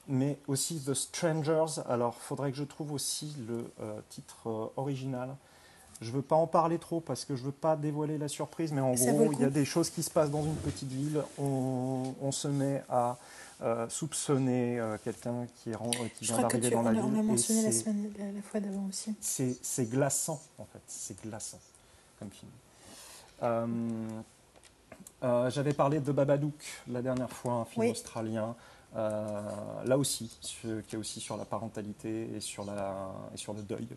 Mais aussi The Strangers. Alors, faudrait que je trouve aussi le euh, titre euh, original. Je veux pas en parler trop parce que je veux pas dévoiler la surprise, mais en Ça gros, il y a des choses qui se passent dans une petite ville. On, on se met à euh, soupçonner euh, quelqu'un qui, est qui vient d'arriver dans la ville. on a et mentionné la semaine la, la fois d'avant aussi. c'est c'est glaçant, en fait. C'est glaçant comme film. Euh, J'avais parlé de Babadook la dernière fois, un film Oui. australien. Euh, là aussi, qui est aussi sur la parentalité et sur, la, et sur le deuil,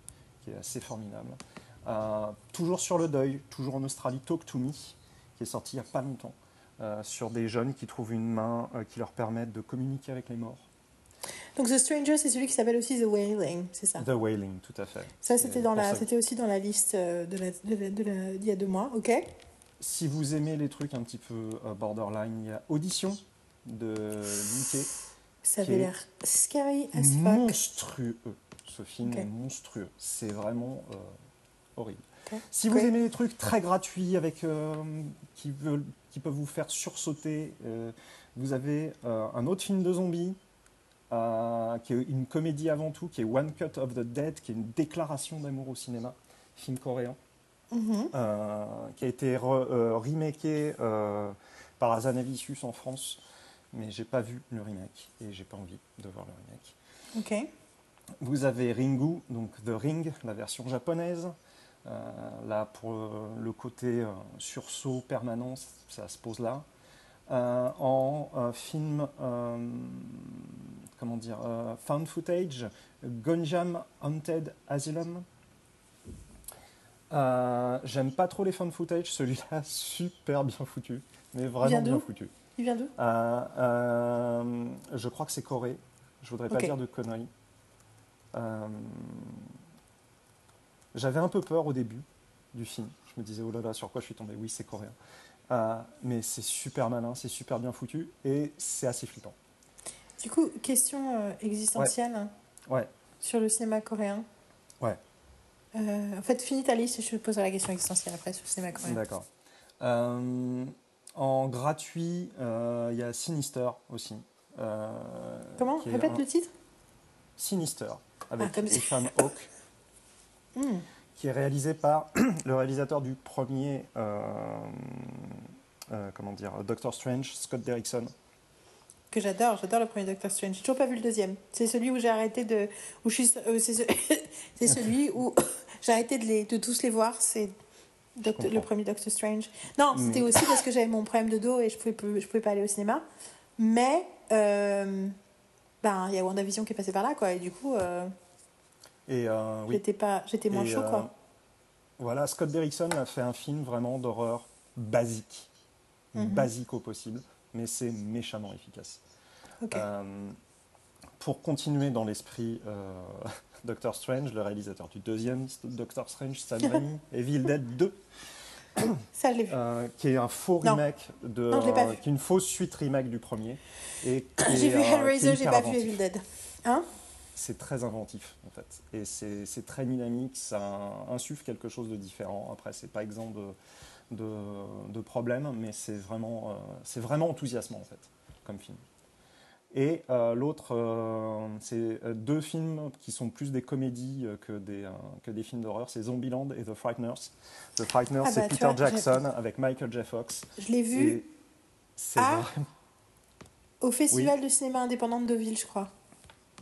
qui est assez formidable. Euh, toujours sur le deuil, toujours en Australie, Talk to Me, qui est sorti il n'y a pas longtemps, sur des jeunes qui trouvent une main qui leur permet de communiquer avec les morts. Donc The Stranger, c'est celui qui s'appelle aussi The Wailing, c'est ça? The Wailing, tout à fait. Ça, c'était ça- aussi dans la liste de la, de la- de la- d'il y a deux mois, ok? Si vous aimez les trucs un petit peu euh, borderline, il y a Audition de Mickey. Ça avait l'air scary as fuck. monstrueux. Ce film est monstrueux. C'est vraiment euh, horrible. Si vous aimez les trucs très gratuits avec, euh, qui, veulent, qui peuvent vous faire sursauter, euh, vous avez un autre film de zombies qui est une comédie avant tout, qui est One Cut of the Dead, qui est une déclaration d'amour au cinéma, film coréen, Mhm. euh, qui a été re- euh, remaké euh, par Azanavicius en France, mais j'ai pas vu le remake et j'ai pas envie de voir le remake. Ok. Vous avez Ringu, donc The Ring, la version japonaise. Là, pour le côté sursaut permanent, ça se pose là. Euh, en euh, film, euh, comment dire, found footage, Gonjam Haunted Asylum. Euh, J'aime pas trop les found footage, celui-là super bien foutu, mais vraiment bien foutu. Il vient d'où Euh, euh, je crois que c'est Corée. Je voudrais pas dire de conneries. J'avais un peu peur au début du film. Je me disais, oh là là, sur quoi je suis tombé? Oui, c'est coréen. Mais c'est super malin, c'est super bien foutu et c'est assez flippant. Du coup, question existentielle Ouais, sur le cinéma coréen. ouais, en fait, finis ta liste et je te poserai la question existentielle après sur le cinéma coréen. d'accord. Euh, en gratuit, euh, il y a Sinister aussi. euh, Comment Répète un- le titre? Sinister, avec Ah, comme ça. Ethan Hawke. Hmm. qui est réalisé par le réalisateur du premier, euh, euh, comment dire, Doctor Strange, Scott Derrickson. Que j'adore, j'adore le premier Doctor Strange. J'ai toujours pas vu le deuxième. C'est celui où j'ai arrêté de. Où je suis... euh, c'est ce- c'est celui où j'ai arrêté de, les... de tous les voir. C'est le premier Doctor Strange. Non, c'était Mais- aussi parce que j'avais mon problème de dos et je pouvais, je pouvais pas aller au cinéma. Mais. euh, Ben, il y a WandaVision qui est passé par là, quoi. Et du coup, euh, Et euh, oui, j'étais pas... j'étais moins Et, chaud, quoi. Voilà, Scott Derrickson a fait un film vraiment d'horreur basique, Mhm. basique au possible, mais c'est méchamment efficace. Ok. Euh, pour continuer dans l'esprit euh, Doctor Strange, le réalisateur du deuxième Doctor Strange, Sam Raimi, Evil Dead 2, Ça, je l'ai vu. euh, qui est un faux Non. remake de, Non, je pas euh, vu. qui est une fausse suite remake du premier. Et J'ai vu euh, Hellraiser, j'ai pas vu. Evil Dead. Hein? C'est très inventif en fait, et c'est c'est très dynamique, ça insuffle quelque chose de différent. Après, c'est pas exempt de, de, de problèmes, mais c'est vraiment, euh, c'est vraiment enthousiasmant en fait, comme film. Et euh, l'autre, euh, c'est euh, deux films qui sont plus des comédies que des, euh, que des films d'horreur, c'est Zombieland et The Frighteners. The Frighteners, Ah c'est bah, Peter vois, Jackson avec Michael J. Fox. Je l'ai vu c'est Ah. vraiment- au Festival de cinéma indépendant de Deauville, je crois.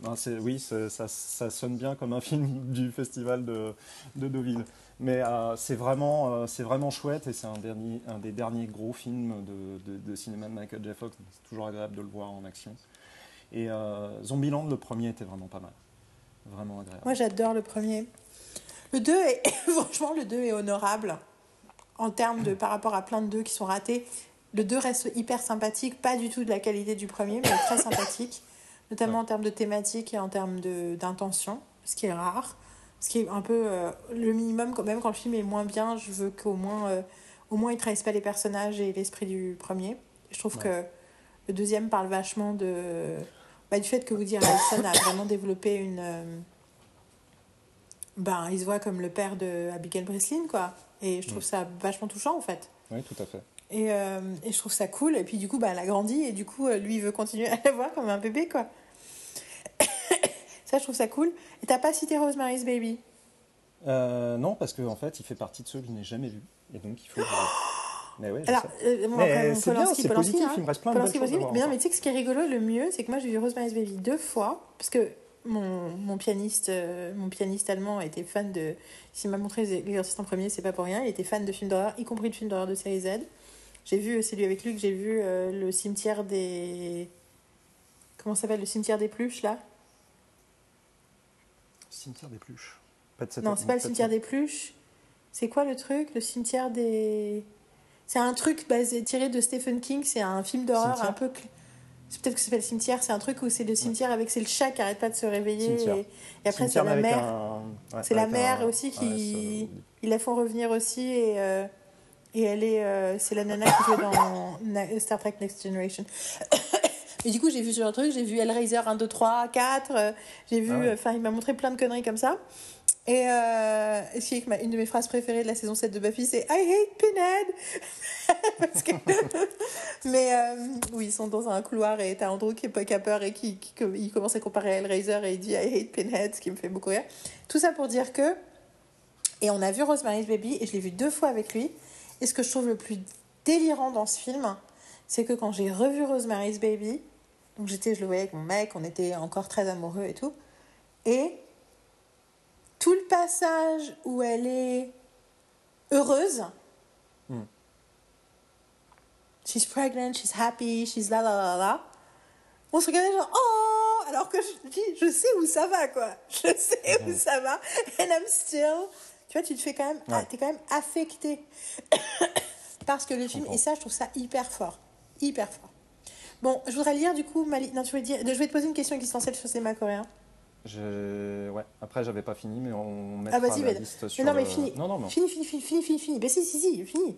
Non, oui, ça, ça sonne bien comme un film du festival de, de Deauville. Mais euh, c'est vraiment, euh, c'est vraiment chouette et c'est un, dernier, un des derniers gros films de, de- de cinéma de Michael J. Fox. C'est toujours agréable de le voir en action. Et euh, Zombieland, le premier, était vraiment pas mal. Vraiment agréable. Moi, j'adore le premier. Le 2 est franchement le 2 est honorable en termes de par rapport à plein de 2 qui sont ratés. Le 2 reste hyper sympathique, pas du tout de la qualité du premier, mais très sympathique, notamment en termes de thématique et en termes d'intention, ce qui est rare, ce qui est un peu euh, le minimum quand même quand le film est moins bien, je veux qu'au moins euh, au moins il trahisse pas les personnages et l'esprit du premier. Je trouve Ouais. que le deuxième parle vachement de bah, du fait que Woody Harrelson a vraiment développé une euh, ben, il se voit comme le père de Abigail Breslin, quoi. Et je trouve Mm. ça vachement touchant, en fait. Oui, tout à fait. Et, euh, et je trouve ça cool. Et puis, du coup, bah, elle a grandi. Et du coup, euh, lui, il veut continuer à la voir comme un bébé, quoi. ça, je trouve ça cool. Et t'as pas cité Rosemary's Baby? Euh, non, parce qu'en en fait, il fait partie de ceux que je n'ai jamais vus. Et donc, il faut. Mais Alors, euh, bon, Mais c'est bien, c'est positif, hein. il me reste plein de Polanski, belles choses Mais non, mais tu sais que ce qui est rigolo, le mieux, c'est que moi, j'ai vu Rosemary's Baby deux fois. Parce que mon, mon pianiste, euh, mon pianiste allemand était fan de. S'il m'a montré l'exercice en premier, c'est pas pour rien. Il était fan de films d'horreur, y compris de films d'horreur de série Z. J'ai vu, c'est lui avec lui que j'ai vu euh, le cimetière des. Comment ça s'appelle Le cimetière des pluches, là? Cimetière des pluches. Pas de cette- Non, c'est pas le pas de cimetière des pluches. C'est quoi le truc Le cimetière des. C'est un truc basé, tiré de Stephen King. C'est un film d'horreur un peu. peut-être que ça s'appelle cimetière. C'est un truc où c'est le cimetière avec c'est le chat qui arrête pas de se réveiller. Cimetière. Et, et après c'est la mais mère. un- ouais, C'est la mère un- aussi qui- ouais, Ils la font revenir aussi et euh, et elle est euh, c'est la nana qui jouait dans Star Trek Next Generation. Et du coup, j'ai vu sur le truc, j'ai vu Hellraiser 1, 2, 3, 4. j'ai vu, Ah ouais. enfin, il m'a montré plein de conneries comme ça. Et euh, est que ma- une de mes phrases préférées de la saison 7 de Buffy, c'est I hate Pinhead. Parce que... Mais euh, oui, ils sont dans un couloir et t'as Andrew qui, est pas- peur et qui, qui- qui- il commence à comparer à Hellraiser et il dit I hate Pinhead, ce qui me fait beaucoup rire. Tout ça pour dire que. Et on a vu Rosemary's Baby et je l'ai vu deux fois avec lui. Et ce que je trouve le plus délirant dans ce film, c'est que quand j'ai revu Rosemary's Baby, donc j'étais, je le voyais avec mon mec, on était encore très amoureux et tout. Et tout le passage où elle est heureuse, Mm. she's pregnant, she's happy, she's la la la la, on se regardait genre oh, alors que je dis, je sais où ça va quoi, je sais où Mhm. ça va, and I'm still, tu vois, tu te fais quand même, ah, Ouais. t'es quand même affecté parce que le film, et ça, je trouve ça hyper fort, hyper fort. Bon, je voudrais lire du coup, Mali... non, je voulais, dire... je vais te poser une question existentielle sur le cinéma coréen. J'ai- Ouais. Après, j'avais pas fini, mais on mettra Ah, la mais- liste sur Mais non, mais le- fini. Non, non, non. Fini, fini, fini, fini, fini, fini. Ben si, si, si, fini.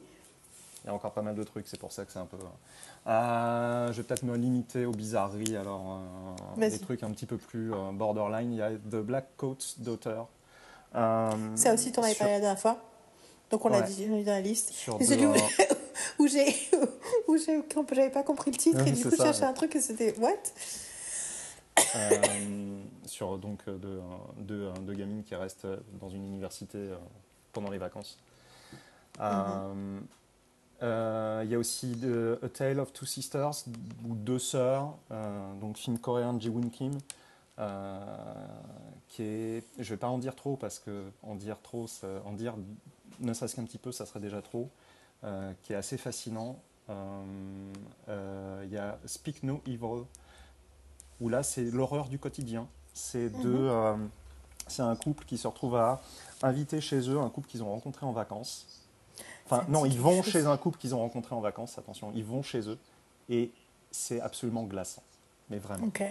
Il y a encore pas mal de trucs, c'est pour ça que c'est un peu. Euh, je vais peut-être me limiter aux bizarreries, alors euh, des trucs un petit peu plus euh, borderline. Il y a The Black Coat Daughter. Ça aussi, t'en avais sur- parlé la dernière fois. Donc on l'a Ouais. l'a dit dans la liste. Sur C'est deux, celui où, où j'ai où j'ai quand j'avais pas compris le titre et du coup je cherchais ouais. un truc et c'était what? Sur donc euh, deux, euh, deux, euh, deux gamines qui restent euh, dans une université euh, pendant les vacances. Euh, euh, Il y a aussi A Tale of Two Sisters, ou Deux Sœurs, euh, donc film coréen de Ji-Woon Kim, euh, qui est, je vais pas en dire trop parce que en dire trop, ça- en dire ne serait-ce qu'un petit peu, ça serait déjà trop, euh, qui est assez fascinant. Euh, euh, Il y a Speak No Evil, où là c'est l'horreur du quotidien. C'est Mhm. deux, euh, c'est un couple qui se retrouve à inviter chez eux un couple qu'ils ont rencontré en vacances. Enfin, non, ils vont chez un couple qu'ils ont rencontré en vacances, attention, ils vont chez eux, et c'est absolument glaçant, mais vraiment. Ok.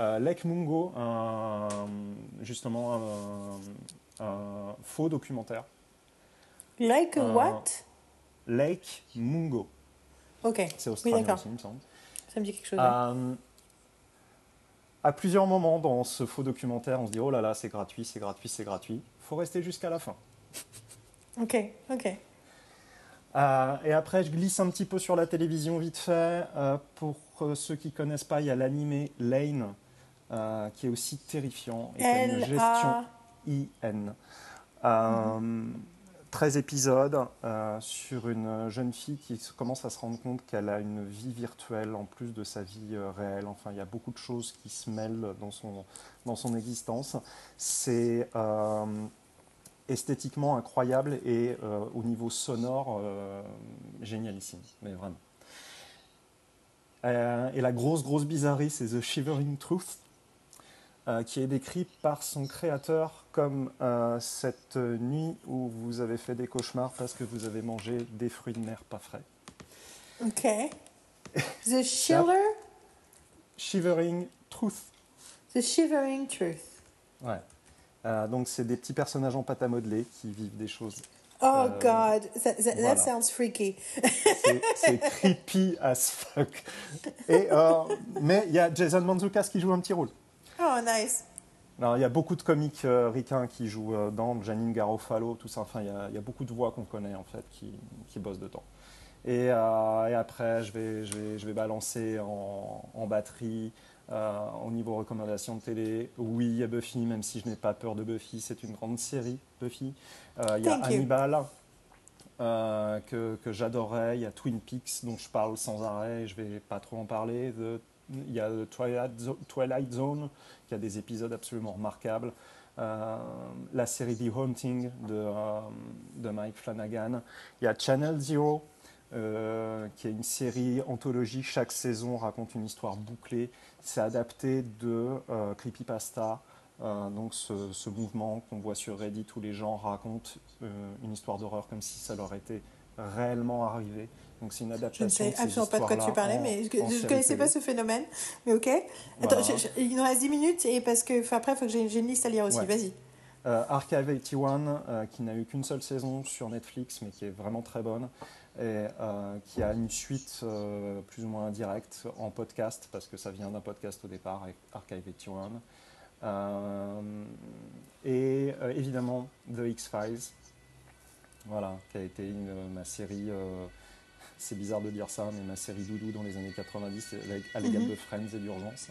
Euh, Lake Mungo, un- justement un, un faux documentaire. Euh, what? Lake Mungo, Ok. c'est Oui, australien d'accord. aussi, il me semble. Ça me dit quelque chose. Euh, à plusieurs moments dans ce faux documentaire, on se dit oh là là, c'est gratuit, c'est gratuit, c'est gratuit. faut rester jusqu'à la fin. Ok, ok. Euh, et après, je glisse un petit peu sur la télévision vite fait. Euh, pour euh, ceux qui connaissent pas, il y a l'animé Lane, euh, qui est aussi terrifiant et qui a une gestion. IN. Euh, 13 épisodes euh, sur une jeune fille qui commence à se rendre compte qu'elle a une vie virtuelle en plus de sa vie euh, réelle. Enfin, il y a beaucoup de choses qui se mêlent dans son, dans son existence. C'est euh, esthétiquement incroyable et au niveau sonore génialissime, mais vraiment. Et la grosse, grosse bizarrerie, c'est The Shivering Truth, qui est décrit par son créateur comme euh, cette nuit où vous avez fait des cauchemars parce que vous avez mangé des fruits de mer pas frais. Ok. The Shiller, Shivering Truth. The Shivering Truth. Ouais. Euh, donc c'est des petits personnages en pâte à modeler qui vivent des choses. Oh Euh, God, that, that, that voilà. sounds freaky. C'est creepy as fuck. Et, mais il y a Jason Mantzoukas qui joue un petit rôle. Oh nice. Alors, il y a beaucoup de comiques euh, ricains qui jouent euh, dans, Janine Garofalo, tout ça. Enfin, il y a, il y a beaucoup de voix qu'on connaît en fait qui, qui bossent dedans. Et, euh, et après, je vais, je vais, je vais balancer en, en batterie euh, au niveau recommandations de télé. Oui, il y a Buffy, même si je n'ai pas peur de Buffy, c'est une grande série, Buffy. Euh, il y a Thank. Hannibal. que, que j'adorais, il y a Twin Peaks dont je parle sans arrêt, je vais pas trop en parler, The- il y a The Twilight, Zo- Twilight Zone qui a des épisodes absolument remarquables, Euh, la série The Haunting de, euh, de Mike Flanagan, il y a Channel Zero euh, qui est une série anthologie, chaque saison raconte une histoire bouclée, c'est adapté de euh, Creepypasta, euh, donc ce, ce mouvement qu'on voit sur Reddit où les gens racontent euh, une histoire d'horreur comme si ça leur était réellement arrivé. Donc c'est une Je adaptation. ne sais absolument pas de quoi tu parlais, en- mais je ne connaissais pas ce phénomène? Mais ok. Attends, Voilà. je- je- il nous reste 10 minutes et parce que après, il faut que j'ai une liste à lire aussi. Ouais. Vas-y. Euh, Archive 81, euh, qui n'a eu qu'une seule saison sur Netflix, mais qui est vraiment très bonne. et qui a une suite plus ou moins indirecte en podcast, parce que ça vient d'un podcast au départ, Archive 81. et évidemment The X-Files, voilà, qui a été une, ma série c'est bizarre de dire ça, mais ma série Doudou dans les années 90 à l'égal mhm. de Friends et d'Urgence.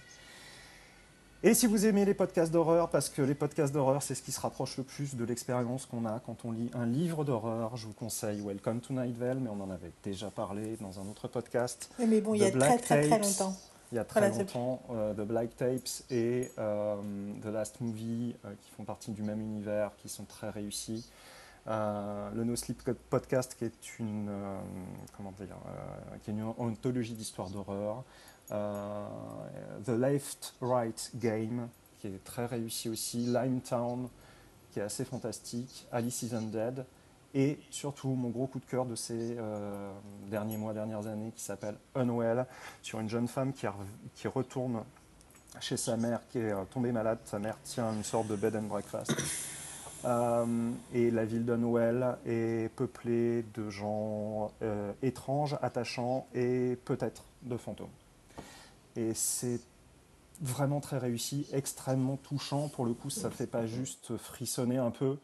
Et si vous aimez les podcasts d'horreur, parce que les podcasts d'horreur, c'est ce qui se rapproche le plus de l'expérience qu'on a quand on lit un livre d'horreur, je vous conseille Welcome to Night Vale, mais on en avait déjà parlé dans un autre podcast. Mais bon, il y a très très très longtemps. Il y a très longtemps, euh, The Black Tapes et euh, The Last Movie, euh, qui font partie du même univers, qui sont très réussis. Euh, le No Sleep Podcast, qui est une, euh, comment dire, euh, qui est une anthologie d'histoire d'horreur. The Left Right Game, qui est très réussi aussi. Limetown, qui est assez fantastique. Alice is Undead. Et surtout, mon gros coup de cœur de ces derniers mois, dernières années, qui s'appelle Unwell, sur une jeune femme qui retourne chez sa mère, qui est tombée malade. Sa mère tient une sorte de bed and breakfast. Euh, et la ville de Noël est peuplée de gens euh, étranges, attachants et peut-être de fantômes. Et c'est vraiment très réussi, extrêmement touchant. Pour le coup, ça ne fait pas juste frissonner un peu,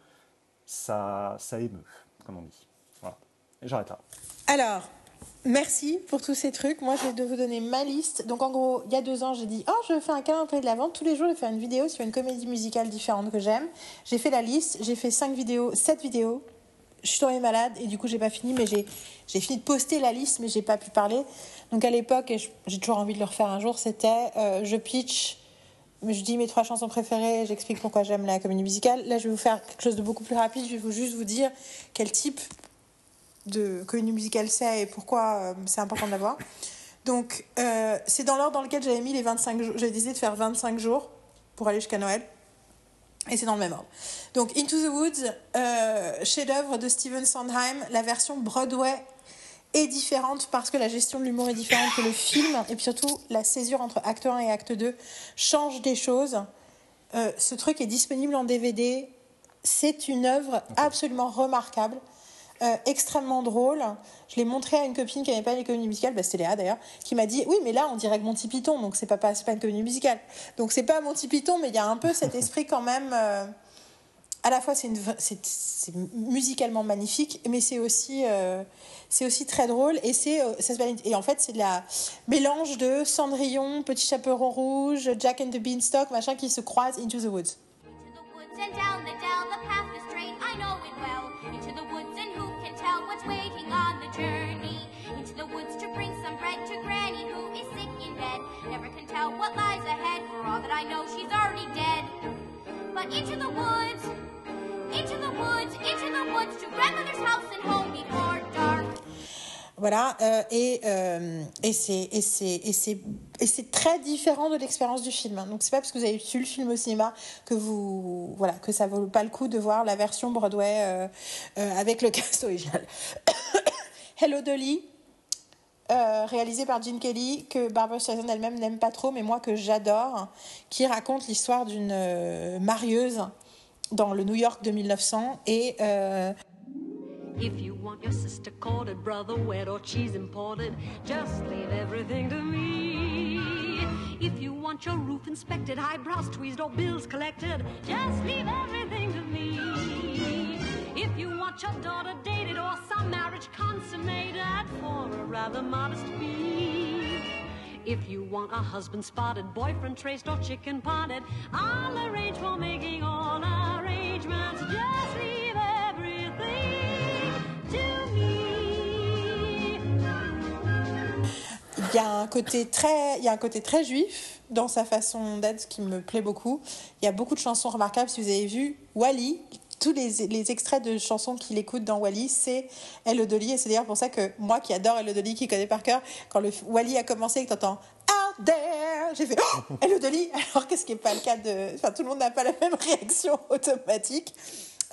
ça, ça émeut, comme on dit. Voilà. Et j'arrête là. Alors, Merci pour tous ces trucs. Moi, je vais vous donner ma liste. Donc, en gros, il y a deux ans, j'ai dit Oh, je fais un calendrier de la vente. Tous les jours, je vais faire une vidéo sur une comédie musicale différente que j'aime. J'ai fait la liste. J'ai fait cinq vidéos, sept vidéos. Je suis tombée malade et du coup, j'ai pas fini. Mais j'ai fini de poster la liste, mais j'ai pas pu parler. Donc, à l'époque, et j'ai toujours envie de le refaire un jour, c'était euh, Je pitch. Je dis mes trois chansons préférées, j'explique pourquoi j'aime la comédie musicale. Là, je vais vous faire quelque chose de beaucoup plus rapide. Je vais juste vous dire quel type de comédie musicale c'est et pourquoi euh, c'est important de l'avoir. Donc, euh, c'est dans l'ordre dans lequel j'avais mis les 25 jours. J'avais décidé de faire 25 jours pour aller jusqu'à Noël. Et c'est dans le même ordre. Donc, Into the Woods, euh, chef-d'œuvre de Steven Sondheim. La version Broadway est différente parce que la gestion de l'humour est différente que le film. Et puis surtout, la césure entre acte 1 et acte 2 change des choses. ce truc est disponible en DVD. C'est une œuvre absolument remarquable. Euh, extrêmement drôle. Je l'ai montré à une copine qui n'avait pas les comédies musicales, bah, c'était Léa d'ailleurs, qui m'a dit Oui, mais là on dirait que Monty Python, donc c'est pas, pas, une comédie musicale. Donc c'est pas Monty Python, mais il y a un peu cet esprit quand même. Euh, à la fois, c'est musicalement magnifique, mais c'est aussi, euh, aussi très drôle. Et, c'est, et en fait, c'est la mélange de Cendrillon, Petit Chaperon Rouge, Jack and the Beanstalk, machin, qui se croisent into the woods. someone's waiting on the journey into the woods to bring some bread to Granny, who is sick in bed. Never can tell what lies ahead, for all that I know, she's already dead. But into the woods, into the woods, into the woods to grandmother's house and home before dark. Voilà, euh, et, euh, et c'est très différent de l'expérience du film. Donc c'est pas parce que vous avez vu le film au cinéma que vous voilà que ça vaut pas le coup de voir la version Broadway euh, avec le cast original. Hello Dolly, euh, réalisé par Gene Kelly, que Barbara Streisand elle-même n'aime pas trop, mais moi que j'adore, qui raconte l'histoire d'une euh, marieuse dans le New York de 1900 et euh, If you want your sister courted, brother wed or cheese imported, just leave everything to me. If you want your roof inspected, eyebrows tweezed or bills collected, just leave everything to me. If you want your daughter dated or some marriage consummated for a rather modest fee. If you want a husband spotted, boyfriend traced, or chicken potted, I'll arrange for making all arrangements. Just leave everything Il y a un côté très, il y a un côté très juif dans sa façon d'être qui me plaît beaucoup. Il y a beaucoup de chansons remarquables. Si vous avez vu Wally, tous les, extraits de chansons qu'il écoute dans Wally, c'est Elle Dolly. Et c'est d'ailleurs pour ça que moi qui adore Elle Dolly, qui connais par cœur, quand le Wally a commencé et que t'entends Out there, j'ai fait oh, Elle Dolly. Alors qu'est-ce qui n'est pas le cas de. Enfin, tout le monde n'a pas la même réaction automatique.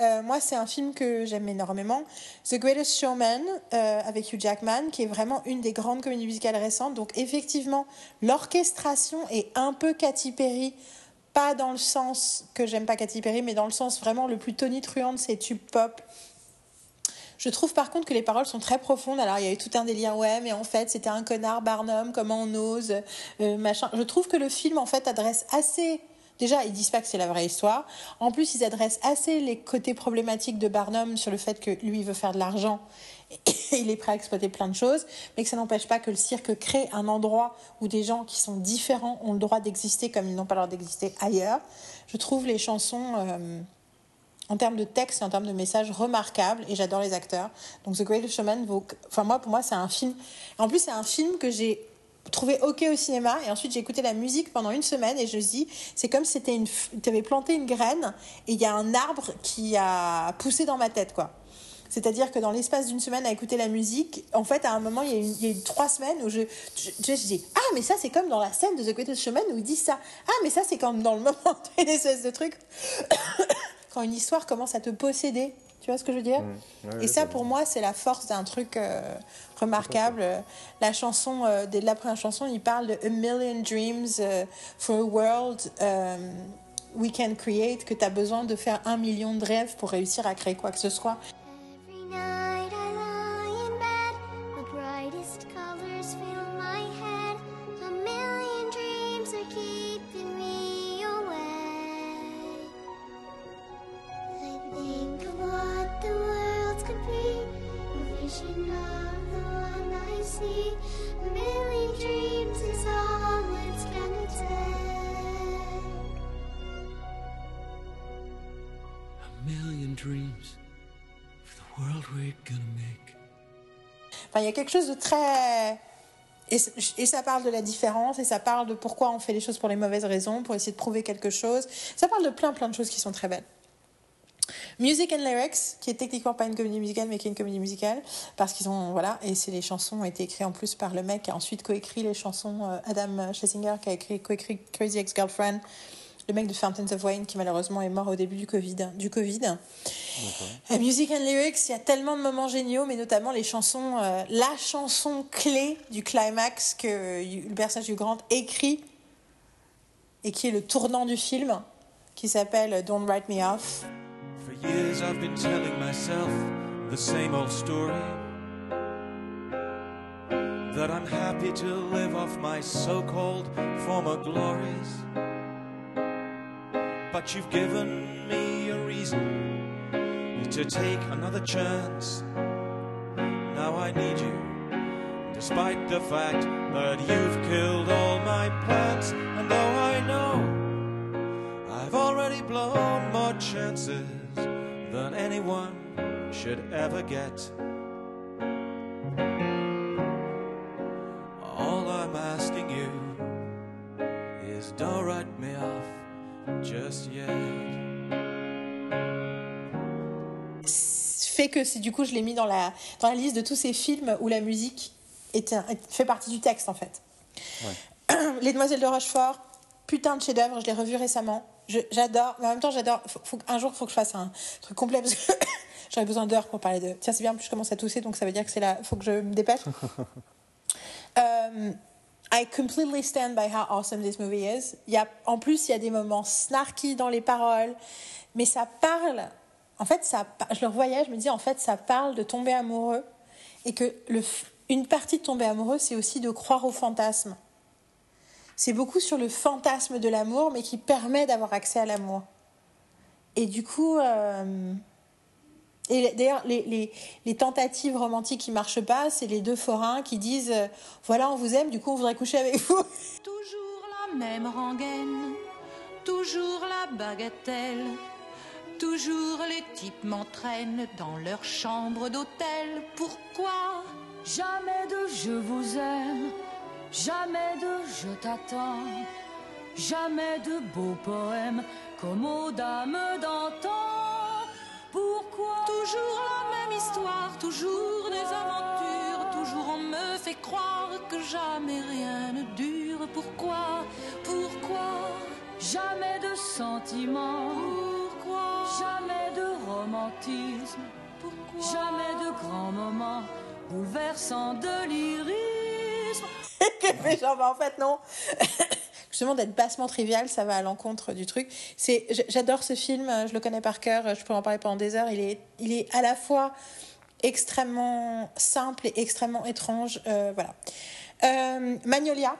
Euh, moi, c'est un film que j'aime énormément. The Greatest Showman euh, avec Hugh Jackman, qui est vraiment une des grandes comédies musicales récentes. Donc, effectivement, l'orchestration est un peu Katy Perry pas dans le sens que j'aime pas Katy Perry, mais dans le sens vraiment le plus tonitruant de ces tubes pop. Je trouve par contre que les paroles sont très profondes. Alors il y a eu tout un délire, ouais, mais en fait c'était un connard Barnum, comment on ose, euh, machin. Je trouve que le film en fait adresse assez. Déjà, ils disent pas que c'est la vraie histoire. En plus, ils adressent assez les côtés problématiques de Barnum sur le fait que lui veut faire de l'argent et il est prêt à exploiter plein de choses, mais que ça n'empêche pas que le cirque crée un endroit où des gens qui sont différents ont le droit d'exister comme ils n'ont pas le droit d'exister ailleurs. Je trouve les chansons. Euh, en termes de texte et en termes de message remarquables et j'adore les acteurs. Donc The Greatest Showman vaut... Enfin moi, pour moi, c'est un film... En plus, c'est un film que j'ai trouvé ok au cinéma et ensuite j'ai écouté la musique pendant une semaine et je me dis c'est comme si c'était une tu avais planté une graine et il y a un arbre qui a poussé dans ma tête quoi c'est-à-dire que dans l'espace d'une semaine à écouter la musique, en fait, à un moment, il y a eu, il y a eu trois semaines où je, je, je, dis Ah, mais ça, c'est comme dans la scène de The Greatest Showman où il dit ça. Ah, mais ça, c'est comme dans le moment, une espèce de truc quand une histoire commence à te posséder. Tu vois ce que je veux dire mmh. ouais, Et ça, pour moi, c'est la force d'un truc euh, remarquable. La chanson, euh, dès la première chanson, il parle de A Million Dreams uh, for a World um, We Can Create, que tu as besoin de faire un million de rêves pour réussir à créer quoi que ce soit. Enfin, il y a quelque chose de très... Et, ça parle de la différence, et ça parle de pourquoi on fait les choses pour les mauvaises raisons, pour essayer de prouver quelque chose. Ça parle de plein, plein de choses qui sont très belles. Music and Lyrics, qui est techniquement pas une comédie musicale, mais qui est une comédie musicale, parce qu'ils ont, voilà, et c'est les chansons ont été écrites en plus par le mec qui a ensuite coécrit les chansons, euh, Adam Schlesinger, qui a écrit, coécrit Crazy Ex-Girlfriend, le mec de Fountains of Wayne qui malheureusement est mort au début du Covid. Du COVID. Okay. Music and Lyrics, il y a tellement de moments géniaux, mais notamment les chansons, euh, la chanson clé du climax que le personnage du Grant écrit et qui est le tournant du film, qui s'appelle Don't Write Me Off. For years I've been telling myself the same old story. That I'm happy to live off my so-called former glories. But you've given me a reason to take another chance. Now I need you, despite the fact that you've killed all my plans. And though I know I've already blown more chances than anyone should ever get. All I'm asking you is don't write me off just yet. Fait que c'est du coup, je l'ai mis dans la, dans la liste de tous ces films où la musique est un, fait partie du texte en fait. Ouais. Les Demoiselles de Rochefort, putain de chef-d'œuvre, je l'ai revu récemment. J'adore, mais en même temps, j'adore. Faut, faut, un jour, il faut que je fasse un truc complet parce que j'aurais besoin d'heures pour parler de. Tiens, c'est bien, plus je commence à tousser, donc ça veut dire que c'est là. Faut que je me dépêche. euh, I completely stand by how awesome this movie is. Il y a, en plus, il y a des moments snarky dans les paroles, mais ça parle. En fait, ça, je le revoyais, je me dis, en fait, ça parle de tomber amoureux et que le, une partie de tomber amoureux, c'est aussi de croire au fantasme. C'est beaucoup sur le fantasme de l'amour, mais qui permet d'avoir accès à l'amour. Et du coup, euh, et d'ailleurs, les, tentatives romantiques qui marchent pas, c'est les deux forains qui disent euh, Voilà, on vous aime, du coup, on voudrait coucher avec vous. Toujours la même rengaine, toujours la bagatelle, toujours les types m'entraînent dans leur chambre d'hôtel. Pourquoi? Jamais de je vous aime, jamais de je t'attends, jamais de beaux poèmes comme aux dames d'antan. Pourquoi Toujours la même histoire, toujours des aventures, toujours on me fait croire que jamais rien ne dure. Pourquoi Pourquoi Jamais de sentiments? Pourquoi Jamais de romantisme? Pourquoi Jamais de grands moments bouleversants de lyrisme? Mais en fait, non? Justement d'être bassement trivial, ça va à l'encontre du truc. C'est, j'adore ce film, je le connais par cœur, je pourrais en parler pendant des heures. Il est, il est à la fois extrêmement simple et extrêmement étrange. Euh, voilà. Euh, Magnolia,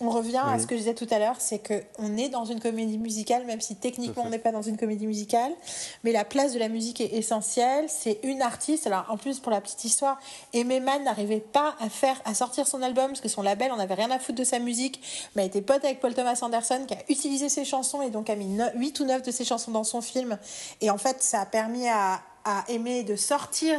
on revient à ce que je disais tout à l'heure, c'est qu'on est dans une comédie musicale, même si techniquement on n'est pas dans une comédie musicale, mais la place de la musique est essentielle. C'est une artiste. Alors en plus pour la petite histoire, Aimé Man n'arrivait pas à faire, à sortir son album parce que son label, on n'avait rien à foutre de sa musique, mais elle était pote avec Paul Thomas Anderson qui a utilisé ses chansons et donc a mis 8 ou 9 de ses chansons dans son film. Et en fait, ça a permis à, à Aimé de sortir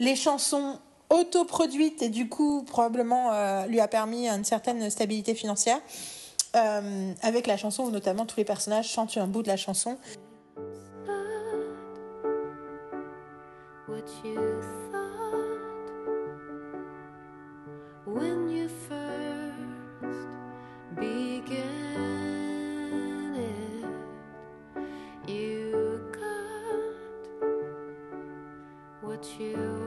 les chansons autoproduite et du coup probablement euh, lui a permis une certaine stabilité financière euh, avec la chanson où notamment tous les personnages chantent un bout de la chanson. Euh,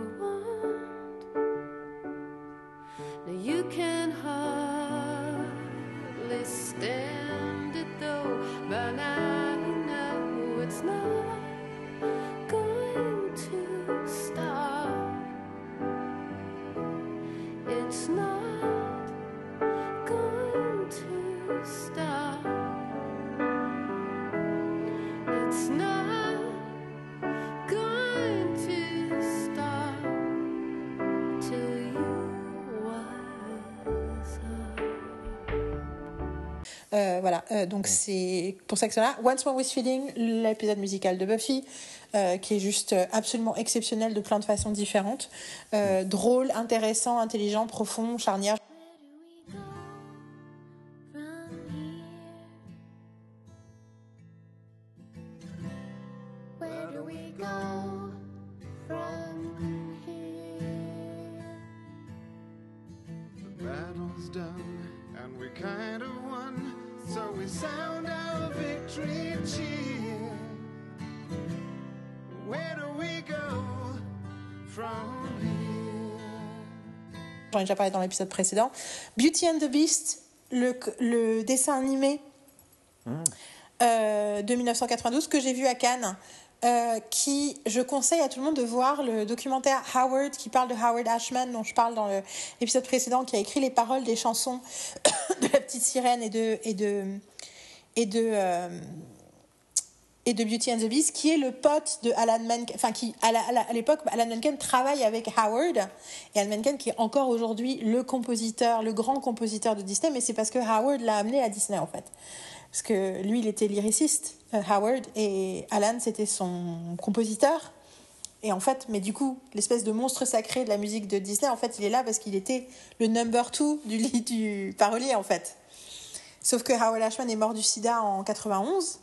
voilà, euh, donc c'est pour ça que c'est là. Once More With Feeling, l'épisode musical de Buffy, euh, qui est juste absolument exceptionnel de plein de façons différentes. drôle, intéressant, intelligent, profond, charnière. Déjà parlé dans l'épisode précédent. Beauty and the Beast, le, le dessin animé euh, de 1992 que j'ai vu à Cannes. Euh, qui, je conseille à tout le monde de voir le documentaire Howard, qui parle de Howard Ashman, dont je parle dans l'épisode précédent, qui a écrit les paroles des chansons de La Petite Sirène et de, et de, et de, euh, et de Beauty and the Beast, qui est le pote de Alan Menken, enfin qui à l'époque Alan Menken travaille avec Howard et Alan Menken qui est encore aujourd'hui le compositeur, le grand compositeur de Disney, mais c'est parce que Howard l'a amené à Disney en fait, parce que lui il était lyriciste euh, Howard et Alan c'était son compositeur et en fait, mais du coup, l'espèce de monstre sacré de la musique de Disney, en fait, il est là parce qu'il était le number two du, du parolier, en fait. Sauf que Howard Ashman est mort du sida en 91.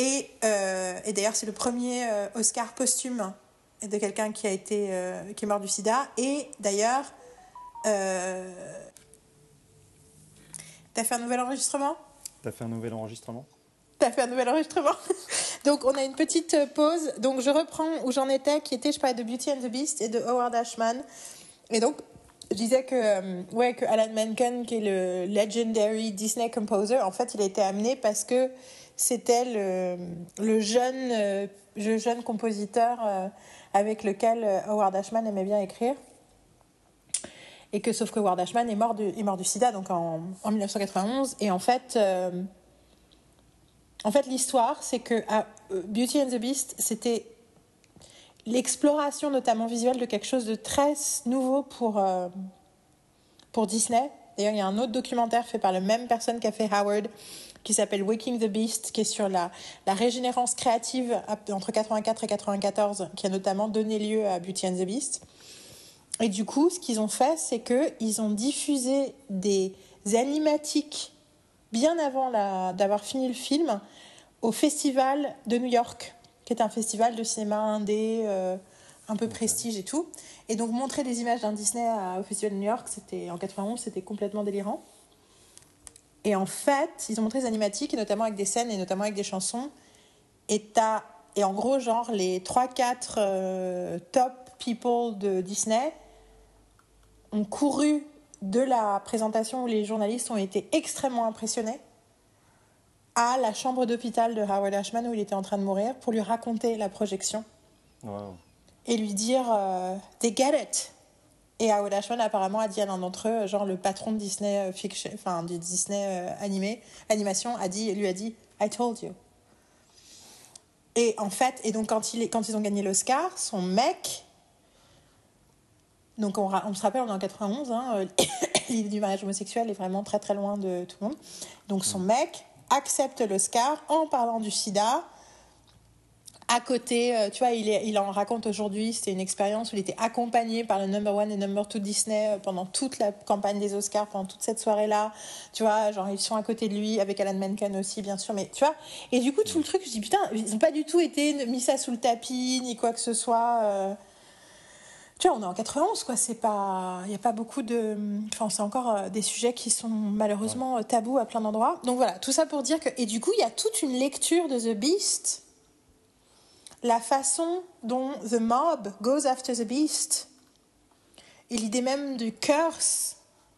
Euh, et, d'ailleurs, c'est le premier euh, Oscar posthume de quelqu'un qui a été euh, qui est mort du SIDA. Et d'ailleurs, t'as fait un nouvel enregistrement? T'as fait un nouvel enregistrement? T'as fait un nouvel enregistrement. Donc on a une petite pause. Donc je reprends où j'en étais, qui était je parlais de Beauty and the Beast et de Howard Ashman. Et donc je disais que ouais que Alan Menken, qui est le legendary Disney composer, en fait il a été amené parce que c'était le, jeune, euh, le jeune compositeur euh, avec lequel euh, Howard Ashman aimait bien écrire. Et que, sauf que Howard Ashman est mort, est mort du sida donc en, 1991. Et en fait, en fait l'histoire, c'est que Beauty and the Beast, c'était l'exploration, notamment visuelle, de quelque chose de très nouveau pour, pour Disney. D'ailleurs, il y a un autre documentaire fait par la même personne qu'a fait Howard, qui s'appelle Waking the Beast, qui est sur la, la régénérance créative entre 84 et 94, qui a notamment donné lieu à Beauty and the Beast. Et du coup, ce qu'ils ont fait, c'est qu'ils ont diffusé des animatiques bien avant d'avoir fini le film au Festival de New York, qui est un festival de cinéma indé, euh, un peu prestige et tout. Et donc montrer des images d'un Disney au Festival de New York, c'était en 91, c'était complètement délirant. Et en fait, ils ont montré des animatiques, et notamment avec des scènes et notamment avec des chansons. Et, et en gros, genre, les 3-4 euh, top people de Disney ont couru de la présentation où les journalistes ont été extrêmement impressionnés à la chambre d'hôpital de Howard Ashman où il était en train de mourir pour lui raconter la projection. et lui dire euh, They get it. Et Howard Ashman apparemment a dit à l'un d'entre eux, genre le patron de Disney euh, fiction, enfin du Disney euh, animé, animation, a dit, lui a dit I told you. Et en fait, et donc quand, il est, quand ils ont gagné l'Oscar, son mec, donc on, se rappelle, on est en 91, hein, euh, l'idée du mariage homosexuel est vraiment très très loin de tout le monde. Donc son mec accepte l'Oscar en parlant du sida. À côté, euh, tu vois, il, en raconte aujourd'hui, c'était une expérience où il était accompagné par le number one et number two Disney euh, pendant toute la campagne des Oscars, pendant toute cette soirée-là. Tu vois, genre ils sont à côté de lui, avec Alan Menken aussi, bien sûr, mais tu vois. Et du coup, tout le truc, je dis putain, ils n'ont pas du tout été mis ça sous le tapis, ni quoi que ce soit. euh. Tu vois, on est en 91, quoi. C'est pas, il y a pas beaucoup de, enfin, c'est encore des sujets qui sont malheureusement tabous à plein d'endroits. Donc voilà, tout ça pour dire que, et du coup, il y a toute une lecture de The Beast, la façon dont the mob goes after the beast, et l'idée même du curse.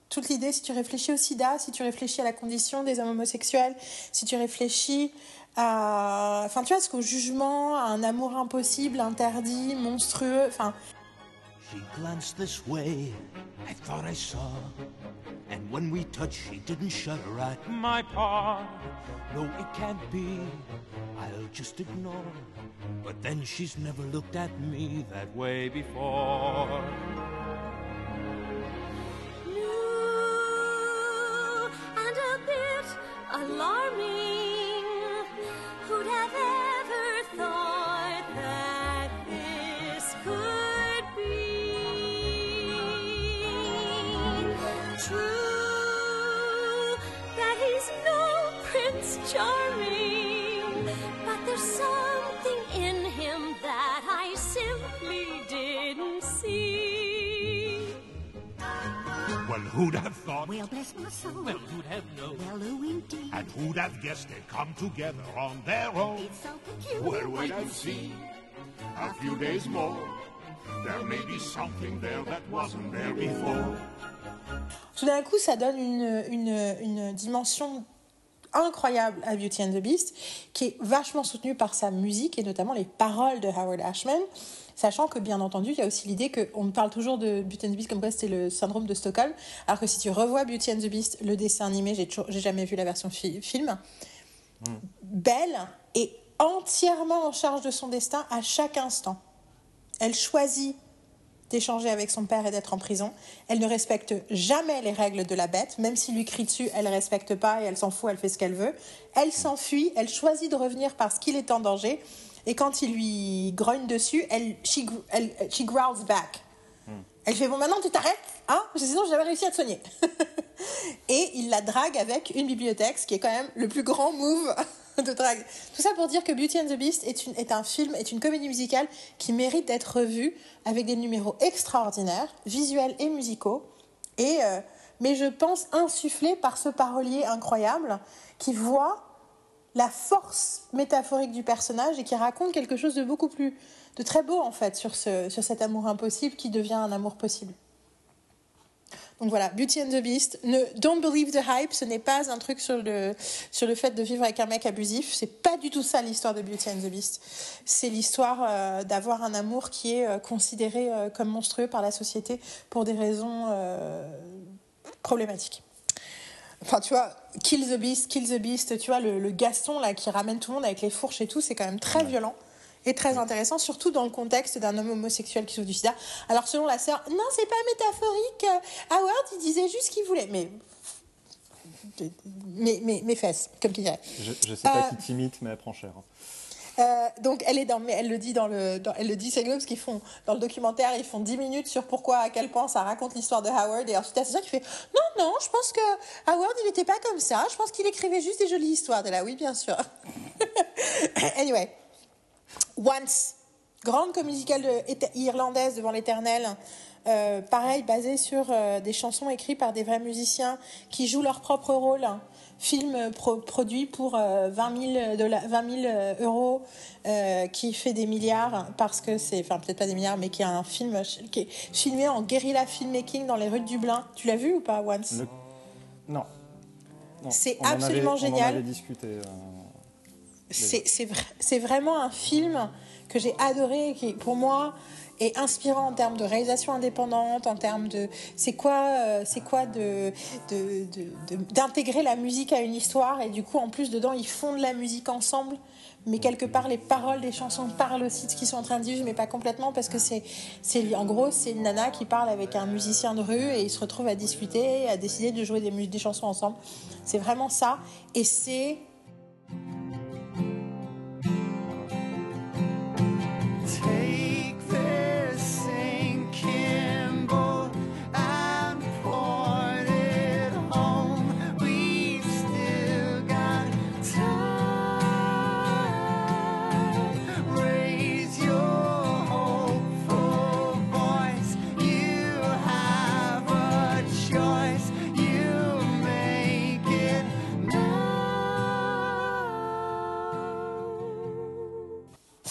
Toute l'idée, si tu réfléchis au sida, si tu réfléchis à la condition des hommes homosexuels, si tu réfléchis à, enfin, tu vois, ce qu'au jugement, à un amour impossible, interdit, monstrueux, enfin, She glanced this way, I thought I saw. And when we touched, she didn't shudder at my paw. No, it can't be, I'll just ignore. But then she's never looked at me that way before. new and a bit alarming. Who'd have ever Charming, but there's something in him that I simply didn't see. Well, who'd have thought? Well, bless my soul. Well, who'd have known? Well, who indeed? And who'd have guessed they'd come together on their own? It's so peculiar. Well, wait and see? A few days more. There may be something there that wasn't there before. tout d'un coup, ça donne une, une, une dimension incroyable à Beauty and the Beast, qui est vachement soutenue par sa musique et notamment les paroles de Howard Ashman. Sachant que, bien entendu, il y a aussi l'idée qu'on parle toujours de Beauty and the Beast comme quoi c'était le syndrome de Stockholm, alors que si tu revois Beauty and the Beast, le dessin animé, j'ai jamais vu la version fi- film, Belle est entièrement en charge de son destin à chaque instant. Elle choisit d'échanger avec son père et d'être en prison. Elle ne respecte jamais les règles de la bête, même s'il lui crie dessus, elle ne respecte pas et elle s'en fout, elle fait ce qu'elle veut. Elle s'enfuit, elle choisit de revenir parce qu'il est en danger. Et quand il lui grogne dessus, elle, she, elle, she growls back. Elle fait bon maintenant tu t'arrêtes, hein sinon j'ai jamais réussi à te soigner. et il la drague avec une bibliothèque, ce qui est quand même le plus grand move de drague. Tout ça pour dire que Beauty and the Beast est, un film, est une comédie musicale qui mérite d'être revue avec des numéros extraordinaires, visuels et musicaux, et euh, mais je pense insufflé par ce parolier incroyable qui voit la force métaphorique du personnage et qui raconte quelque chose de beaucoup plus de très beau en fait sur ce sur cet amour impossible qui devient un amour possible. Donc voilà, Beauty and the Beast. Ne, don't believe the hype. Ce n'est pas un truc sur le, sur le fait de vivre avec un mec abusif. C'est pas du tout ça l'histoire de Beauty and the Beast. C'est l'histoire euh, d'avoir un amour qui est euh, considéré euh, comme monstrueux par la société pour des raisons problématiques. Enfin, tu vois, Kill the Beast, Kill the Beast, tu vois, le, le Gaston là qui ramène tout le monde avec les fourches et tout, c'est quand même très violent et très intéressant, surtout dans le contexte d'un homme homosexuel qui souffre du sida. Alors, selon la sœur, non, c'est pas métaphorique. Howard, il disait juste ce qu'il voulait. Mais. Mes, mes, mes fesses, comme qui dirait. Je, je sais pas Euh, qui t'imite, mais elle prend cher. Euh, donc elle est dans, mais elle le dit dans le, dans- elle le dit c'est parce qu'ils font dans le documentaire ils font 10 minutes sur pourquoi à quel point ça raconte l'histoire de Howard et ensuite a ça qui fait non non je pense que Howard il n'était pas comme ça je pense qu'il écrivait juste des jolies histoires de là oui bien sûr anyway Once grande comédie musicale de- irlandaise devant l'éternel euh, pareil basée sur euh, des chansons écrites par des vrais musiciens qui jouent leur propre rôle film euh, pro- produit pour euh, 20 000, dollars- 20 000 euh, euros qui fait des milliards parce que c'est enfin peut-être pas des milliards mais qui est un film qui est filmé en guérilla filmmaking dans les rues de Dublin tu l'as vu ou pas Once? Le- Non. Non. C'est On en avait- absolument On génial. en avait discuté. C'est c'est vra- c'est vraiment un film que j'ai adoré, qui pour moi et inspirant en termes de réalisation indépendante, en termes de c'est quoi, euh, c'est quoi de, d'intégrer la musique à une histoire et du coup en plus dedans ils font de la musique ensemble. Mais quelque part, les paroles des chansons parlent aussi de ce qu'ils sont en train de vivre, mais pas complètement, parce que c'est, c'est en gros, c'est une nana qui parle avec un musicien de rue et ils se retrouvent à discuter, à décider de jouer des, des chansons ensemble. C'est vraiment ça. Et c'est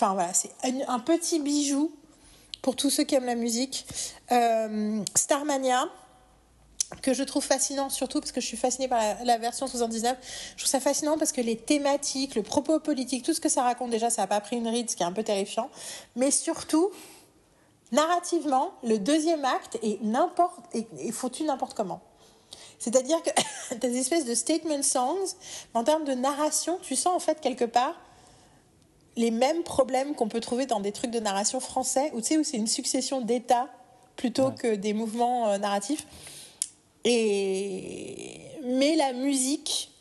Enfin voilà, c'est un, petit bijou pour tous ceux qui aiment la musique. Euh, Starmania, que je trouve fascinant, surtout parce que je suis fascinée par la, la version 79. Je trouve ça fascinant parce que les thématiques, le propos politique, tout ce que ça raconte, déjà, ça n'a pas pris une ride, ce qui est un peu terrifiant. Mais surtout, narrativement, le deuxième acte est, n'importe, est, est foutu n'importe comment. C'est-à-dire que tu as des espèces de statement songs, mais en termes de narration, tu sens en fait quelque part les mêmes problèmes qu'on peut trouver dans des trucs de narration français, où tu sais, où c'est une succession d'états plutôt que des mouvements euh, narratifs. Et... Mais la musique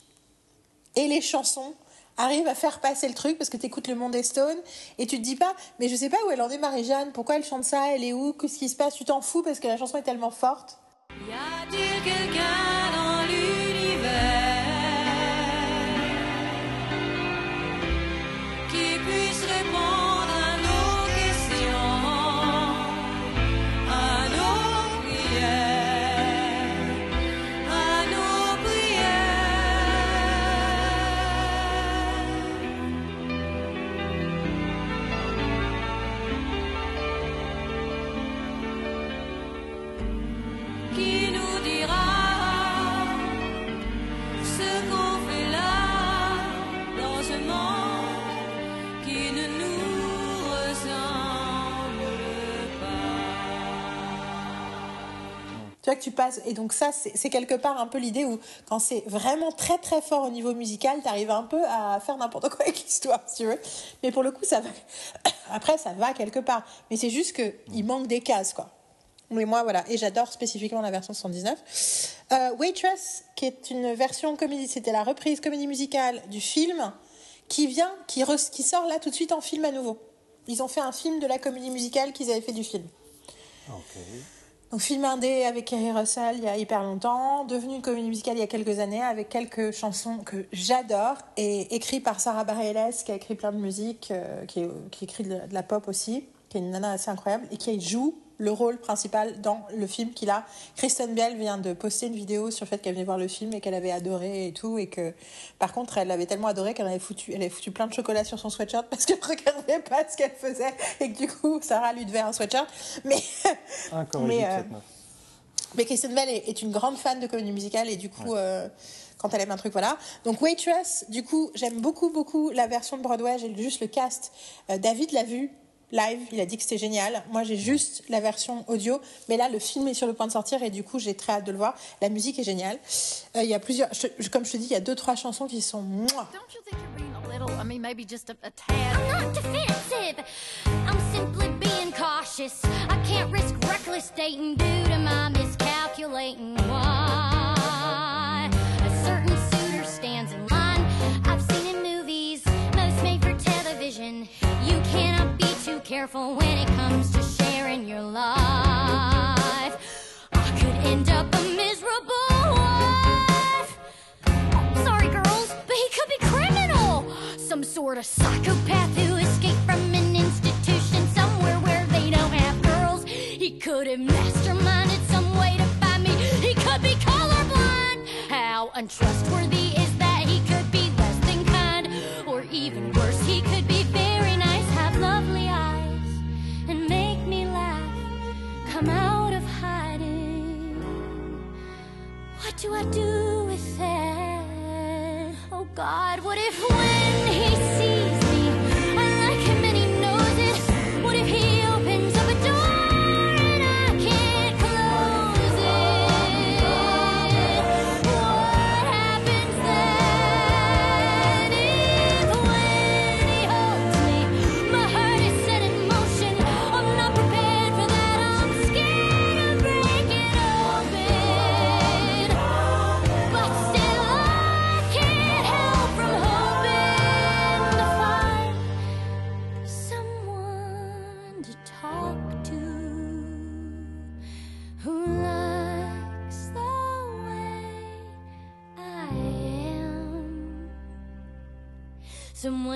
et les chansons arrivent à faire passer le truc parce que tu écoutes le monde des Stones et tu te dis pas, mais je sais pas où elle en est Marie-Jeanne, pourquoi elle chante ça, elle est où, qu'est-ce qui se passe, tu t'en fous parce que la chanson est tellement forte. Y a-t-il que tu passes. Et donc, ça, c'est quelque part un peu l'idée où, quand c'est vraiment très très fort au niveau musical, tu arrives un peu à faire n'importe quoi avec l'histoire, si tu veux. Mais pour le coup, ça va. Après, ça va quelque part. Mais c'est juste qu'il manque des cases, quoi. Mais moi, voilà. Et j'adore spécifiquement la version 79. Euh, Waitress, qui est une version comédie, c'était la reprise comédie musicale du film qui vient, qui, re- sort là tout de suite en film à nouveau. Ils ont fait un film de la comédie musicale qu'ils avaient fait du film. Donc film indé avec Kerry Russell il y a hyper longtemps, devenu une comédie musicale il y a quelques années avec quelques chansons que j'adore et écrit par Sarah Bareilles qui a écrit plein de musique, euh, qui, écrit de la pop aussi, qui est une nana assez incroyable et qui joue le rôle principal dans le film qu'il a. Kristen Bell vient de poster une vidéo sur le fait qu'elle venait voir le film et qu'elle avait adoré et tout et que par contre elle l'avait tellement adoré qu'elle avait foutu, elle avait foutu plein de chocolat sur son sweatshirt parce qu'elle regardait pas ce qu'elle faisait et que du coup Sarah lui devait un sweatshirt. Mais euh, mais Kristen Bell est, est une grande fan de comédie musicale et du coup, euh, quand elle aime un truc, voilà. Donc Waitress, du coup, j'aime beaucoup, beaucoup la version de Broadway. J'ai juste le cast. Euh, David l'a vu live, il a dit que c'était génial. Moi, j'ai juste la version audio, mais là, le film est sur le point de sortir et du coup, j'ai très hâte de le voir. La musique est géniale. Euh, Il y a plusieurs, comme je te dis, il y a deux, trois chansons qui sont. Careful when it comes to sharing your life. I could end up a miserable wife. Sorry, girls, but he could be criminal. Some sort of psychopath who escaped from an institution somewhere where they don't have girls. He could have masterminded some way to find me. He could be colorblind. How untrustworthy do I do with that? Oh God, what if when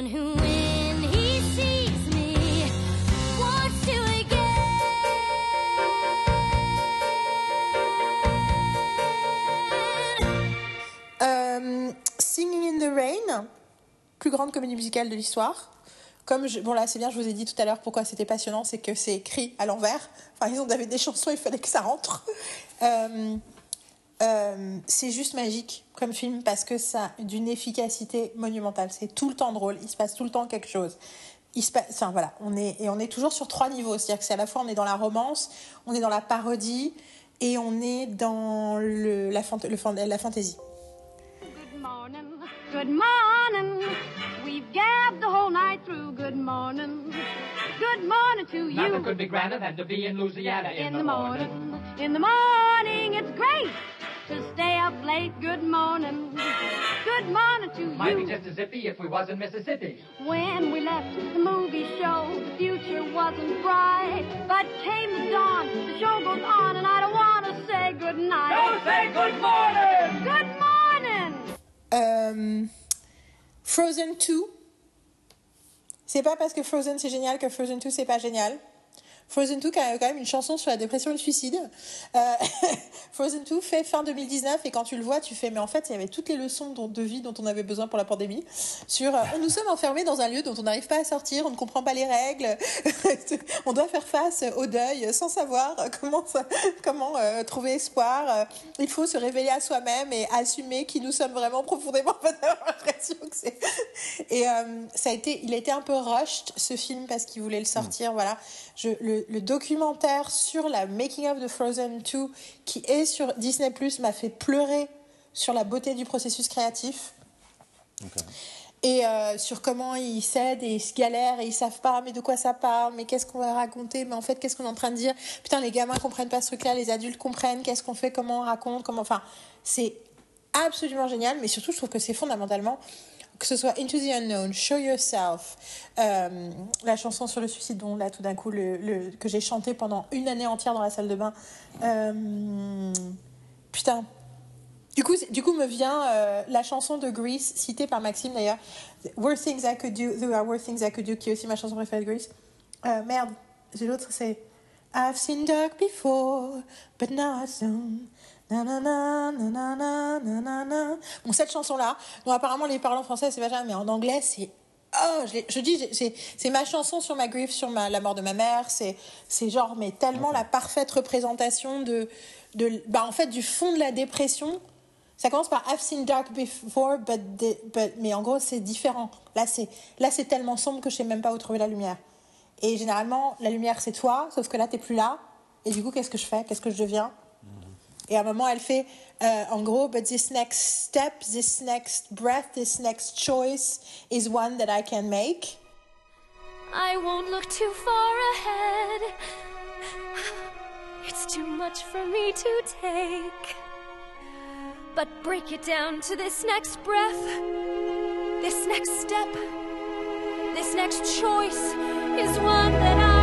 Who, he sees me. Euh, Singing in the Rain, plus grande comédie musicale de l'histoire. Comme je- bon là c'est bien, je vous ai dit tout à l'heure pourquoi c'était passionnant, c'est que c'est écrit à l'envers. Enfin ils ont avait des chansons, il fallait que ça rentre. Euh, euh, c'est juste magique comme film parce que ça a d'une efficacité monumentale. C'est tout le temps drôle, il se passe tout le temps quelque chose. Il se passe, enfin voilà, on est et on est toujours sur trois niveaux, c'est-à-dire que c'est à la fois on est dans la romance, on est dans la parodie et on est dans le, la, fant- le la fantaisie. Good morning, good morning. We've gabbed the whole night through. Good morning, good morning to you. Nothing could be grander than to be in Louisiana in, in the morning, in the morning, it's great to stay up late. Good morning, good morning to Might be just as zippy if we was in Mississippi. When we left the movie show, the future wasn't bright, but came the dawn. The show goes on, and I don't want to say good night. Don't say good morning! Good morning. Euh, Frozen 2. C'est pas parce que Frozen c'est génial que Frozen 2 c'est pas génial. Frozen 2 qui a quand même une chanson sur la dépression et le suicide. Euh, Frozen 2 fait fin 2019 et quand tu le vois, tu fais mais en fait il y avait toutes les leçons dont- de vie dont on avait besoin pour la pandémie. Sur euh, nous sommes enfermés dans un lieu dont on n'arrive pas à sortir, on ne comprend pas les règles, on doit faire face au deuil sans savoir comment ça- comment euh, trouver espoir. Il faut se révéler à soi-même et assumer qui nous sommes vraiment profondément. L'impression que c'est et euh, ça a été, il a été un peu rushed ce film parce qu'il voulait le sortir. Voilà, Je, le, le documentaire sur la making of de Frozen 2 qui est sur Disney Plus m'a fait pleurer sur la beauté du processus créatif. Et euh, sur comment ils cèdent et ils se galèrent et ils savent pas mais de quoi ça parle mais qu'est-ce qu'on va raconter mais en fait qu'est-ce qu'on est en train de dire? Putain les gamins comprennent pas ce truc là les adultes comprennent qu'est-ce qu'on fait comment on raconte comment enfin c'est absolument génial mais surtout je trouve que c'est fondamentalement que ce soit Into the Unknown, Show Yourself, euh, la chanson sur le suicide dont là tout d'un coup le, que j'ai chanté pendant une année entière dans la salle de bain. Euh, putain, du coup, du coup me vient euh, la chanson de Grease, citée par Maxime d'ailleurs, Worst Things I Could Do, There Are Worst Things I Could Do, qui est aussi ma chanson préférée de Grease. Merde, j'ai l'autre, c'est I've seen dark before, but not soon. Bon, cette chanson-là, bon, apparemment, les parlants français, c'est pas vachement, mais en anglais, c'est Oh, je, je, dis, c'est ma chanson sur ma grief, sur la mort de ma mère. C'est genre, mais tellement la parfaite représentation de, de bah, en fait, du fond de la dépression. Ça commence par I've seen dark before, but, but mais en gros, c'est différent. Là, c'est là, c'est tellement sombre que je sais même pas où trouver la lumière. Et généralement, la lumière, c'est toi, sauf que là, t'es plus là. Et du coup, qu'est-ce que je fais? Qu'est-ce que je deviens? Et à un moment, elle fait, euh, en gros, but this next step, this next breath, this next choice is one that I can make. I won't look too far ahead. It's too much for me to take. But break it down to this next breath, this next step, this next choice is one that I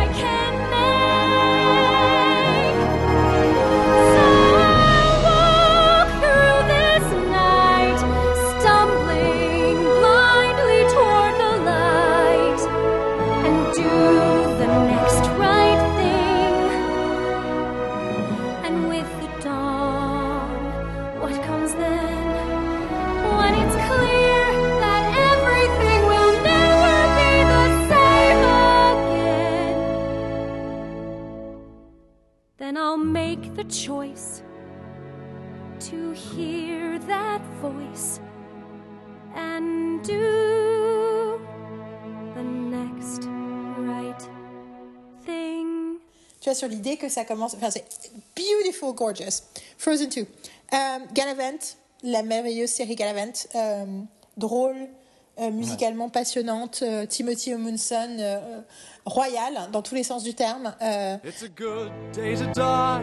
the choice to hear that voice and do the next right thing. Tu vois, sur l'idée que ça commence. Enfin, c'est beautiful, gorgeous. Frozen 2. Euh, Galavant, la merveilleuse série Galavant. euh, drôle, euh, musicalement passionnante. euh, Timothy Omundson, euh, royal, dans tous les sens du terme. euh, It's a good day to die,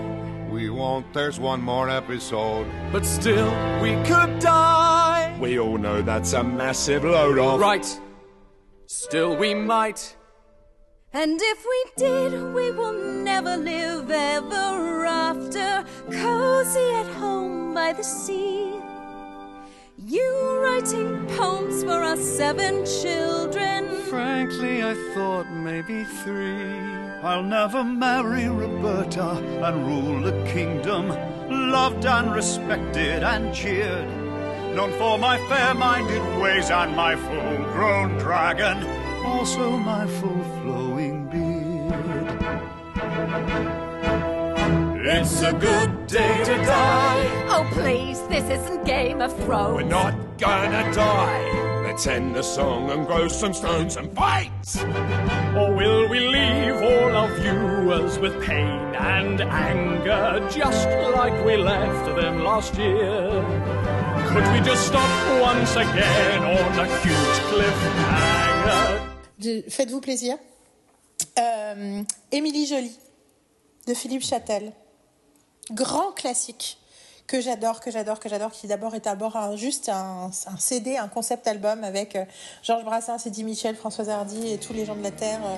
We won't, there's one more episode. but still we could die. We all know that's a massive load off. Right. Still we might. And if we did, we will never live ever after, cozy at home by the sea. You writing poems for our seven children? Frankly, I thought maybe three. I'll never marry Roberta and rule a kingdom, loved and respected and cheered. Known for my fair minded ways and my full grown dragon, also my full flowing beard. It's a good day to die. Oh, please, this isn't Game of Thrones. We're not gonna die. Let's end the song and grow some stones and fight. Or will we leave all our viewers with pain and anger, just like we left them last year? Could we just stop once again on a huge cliffhanger? De- Faites-vous plaisir. Euh, Jolie, de Philippe Châtel. Grand classique que j'adore, que j'adore, que j'adore, qui d'abord est d'abord un- juste un, un CD, un concept album avec euh, Georges Brassens, Eddie Michel, Françoise Hardy et tous les gens de la Terre. euh.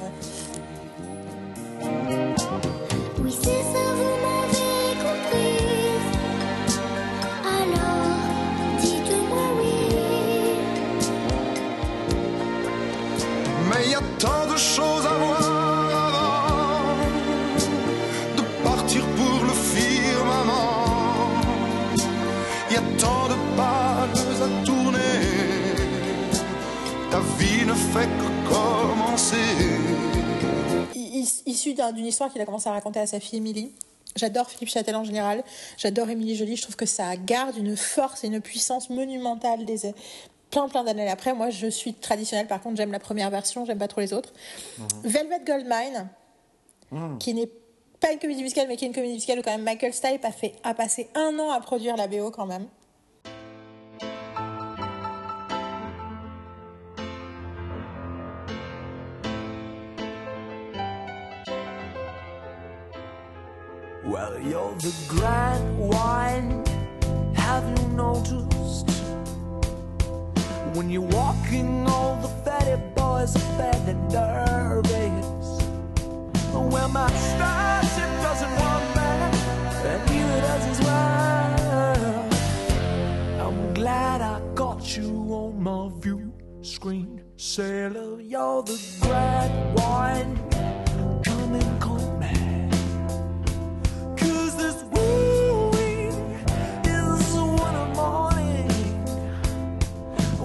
Oui, c'est ça, vous m'avez comprise. Alors, dites-moi oui. Mais il y a tant de choses à voir tant de pages à tourner. Ta vie ne fait que commencer. Issu d'un- d'une histoire qu'il a commencé à raconter à sa fille Émilie. J'adore Philippe Châtel en général, j'adore Émilie Jolie, je trouve que ça garde une force et une puissance monumentale des plein plein d'années après. Moi je suis traditionnelle, par contre j'aime la première version, j'aime pas trop les autres. Velvet Goldmine, qui n'est pas une comédie musicale mais qui est une comédie musicale où quand même Michael Stipe a, fait, a passé un an à produire la BO quand même. Well, you're the grand wine. Have you noticed? When you're walking, all the fatty boys are fat and nervous. Well, my starship doesn't want that, and neither does his wife. I'm glad I got you on my view screen. Sailor, you're the grand wine. Come and call me. Cause this wooing is I'm morning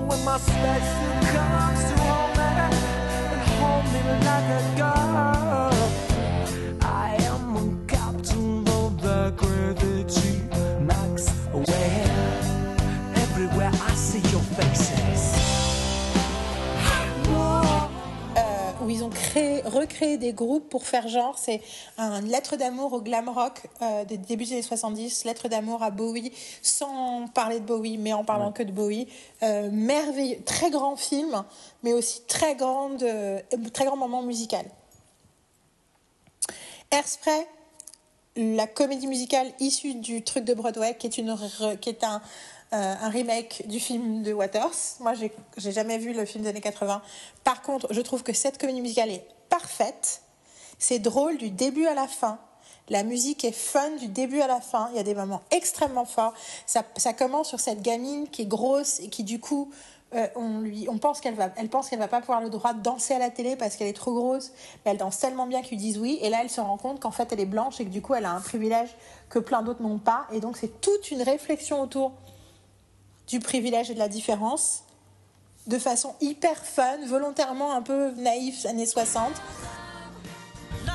When my special comes to hold me And hold me like a girl recréé des groupes pour faire genre. C'est un lettre d'amour au glam rock euh, des débuts des années 70, lettre d'amour à Bowie, sans parler de Bowie, mais en parlant que de Bowie. Euh, merveilleux, très grand film, mais aussi très, grande, euh, très grand moment musical. Airspray, la comédie musicale issue du truc de Broadway, qui est, une, qui est un, euh, un remake du film de Waters. Moi, j'ai jamais vu le film des années 80. Par contre, je trouve que cette comédie musicale est parfaite. C'est drôle du début à la fin. La musique est fun du début à la fin. Il y a des moments extrêmement forts. Ça, ça commence sur cette gamine qui est grosse et qui, du coup, euh, on, lui, on pense qu'elle va, elle pense qu'elle va pas pouvoir le droit de danser à la télé parce qu'elle est trop grosse. Mais elle danse tellement bien qu'ils disent oui. Et là, elle se rend compte qu'en fait, elle est blanche et que du coup, elle a un privilège que plein d'autres n'ont pas. Et donc, c'est toute une réflexion autour du privilège et de la différence de façon hyper fun, volontairement un peu naïf, années 60. Life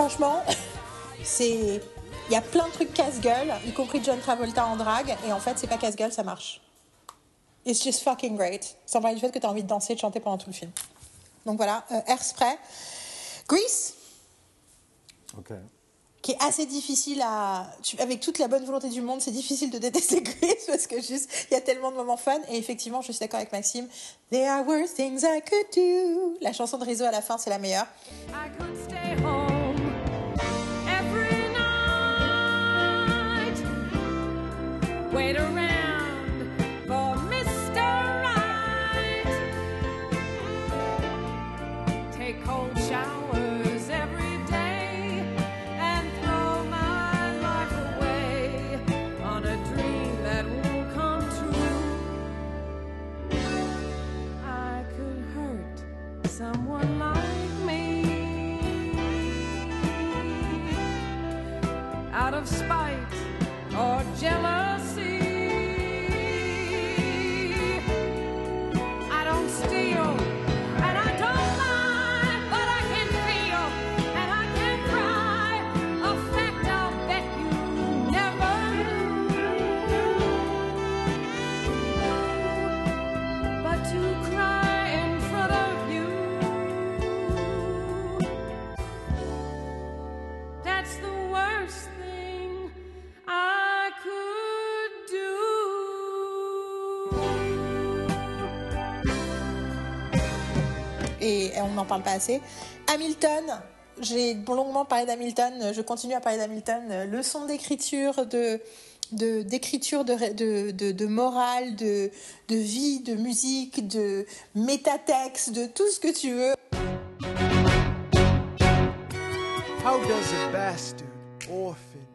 Franchement, c'est Il y a plein de trucs casse-gueule, y compris John Travolta en drague, et en fait, c'est pas casse-gueule, ça marche. It's just fucking great. Sans parler du fait que tu as envie de danser et de chanter pendant tout le film. Donc voilà, euh, Airspray. Grease, Ok. qui est assez difficile à. Avec toute la bonne volonté du monde, c'est difficile de détester Grease parce que juste, il y a tellement de moments fun. Et effectivement, je suis d'accord avec Maxime. There are worse things I could do. La chanson de Rizzo à la fin, c'est la meilleure. I could stay home Wait around for Mr. Right. Take cold showers every day and throw my life away on a dream that won't come true. I could hurt someone like me out of spite or jealousy. Et on n'en parle pas assez. Hamilton, j'ai longuement parlé d'Hamilton, je continue à parler d'Hamilton. Leçon d'écriture, d'écriture, de, de, morale, de, de vie, de musique, de métatexte, de tout ce que tu veux. How does a bastard, orphan,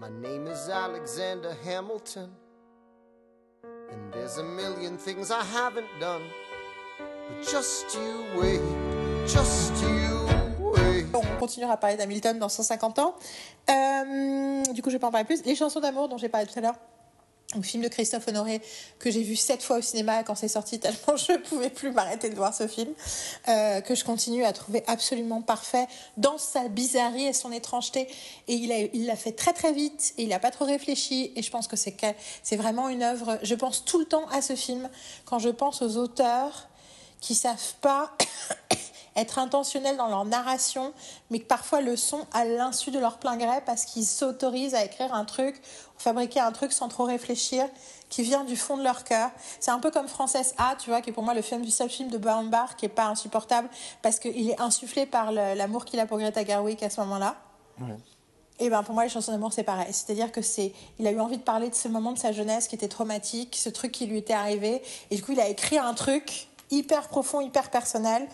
My name is Alexander Hamilton. And there's a million things I haven't done. But just you wait, just you wait. On continuera à parler d'Hamilton dans 150 ans. Euh, du coup, je vais pas en parler plus. Les chansons d'amour dont j'ai parlé tout à l'heure. Un film de Christophe Honoré que j'ai vu sept fois au cinéma quand c'est sorti tellement je pouvais plus m'arrêter de voir ce film euh, que je continue à trouver absolument parfait dans sa bizarrerie et son étrangeté. Et il l'a fait très très vite et il a pas trop réfléchi. Et je pense que c'est c'est vraiment une œuvre je pense tout le temps à ce film. Quand je pense aux auteurs qui savent pas être intentionnels dans leur narration, mais que parfois le sont à l'insu de leur plein gré parce qu'ils s'autorisent à écrire un truc, ou fabriquer un truc sans trop réfléchir, qui vient du fond de leur cœur. C'est un peu comme Frances A, tu vois, qui est pour moi le film du seul film de Baumbach qui est pas insupportable parce qu'il est insufflé par l'amour qu'il a pour Greta Gerwig à ce moment-là. Et ben pour moi les chansons d'amour c'est pareil, c'est-à-dire que c'est il a eu envie de parler de ce moment de sa jeunesse qui était traumatique, ce truc qui lui était arrivé et du coup il a écrit un truc hyper profond, hyper personnel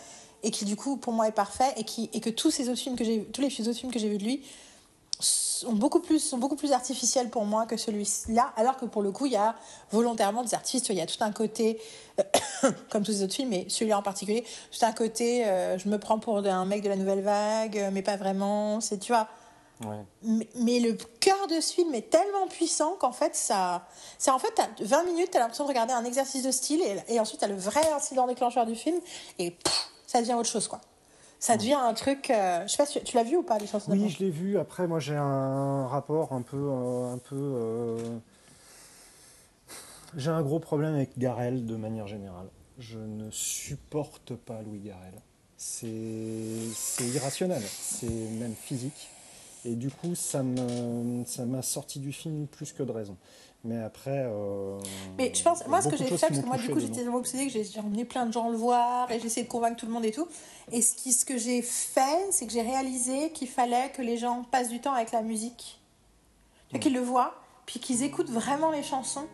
et qui du coup pour moi est parfait et qui et que tous ces autres films que j'ai tous les autres films que j'ai vus de lui sont beaucoup plus sont beaucoup plus artificiels pour moi que celui-là alors que pour le coup il y a volontairement des artistes il y a tout un côté comme tous les autres films mais celui-là en particulier tout un côté euh, je me prends pour un mec de la nouvelle vague euh, mais pas vraiment c'est tu vois. Mais, mais le cœur de ce film est tellement puissant qu'en fait, ça, ça en fait, t'as 20 minutes, tu as l'impression de regarder un exercice de style et, et ensuite tu as le vrai incident déclencheur du film et pff, ça devient autre chose. quoi. Ça devient un truc. euh, je sais pas si tu l'as vu ou pas, les chansons Oui, je l'ai vu. Après, moi, j'ai un rapport un peu, euh, un peu. euh, J'ai un gros problème avec Garel de manière générale. Je ne supporte pas Louis Garel. C'est irrationnel, c'est même physique. Et du coup, ça me, ça m'a sorti du film plus que de raison. Mais après. euh, Mais je pense, moi, ce que j'ai fait, parce que moi, du coup, j'étais tellement obsédée que j'ai emmené plein de gens le voir et j'ai essayé de convaincre tout le monde et tout. Et ce, qui, ce que j'ai fait, c'est que j'ai réalisé qu'il fallait que les gens passent du temps avec la musique. Vois, qu'ils le voient, puis qu'ils écoutent vraiment les chansons.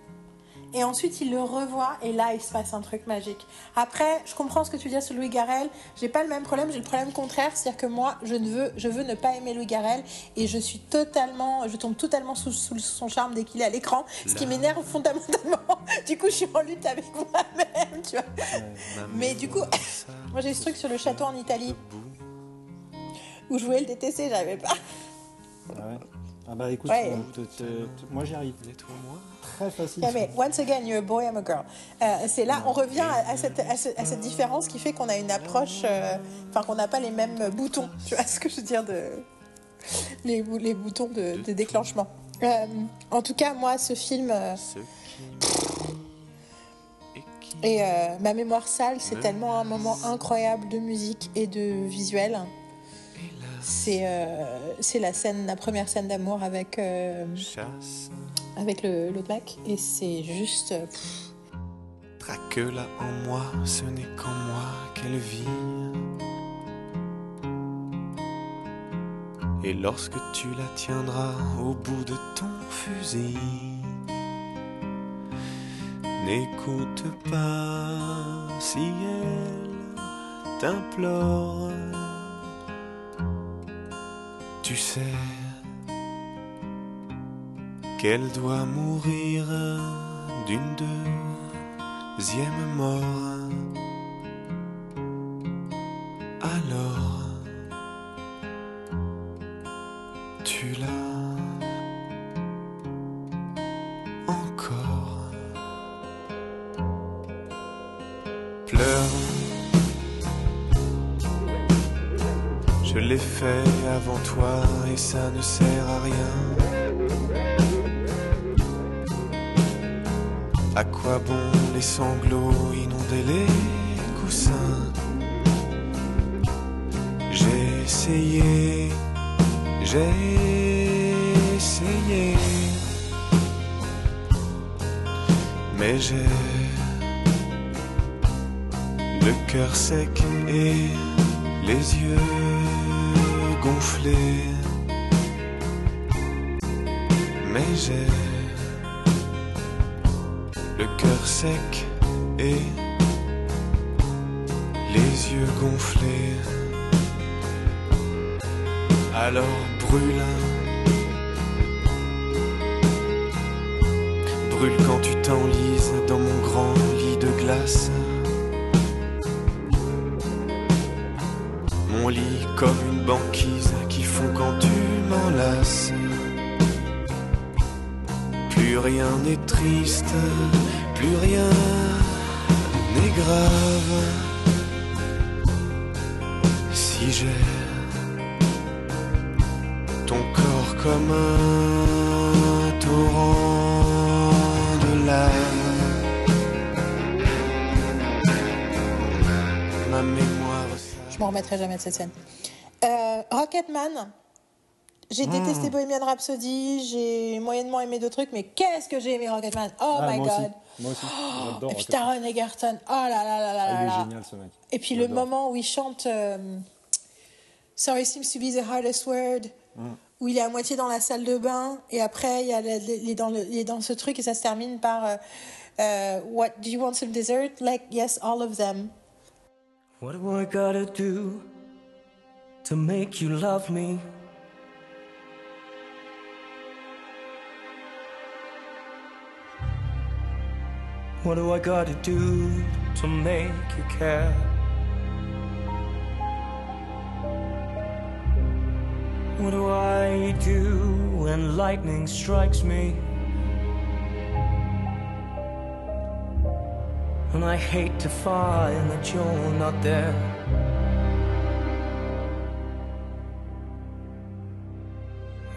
Et ensuite, ils le revoient et là, il se passe un truc magique. Après, je comprends ce que tu dis sur Louis Garrel. J'ai pas le même problème, j'ai le problème contraire. C'est-à-dire que moi, je, ne veux, je veux ne pas aimer Louis Garrel et je suis totalement, je tombe totalement sous, sous son charme dès qu'il est à l'écran. Ce qui m'énerve fondamentalement. Du coup, je suis en lutte avec moi-même, tu vois. Mais du coup, moi j'ai ce truc sur le château en Italie où je voulais le détester, j'arrivais pas. Ah, ouais. Ah bah écoute, Ouais. euh, te- te- te- moi j'y arrive. Très facile. Yeah, mais once again, you're a boy, I'm a girl. Euh, c'est là, on revient à, à cette, à, ce- à cette différence qui fait qu'on a une approche, euh, enfin qu'on n'a pas les mêmes boutons. Tu vois ce que je veux dire de les, les boutons de, de déclenchement. Euh, en tout cas, moi, ce film euh, et euh, ma mémoire sale, c'est tellement un moment incroyable de musique et de visuel. C'est euh, c'est la scène, la première scène d'amour avec euh, avec le- l'autre mec et c'est juste. euh, Traque-la en moi, ce n'est qu'en moi qu'elle vit. Et lorsque tu la tiendras au bout de ton fusil, n'écoute pas si elle t'implore. Tu sais qu'elle doit mourir d'une deuxième mort. Alors, tu l'as encore. Pleure. Je l'ai fait avant toi et ça ne sert à rien. À quoi bon les sanglots inonder les coussins? J'ai essayé, j'ai essayé, mais j'ai le cœur sec et les yeux gonflés. Mais j'ai cœur sec et les yeux gonflés. Alors brûle, brûle quand tu t'enlises dans mon grand lit de glace. Mon lit comme une banquise qui fond quand tu m'enlaces. Plus rien n'est triste, plus rien n'est grave. Si j'ai ton corps comme un torrent de lave, ma mémoire. Je m'en remettrai jamais de cette scène. Euh, Rocketman. J'ai Hmm. détesté Bohemian Rhapsody, j'ai moyennement aimé d'autres trucs, mais qu'est-ce que j'ai aimé Rocketman Oh Ah, my moi god Aussi. Moi aussi. J'adore. Et puis. Taron Egerton, oh là là là là Ah, là il est là. génial ce mec. Et puis le moment où il chante euh, Sorry seems to be the hardest word, Mm. où il est à moitié dans la salle de bain, et après il, y a le- le- il, est dans le- il est dans ce truc et ça se termine par euh, euh, What do you want some dessert? Like, yes, all of them. What do I gotta do to make you love me? What do I gotta do to make you care? What do I do when lightning strikes me? And I hate to find that you're not there.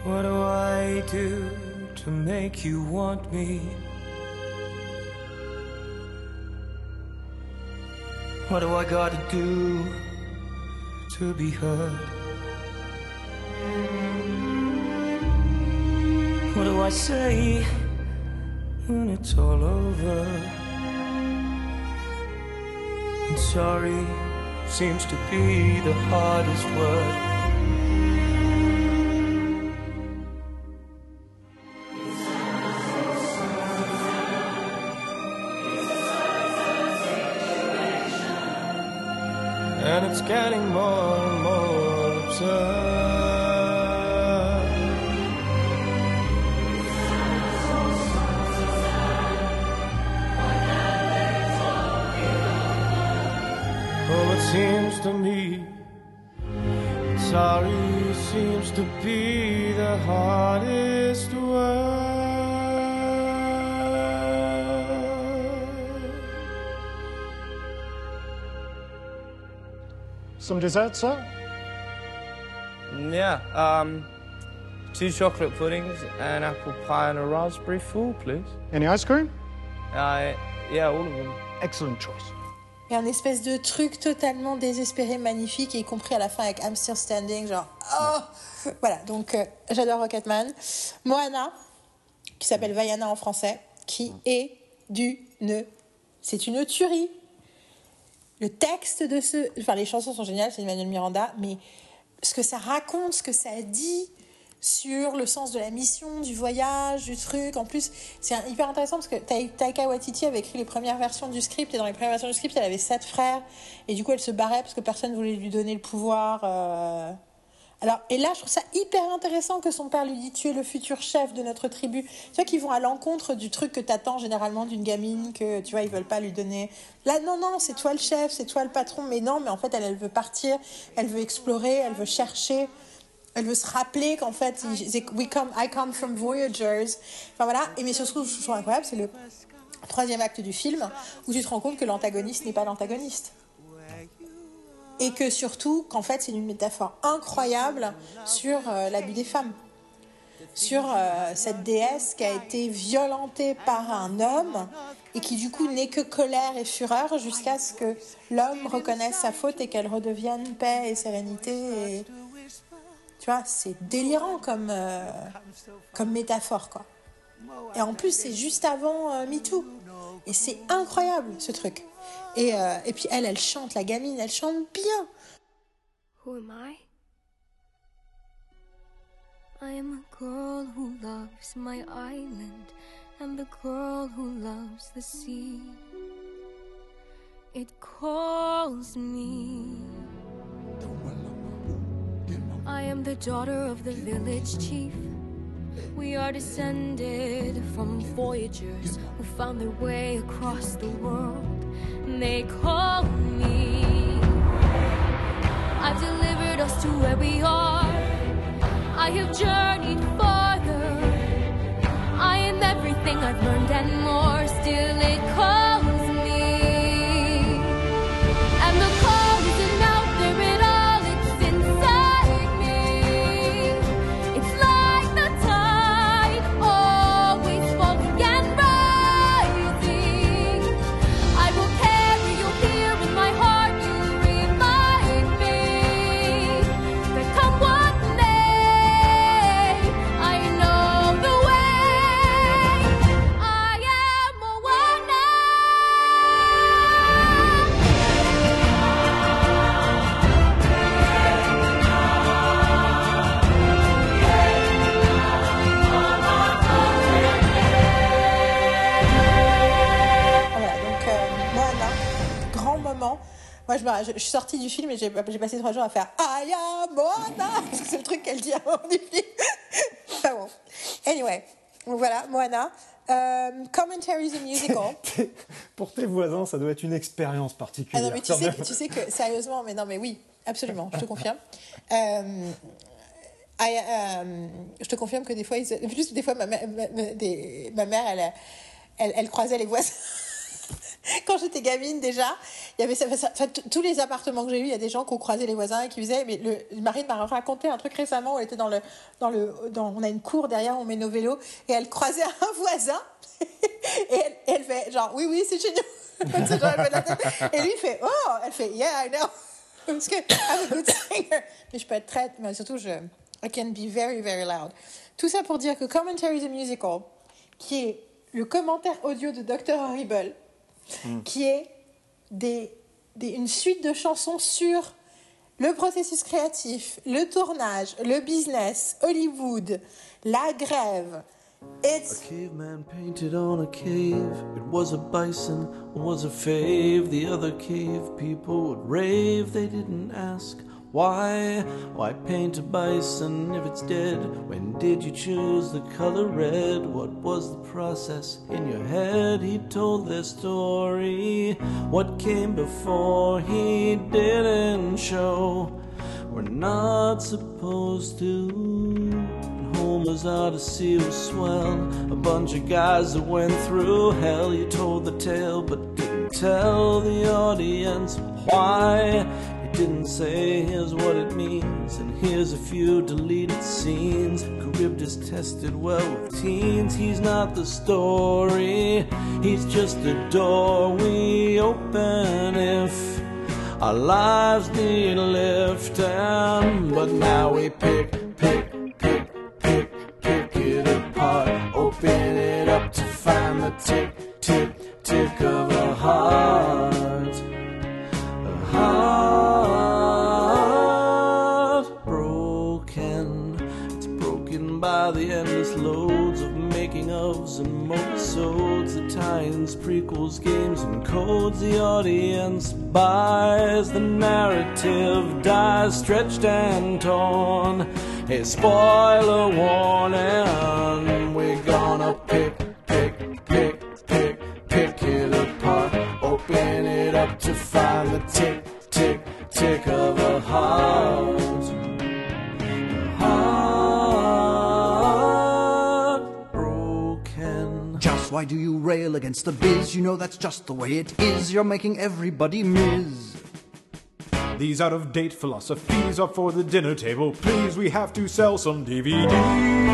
What do I do to make you want me? What do I gotta do to be heard? What do I say when it's all over? And sorry seems to be the hardest word. Getting more and more absurd. Oh, it seems to me sorry seems to be the hardest Some dessert, sir? Yeah, um, two chocolate puddings, an apple pie, and a raspberry fool, please. Any ice cream? Uh, yeah, all of them. Excellent choice. Il y a un espèce de truc totalement désespéré, magnifique, y compris à la fin avec I'm Still Standing, genre oh Voilà, donc euh, j'adore Rocketman. Moana, qui s'appelle Vaiana en français, qui est d'une. C'est une tuerie. Le texte de ce. Enfin, les chansons sont géniales, c'est Emmanuel Miranda, mais ce que ça raconte, ce que ça dit sur le sens de la mission, du voyage, du truc. En plus, c'est hyper intéressant parce que Tai- Taika Waititi avait écrit les premières versions du script et dans les premières versions du script, elle avait sept frères et du coup, elle se barrait parce que personne voulait lui donner le pouvoir. euh. Alors, et là, je trouve ça hyper intéressant que son père lui dit tu es le futur chef de notre tribu. Tu vois qu'ils vont à l'encontre du truc que t'attends généralement d'une gamine que tu vois ils veulent pas lui donner. Là, non, non, c'est toi le chef, c'est toi le patron. Mais non, mais en fait, elle, elle veut partir, elle veut explorer, elle veut chercher. Elle veut se rappeler qu'en fait, we come, I come from Voyagers. Enfin voilà. Et mais surtout, je trouve incroyable, c'est le troisième acte du film où tu te rends compte que l'antagoniste n'est pas l'antagoniste. Et que surtout, qu'en fait, c'est une métaphore incroyable sur euh, l'abus des femmes. Sur euh, cette déesse qui a été violentée par un homme et qui du coup n'est que colère et fureur jusqu'à ce que l'homme reconnaisse sa faute et qu'elle redevienne paix et sérénité. Tu vois, c'est délirant comme, euh, comme métaphore, quoi. Et en plus, c'est juste avant MeToo. Et c'est incroyable, ce truc. Et, euh, et puis elle, elle chante, la gamine, elle chante bien. Who am I? I am a girl who loves my island and the girl who loves the sea. It calls me. I am the daughter of the village chief. We are descended from voyagers who found their way across the world. They call me. I've delivered us to where we are. I have journeyed farther. I am everything I've learned and more. Still, je, suis sortie du film et j'ai passé trois jours à faire am Moana c'est le truc qu'elle dit avant du film. enfin bon. Anyway, donc voilà, Moana. Euh, commentaries in musical. Pour tes voisins, ça doit être une expérience Ah particulière. non, mais tu sais, tu sais que, sérieusement, mais non, mais oui, absolument, je te confirme. Euh, I- euh, je te confirme que des fois, ils- plus des fois, ma, mère- ma- ma- des- ma mère, elle, elle, elle croisait les voisins. quand j'étais gamine déjà, il y avait tous les appartements que j'ai eu, il y a des gens qui ont croisé les voisins et qui faisaient. Mais le, Marine m'a raconté un truc récemment où elle était dans le, dans le, dans, on a une cour derrière où on met nos vélos et elle croisait un voisin et elle, fait genre oui oui c'est chez nous. Et lui fait oh, elle fait yeah I know parce que je peux être très, mais surtout je, I can be very very loud. Tout ça pour dire que Commentary the Musical, qui est le commentaire audio de Dr Horrible qui est des, des- une suite de chansons sur le processus créatif, le tournage, le business, Hollywood, la grève. It's A caveman painted on a cave. It was a bison, was a fave. The other cave people would rave. They didn't ask why. Why paint a bison if it's dead? When did you choose the color red? What was the process in your head? He told their story. What came before he didn't show. We're not supposed to. Homer's Odyssey was swell. A bunch of guys that went through hell. You told the tale, but didn't tell the audience why. Didn't say, here's what it means, and here's a few deleted scenes. Charybdis tested well with teens. He's not the story, he's just a door we open if. Our lives need a lift, and but now we pick, pick, pick, pick, pick it apart. Open it up to find the tick, tick, tick of a heart. Heart broken. It's broken by the endless loads of making ofs and modes, the tie-ins, prequels, games, and codes. The audience buys the narrative, dies stretched and torn. A spoiler warning. We're gonna pick, to find the tick, tick, tick of a heart. A heart broken. Just why do you rail against the biz? You know that's just the way it is. You're making everybody miss. These out of date philosophies are for the dinner table. Please, we have to sell some DVDs.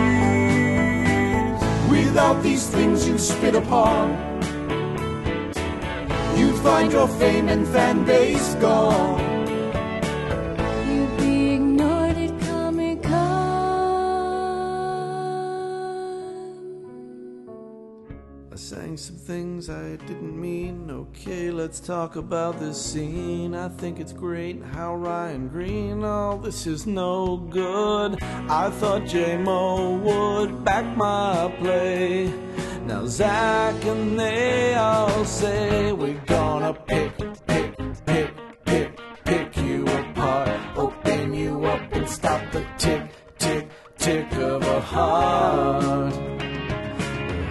Without these things you spit upon, you'd find your fame and fan base gone. I sang some things I didn't mean. Okay, let's talk about this scene. I think it's great how Ryan Green, all this is no good. I thought J Mo would back my play. Now Zach and they all say we're gonna pick, pick, pick, pick, pick you apart, open you up and stop the tick, tick, tick of a heart.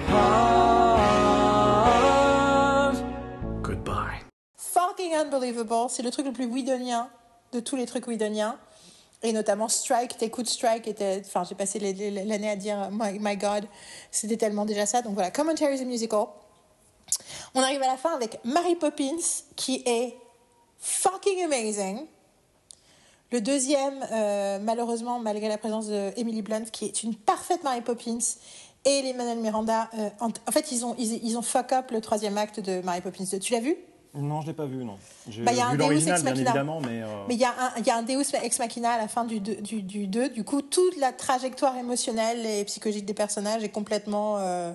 Heart. C'est le truc le plus Whedonien de tous les trucs Whedoniens. Et notamment Strike, t'écoutes Strike, était, enfin j'ai passé l'année à dire my, my God, c'était tellement déjà ça. Donc voilà, Commentary the Musical. On arrive à la fin avec Mary Poppins, qui est fucking amazing. Le deuxième, euh, malheureusement, malgré la présence de Emily Blunt, qui est une parfaite Mary Poppins, et les Miranda, euh, en, en fait, ils ont, ils, ils ont fuck up le troisième acte de Mary Poppins 2. Tu l'as vu? Non, je l'ai pas vu, non. J'ai Bah, il y a un vu Deus l'original, bien évidemment, mais... euh, Mais il y, a un- il y a un Deus Ex Machina à la fin du 2. Du, du, deux. du coup, toute la trajectoire émotionnelle et psychologique des personnages est complètement. euh,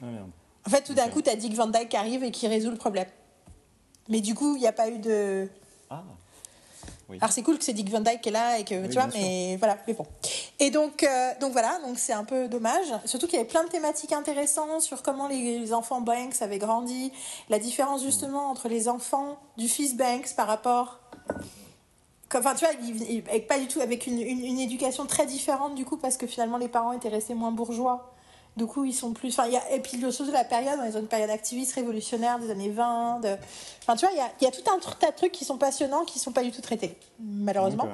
ah, merde. En fait, tout d'un coup, tu as Dick Van Dyke qui arrive et qui résout le problème. Mais du coup, il n'y a pas eu de. Ah. Oui. Alors c'est cool que c'est Dick Van Dyke qui est là et que Oui, tu vois, mais voilà, mais bon. Et donc, euh, donc voilà, donc c'est un peu dommage. Surtout qu'il y avait plein de thématiques intéressantes sur comment les, les enfants Banks avaient grandi, la différence justement entre les enfants du fils Banks par rapport, enfin tu vois, il- pas du tout avec une, une, une éducation très différente du coup parce que finalement les parents étaient restés moins bourgeois Du coup, ils sont plus. Enfin, il y a... Et puis, le chose de la période, dans une période activiste révolutionnaire des années 20. de- Enfin, tu vois, il y a, y a tout un tas de trucs qui sont passionnants qui sont pas du tout traités, malheureusement,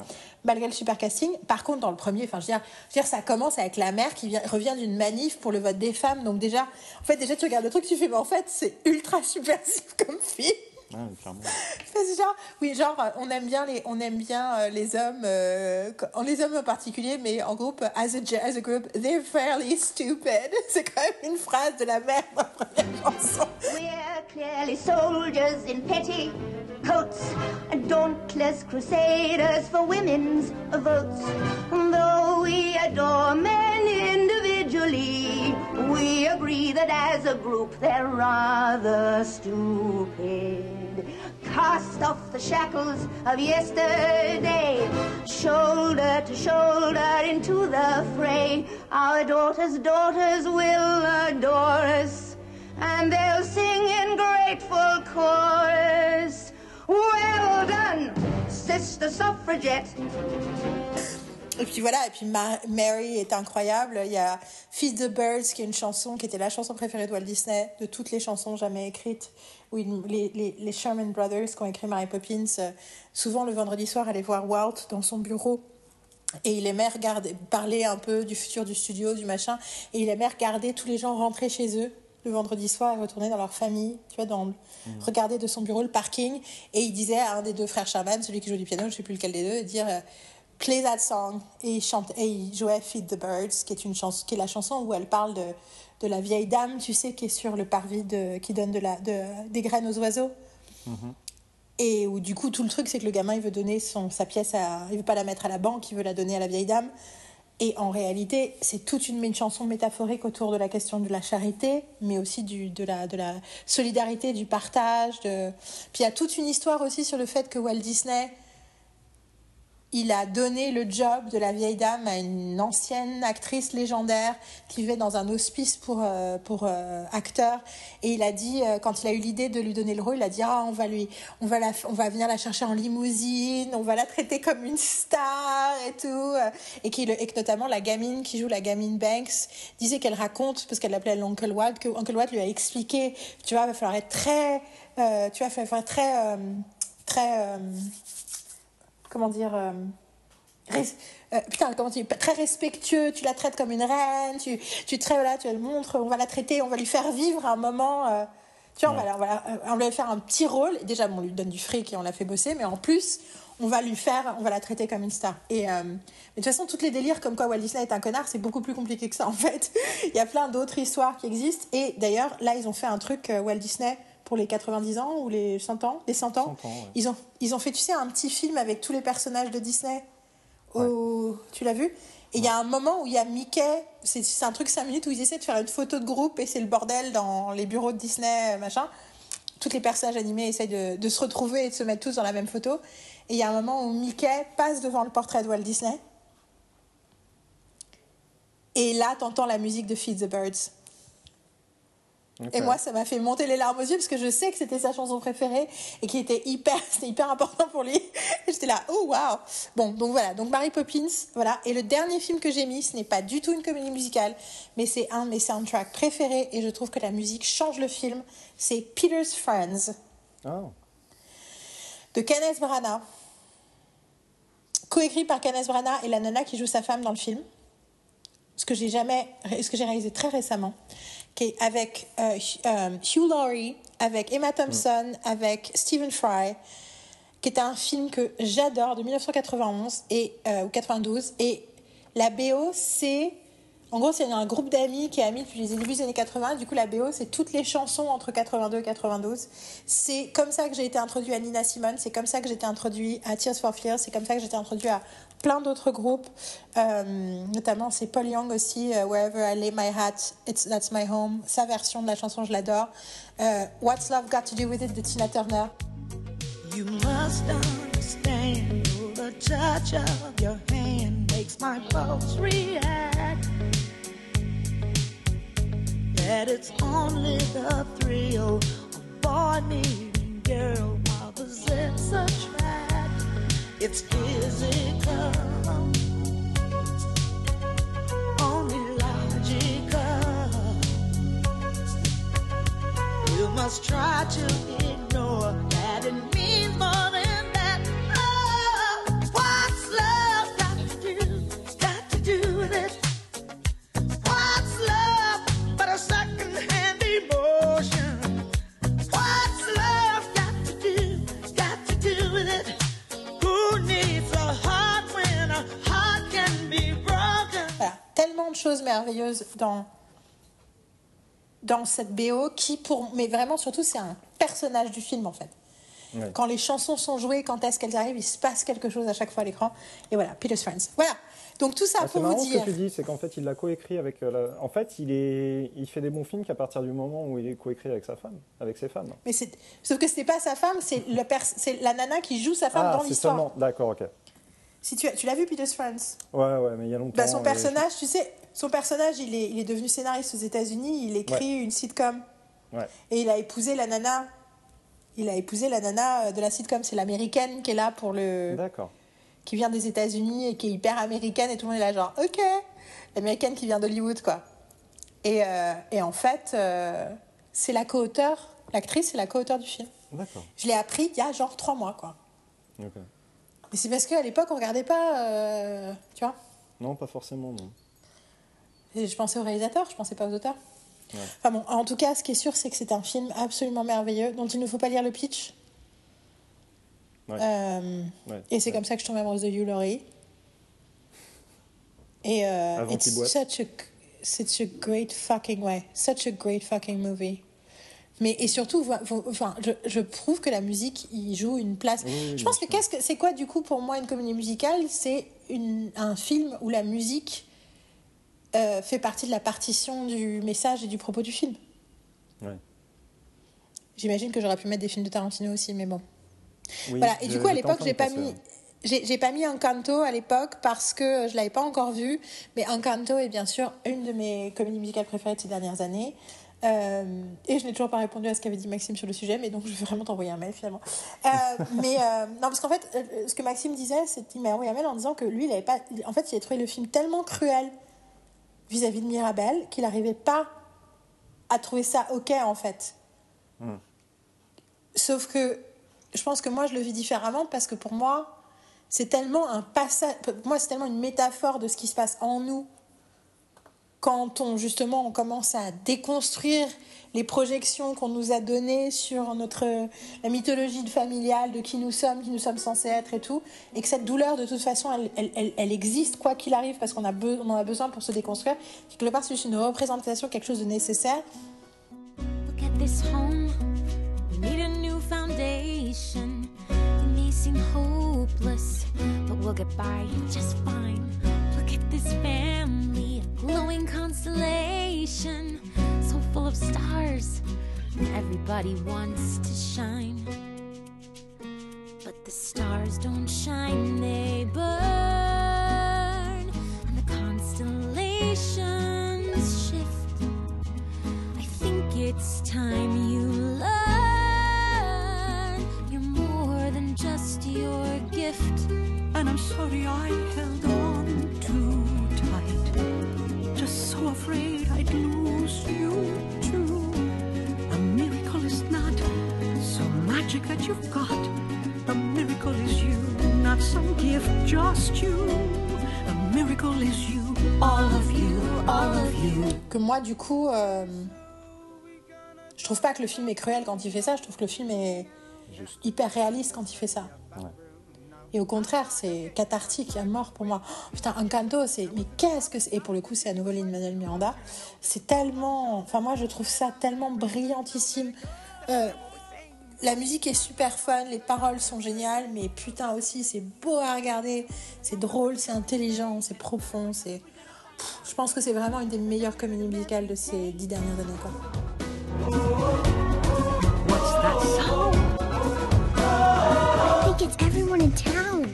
malgré le super casting. Par contre, dans le premier, enfin, je veux dire, je veux dire, ça commence avec la mère qui vient, revient d'une manif pour le vote des femmes. Donc, déjà, en fait, déjà, tu regardes le truc, tu fais, mais en fait, c'est ultra subversif comme film. Ouais, clairement. C'est genre, oui, genre, euh, on aime bien les, on aime bien euh, les hommes, euh, les hommes en particulier, mais en groupe, as a, as a group, they're fairly stupid. C'est quand même une phrase de la mère dans la première chanson. We're clearly soldiers in petty coats, dauntless crusaders for women's votes. Though we adore men individually, we agree that as a group they're rather stupid. Cast off the shackles of yesterday, shoulder to shoulder into the fray. Our daughters' daughters will adore us and they'll sing in grateful chorus. Well done, sister suffragette. Et puis voilà, et puis Ma- Mary est incroyable. Il y a Feed the Birds, qui est une chanson qui était la chanson préférée de Walt Disney, de toutes les chansons jamais écrites. Où les, les, les Sherman Brothers qui ont écrit Mary Poppins, euh, souvent le vendredi soir, allaient voir Walt dans son bureau. Et il aimait regarder, parler un peu du futur du studio, du machin. Et il aimait regarder tous les gens rentrer chez eux le vendredi soir et retourner dans leur famille, tu vois, dans, regarder de son bureau le parking. Et il disait à un des deux frères Sherman, celui qui joue du piano, je sais plus lequel des deux, dire euh, Play that song. Et il, chante, et il jouait Feed the Birds, qui est, une chanson, qui est la chanson où elle parle de, de la vieille dame, tu sais, qui est sur le parvis de, qui donne de la, de, des graines aux oiseaux. Et où du coup tout le truc c'est que le gamin il veut donner son, sa pièce à, il veut pas la mettre à la banque, il veut la donner à la vieille dame. Et en réalité c'est toute une, une chanson métaphorique autour de la question de la charité, mais aussi du, de, la, de la solidarité, du partage. De... Puis il y a toute une histoire aussi sur le fait que Walt Disney il a donné le job de la vieille dame à une ancienne actrice légendaire qui vivait dans un hospice pour, euh, pour euh, acteurs. Et il a dit, euh, quand il a eu l'idée de lui donner le rôle, il a dit ah, on, va lui, on, va on va venir la chercher en limousine, on va la traiter comme une star et tout. Et, que notamment la gamine qui joue la gamine Banks disait qu'elle raconte, parce qu'elle l'appelait l'Uncle Watt, que Uncle Watt lui a expliqué tu vois, il va falloir être très. tu vois, il très. très comment dire euh, res- euh, putain comment tu très respectueux tu la traites comme une reine tu tu traites voilà tu le montres on va la traiter on va lui faire vivre un moment euh, tu vois on va, la- on va, on va lui faire un petit rôle Et déjà bon, on lui donne du fric et on la fait bosser mais en plus on va lui faire on va la traiter comme une star. Et euh, mais de toute façon toutes les délires comme quoi Walt Disney est un connard c'est beaucoup plus compliqué que ça en fait. Il y a plein d'autres histoires qui existent et d'ailleurs là ils ont fait un truc euh, Walt Disney pour les 90 ans ou les 100 ans les 100 ans, ils, ont, ils ont fait, tu sais, un petit film avec tous les personnages de Disney. Au- Tu l'as vu? Et il y a un moment où il y a Mickey, c'est un truc 5 minutes où ils essaient de faire une photo de groupe et c'est le bordel dans les bureaux de Disney, machin. Toutes les personnages animés essayent de, de se retrouver et de se mettre tous dans la même photo. Et il y a un moment où Mickey passe devant le portrait de Walt Disney. Et là, t'entends la musique de Feed the Birds. Et moi, ça m'a fait monter les larmes aux yeux parce que je sais que c'était sa chanson préférée et qui était hyper, c'était hyper important pour lui. J'étais là, oh waouh. Bon, donc voilà, donc Mary Poppins, voilà. Et le dernier film que j'ai mis, ce n'est pas du tout une comédie musicale, mais c'est un de mes soundtracks préférés et je trouve que la musique change le film. C'est Peter's Friends Oh. de Kenneth Branagh, coécrit par Kenneth Branagh et la nana qui joue sa femme dans le film. Ce que j'ai jamais, ce que j'ai réalisé très récemment, qui est avec euh, Hugh- euh, Hugh Laurie, avec Emma Thompson, avec Stephen Fry, qui est un film que j'adore de 1991 et euh, ou 92 et la BO c'est en gros c'est un groupe d'amis qui est amis depuis les débuts des années 80 du coup la BO c'est toutes les chansons entre 82 et 92 c'est comme ça que j'ai été introduit à Nina Simone. C'est comme ça que j'ai été introduit à Tears for Fears. C'est comme ça que j'ai été introduit à plein d'autres groupes Euh, notamment c'est Paul Young aussi euh, Wherever I Lay My Hat It's, That's My Home. Sa version de la chanson je l'adore. Euh, What's Love Got to Do With It de Tina Turner. You must understand the touch of your hand makes my pulse react. that it's only the thrill of boy meeting girl while the zips attract. It's physical, only logical. You must try to ignore that it means more. Tellement de choses merveilleuses dans dans cette BO qui pour mais vraiment surtout c'est un personnage du film en fait. Ouais. Quand les chansons sont jouées, quand est-ce qu'elles arrivent, il se passe quelque chose à chaque fois à l'écran. Et voilà, Peter's Friends. Voilà. Donc tout ça Ah, c'est pour vous ce dire. que tu dis, c'est qu'en fait il l'a coécrit avec. euh, la- En fait, il est, il fait des bons films qu'à partir du moment où il est coécrit avec sa femme, avec ses femmes. Mais c'est sauf que c'était pas sa femme, c'est le pers- c'est la nana qui joue sa femme ah, dans c'est l'histoire. seulement. D'accord, ok. Si tu as- tu l'as vu Peter's Friends Ouais, ouais, mais il y a longtemps. Bah, son et- personnage, tu sais, son personnage, il est, il est devenu scénariste aux États-Unis. Il écrit une sitcom Ouais. et il a épousé la nana. Il a épousé la nana euh, de la sitcom. C'est l'américaine qui est là pour le. D'accord. Qui vient des États-Unis et qui est hyper américaine et tout le monde est là genre ok. L'américaine qui vient d'Hollywood quoi. Et, euh, et en fait, euh, c'est la co-auteure. L'actrice, c'est la co-auteure du film. D'accord. Je l'ai appris il y a genre trois mois quoi. Ok. Mais c'est parce qu'à l'époque on regardait pas, euh, tu vois. Non, pas forcément, non. Et Je pensais aux réalisateurs, je pensais pas aux auteurs. Ouais. Enfin bon, en tout cas, ce qui est sûr, c'est que c'est un film absolument merveilleux dont il ne faut pas lire le pitch. Ouais. Euh, Ouais. Et c'est comme ça que je tombe amoureuse de Hugh Laurie. Et euh, it's such a, such a great fucking way, such a great fucking movie. Mais et surtout, enfin, je, je prouve que la musique y joue une place. Oui, je pense que qu'est-ce que c'est quoi du coup pour moi une comédie musicale? C'est un film où la musique euh, fait partie de la partition du message et du propos du film. Ouais. J'imagine que j'aurais pu mettre des films de Tarantino aussi, mais bon. Oui, voilà. Et du coup, à l'époque, j'ai pas mis. j'ai pas mis Encanto à l'époque parce que je l'avais pas encore vu, mais Encanto est bien sûr une de mes comédies musicales préférées de ces dernières années. Euh, et je n'ai toujours pas répondu à ce qu'avait dit Maxime sur le sujet, mais donc je vais vraiment t'envoyer un mail finalement. Euh, mais euh, non, parce qu'en fait, ce que Maxime disait, c'est qu'il m'a envoyé un mail en disant que lui, il avait pas, en fait, il a trouvé le film tellement cruel vis-à-vis de Mirabel qu'il n'arrivait pas à trouver ça ok en fait. Hmm. Sauf que je pense que moi je le vis différemment parce que pour moi c'est tellement un passage, pour moi c'est tellement une métaphore de ce qui se passe en nous quand on justement on commence à déconstruire les projections qu'on nous a données sur notre la mythologie familiale de qui nous sommes, qui nous sommes censés être et tout, et que cette douleur de toute façon elle, elle, elle- existe quoi qu'il arrive parce qu'on a on en a besoin pour se déconstruire. Quelque part c'est une représentation, quelque chose de nécessaire. Look at this home. We need a new foundation. It seem hopeless, but we'll get by just fine. Look at this family, glowing constellation, so full of stars. Everybody wants to shine. But the stars don't shine, they burn. And the constellations shift. I think it's time you learn you're more than just your gift. And I'm sorry I held on so afraid I'd lose you too. A miracle is not some magic that you've got. A miracle is you, not some gift, just you. A miracle is you, all of you, all of you. que moi du coup euh, je trouve pas que le film est cruel quand il fait ça je trouve que le film est hyper réaliste quand il fait ça et au contraire c'est cathartique à mort pour moi Oh, putain Encanto c'est mais qu'est-ce que c'est? Et pour le coup c'est à nouveau Lin-Manuel Miranda c'est tellement enfin moi je trouve ça tellement brillantissime Euh, la musique est super fun, les paroles sont géniales, mais putain aussi c'est beau à regarder, c'est drôle, c'est intelligent, c'est profond, c'est. Je pense que c'est vraiment une des meilleures comédies musicales de ces dix dernières années. Quoi. What's that sound? I think it's everyone in town.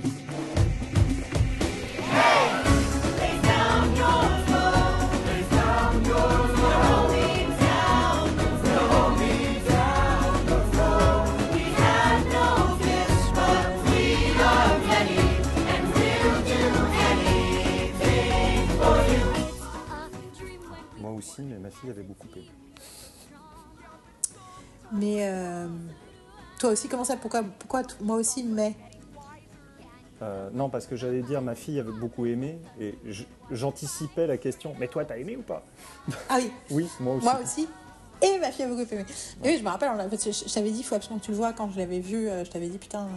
Hey down your flow lay sound your flow me down flow me down the flow We have no fish but we love many and we'll do anything for you dream like Moi aussi, mais ma fille avait beaucoup aimé. Mais euh, toi aussi, comment ça Pourquoi, pourquoi moi aussi, mais? Euh, non, parce que j'allais dire, ma fille avait beaucoup aimé et j'anticipais la question. Mais toi, t'as aimé ou pas? Ah oui, Oui, moi aussi. moi aussi. Et ma fille a beaucoup aimé. Et oui, je me rappelle, on que je, je t'avais dit, il faut absolument que tu le vois. Quand je l'avais vu, euh, je t'avais dit, putain. euh,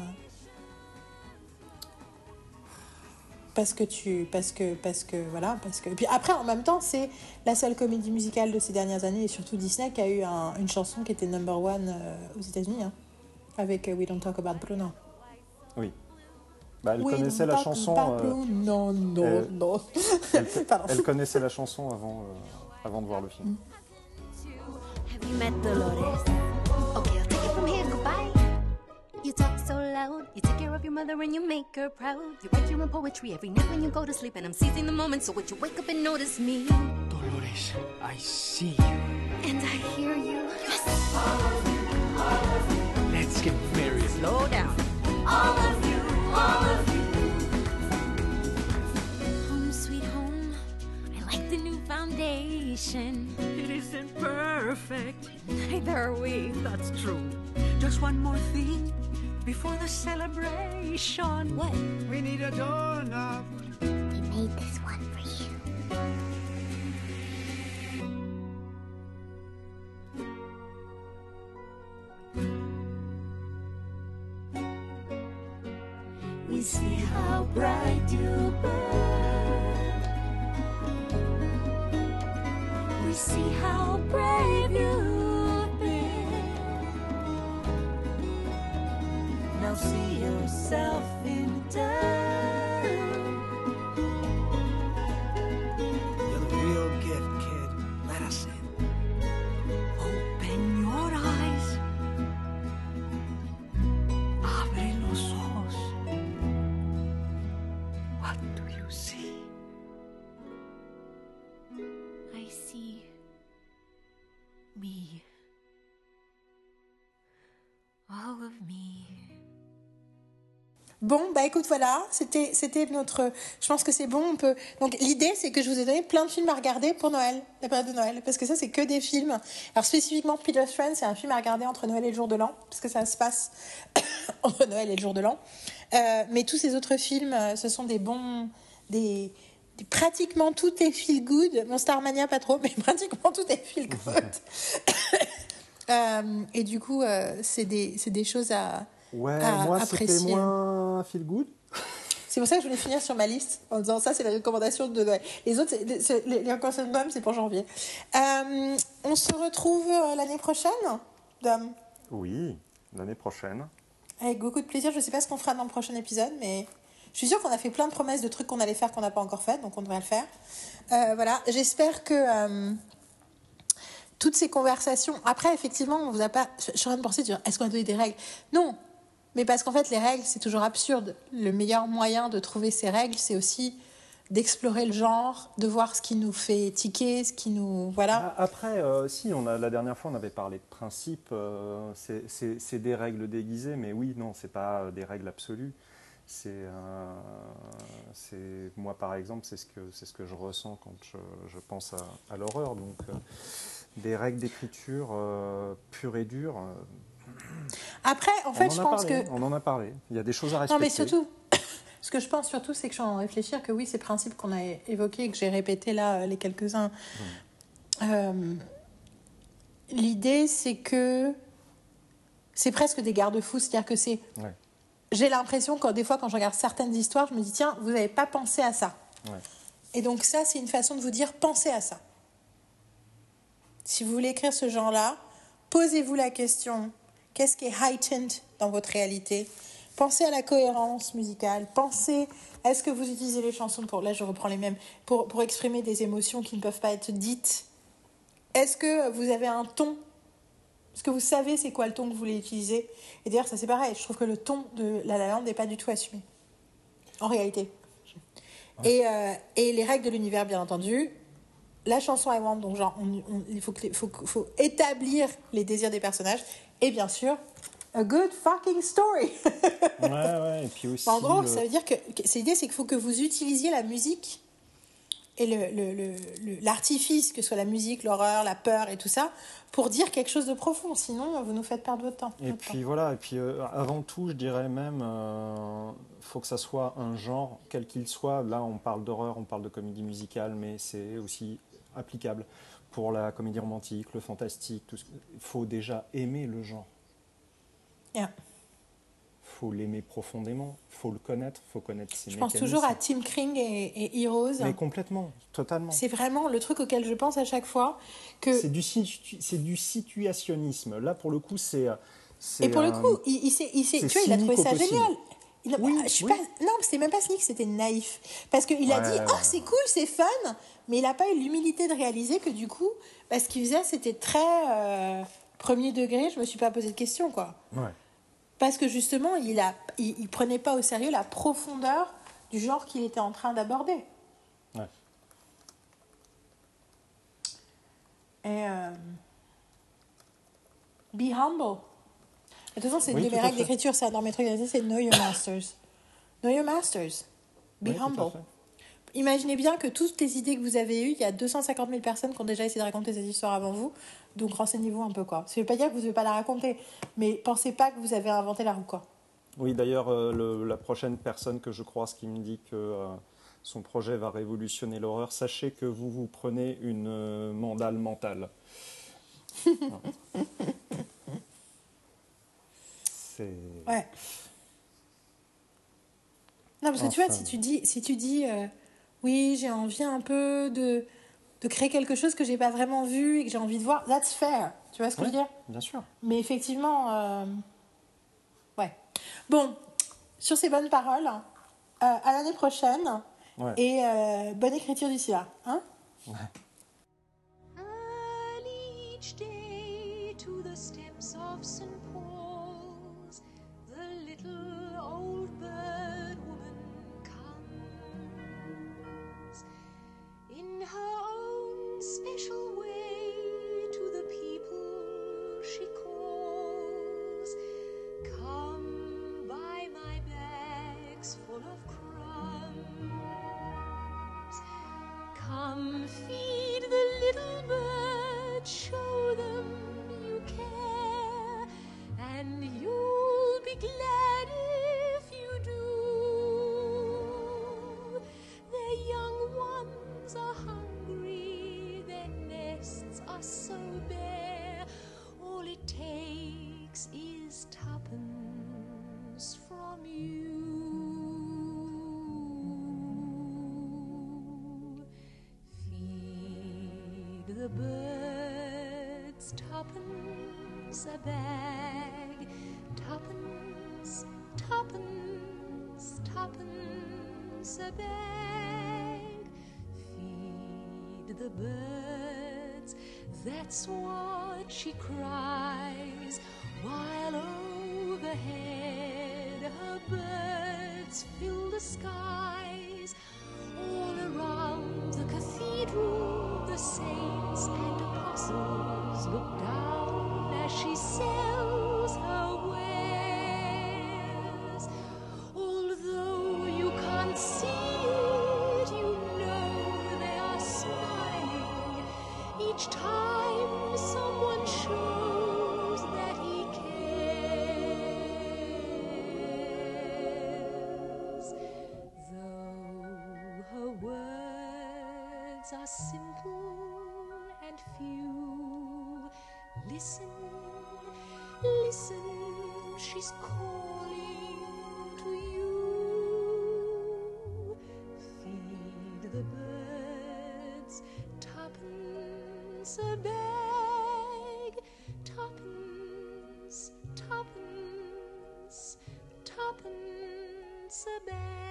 Parce que tu. Parce que. Parce que. Voilà. Parce que. Et puis après, en même temps, c'est la seule comédie musicale de ces dernières années, et surtout Disney, qui a eu un- une chanson qui était number one aux États-Unis, hein, avec euh, We Don't Talk About Bruno. Oui. Bah, elle We connaissait la chanson. euh, Bruno. Non, non, elle- non. Elle, elle connaissait la chanson avant, euh, avant de voir le film. Have you met Dolores? Okay, I'll take it from here. Goodbye. You talk so loud. You take care of your mother and you make her proud. You write your own poetry every night when you go to sleep, and I'm seizing the moment. So would you wake up and notice me? Dolores, I see you. And I hear you. Yes. Let's get married. Slow down. All of you, all of you. Home sweet home. I like the new foundation. It isn't perfect. Neither are we. That's true. Just one more thing before the celebration. What? We need a doorknob. We made this one for you. We see how bright you burn. We see how brave you've been. Now see yourself in turn. All of me. Bon, bah écoute, voilà, c'était c'était notre. Je pense que c'est bon. On peut. Donc l'idée, c'est que je vous ai donné plein de films à regarder pour Noël, la période de Noël, parce que ça, c'est que des films. Alors spécifiquement, Peter's Friend, c'est un film à regarder entre Noël et le jour de l'an, parce que ça se passe entre Noël et le jour de l'an. Euh, mais tous ces autres films, euh, ce sont des bons, des, des- pratiquement tout est feel good. Mon Starmania pas trop, mais pratiquement tout est feel good. Euh, et du coup, euh, c'est des, des choses à, Ouais, à moi, c'était apprécier. moins feel good. C'est pour ça que je voulais finir sur ma liste en disant ça, c'est les recommandations de Noël. Les autres, les, les recommandations de Noël, c'est pour janvier. Euh, on se retrouve l'année prochaine, Dom, Oui, l'année prochaine. avec beaucoup de plaisir. Je ne sais pas ce qu'on fera dans le prochain épisode, mais je suis sûre qu'on a fait plein de promesses de trucs qu'on allait faire qu'on n'a pas encore fait, donc on devrait le faire. Voilà, j'espère que toutes ces conversations. Après, effectivement, on vous a pas. Je suis en train de penser, est-ce qu'on a donné des règles? Non, mais parce qu'en fait, les règles, c'est toujours absurde. Le meilleur moyen de trouver ces règles, c'est aussi d'explorer le genre, de voir ce qui nous fait tiquer, ce qui nous. Voilà. Ah, Après, euh, si, on a, la dernière fois, on avait parlé de principes. euh, c'est- des règles déguisées, mais oui, non, c'est pas euh, des règles absolues. C'est, euh, c'est moi, par exemple, c'est ce que ce que je ressens quand je, pense à, à l'horreur. Donc, des règles d'écriture euh, pures et dures. euh, Après, en fait, je pense parlé, que. on en a parlé. Il y a des choses à Non, respecter. mais surtout, ce que je pense surtout, c'est que je suis en réfléchir que oui, ces principes qu'on a évoqués, et que j'ai répétés là, euh, les quelques-uns, euh, l'idée, c'est que c'est presque des garde-fous. C'est-à-dire que c'est. Ouais. J'ai l'impression, quand des fois, quand je regarde certaines histoires, je me dis, tiens, vous n'avez pas pensé à ça. Ouais. Et donc, ça, c'est une façon de vous dire, pensez à ça. Si vous voulez écrire ce genre-là, posez-vous la question qu'est-ce qui est heightened dans votre réalité? Pensez à la cohérence musicale. Pensez est-ce que vous utilisez les chansons pour là je reprends les mêmes pour, pour exprimer des émotions qui ne peuvent pas être dites? Est-ce que vous avez un ton? Est-ce que vous savez c'est quoi le ton que vous voulez utiliser? Et d'ailleurs ça c'est pareil. Je trouve que le ton de La La Land n'est pas du tout assumé en réalité. Et, euh, et les règles de l'univers bien entendu. La chanson I Want, donc genre, on- on- il faut, que faut, faut établir les désirs des personnages. Et bien sûr, a good fucking story. Ouais, ouais, et puis aussi. en gros, le- ça veut dire que, que- c'est l'idée, c'est qu'il faut que vous utilisiez la musique et le- le- le- l'artifice, que ce soit la musique, l'horreur, la peur et tout ça, pour dire quelque chose de profond. Sinon, vous nous faites perdre votre temps. Et puis voilà, et puis euh, avant tout, je dirais même, euh, faut que ça soit un genre, quel qu'il soit. Là, on parle d'horreur, on parle de comédie musicale, mais c'est aussi applicable pour la comédie romantique, le fantastique. tout ce- Il faut déjà aimer le genre. Yeah. faut l'aimer profondément, faut le connaître, faut connaître ses Je pense toujours à Tim Kring et, et Heroes. Mais complètement, totalement. C'est vraiment le truc auquel je pense à chaque fois. Que... C'est du, situ- c'est du situationnisme. Là, pour le coup, c'est. c'est Et pour le un- coup, il, il, s'est- il tu vois, il a trouvé ça possible. génial. Il a- je suis oui. pas, non, c'était même pas cynique, c'était naïf. Parce qu'il a Ouais, dit, ouais, oh, ouais. c'est cool, c'est fun, mais il n'a pas eu l'humilité de réaliser que du coup, bah, ce qu'il faisait, c'était très euh, premier degré. Je me suis pas posé de questions, quoi. Parce que justement, il, a, il, il prenait pas au sérieux la profondeur du genre qu'il était en train d'aborder. Et euh, be humble. De toute façon, c'est Oui, une de tout mes à règles d'écriture, ça, dans mes trucs, c'est know your masters. know your masters. Be Oui, humble. Imaginez bien que toutes les idées que vous avez eues, il y a 250 000 personnes qui ont déjà essayé de raconter ces histoires avant vous. Donc renseignez-vous un peu, quoi. Ça ne veut pas dire que vous ne devez pas la raconter, mais pensez pas que vous avez inventé la roue, quoi. Oui, d'ailleurs, euh, la prochaine personne que je croise qui me dit que euh, son projet va révolutionner l'horreur, sachez que vous vous prenez une euh, mandale mentale. C'est. Ouais. Non, parce que tu vois, si tu dis, si tu dis euh, oui, j'ai envie un peu de, de créer quelque chose que j'ai pas vraiment vu et que j'ai envie de voir, that's fair. Tu vois ce que je veux Ouais, dire? Bien sûr. Mais effectivement, euh, ouais. Bon, sur ces bonnes paroles, euh, à l'année prochaine Ouais. et euh, bonne écriture d'ici là. Hein? Each day to the steps of St. the birds tuppence a bag, tuppence, tuppence, tuppence a bag. Feed the birds, that's what she cries, while overhead her birds fill the skies. Listen, she's calling to you. Feed the birds tuppence a bag, tuppence, tuppence, tuppence a bag.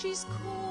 She's calling to you.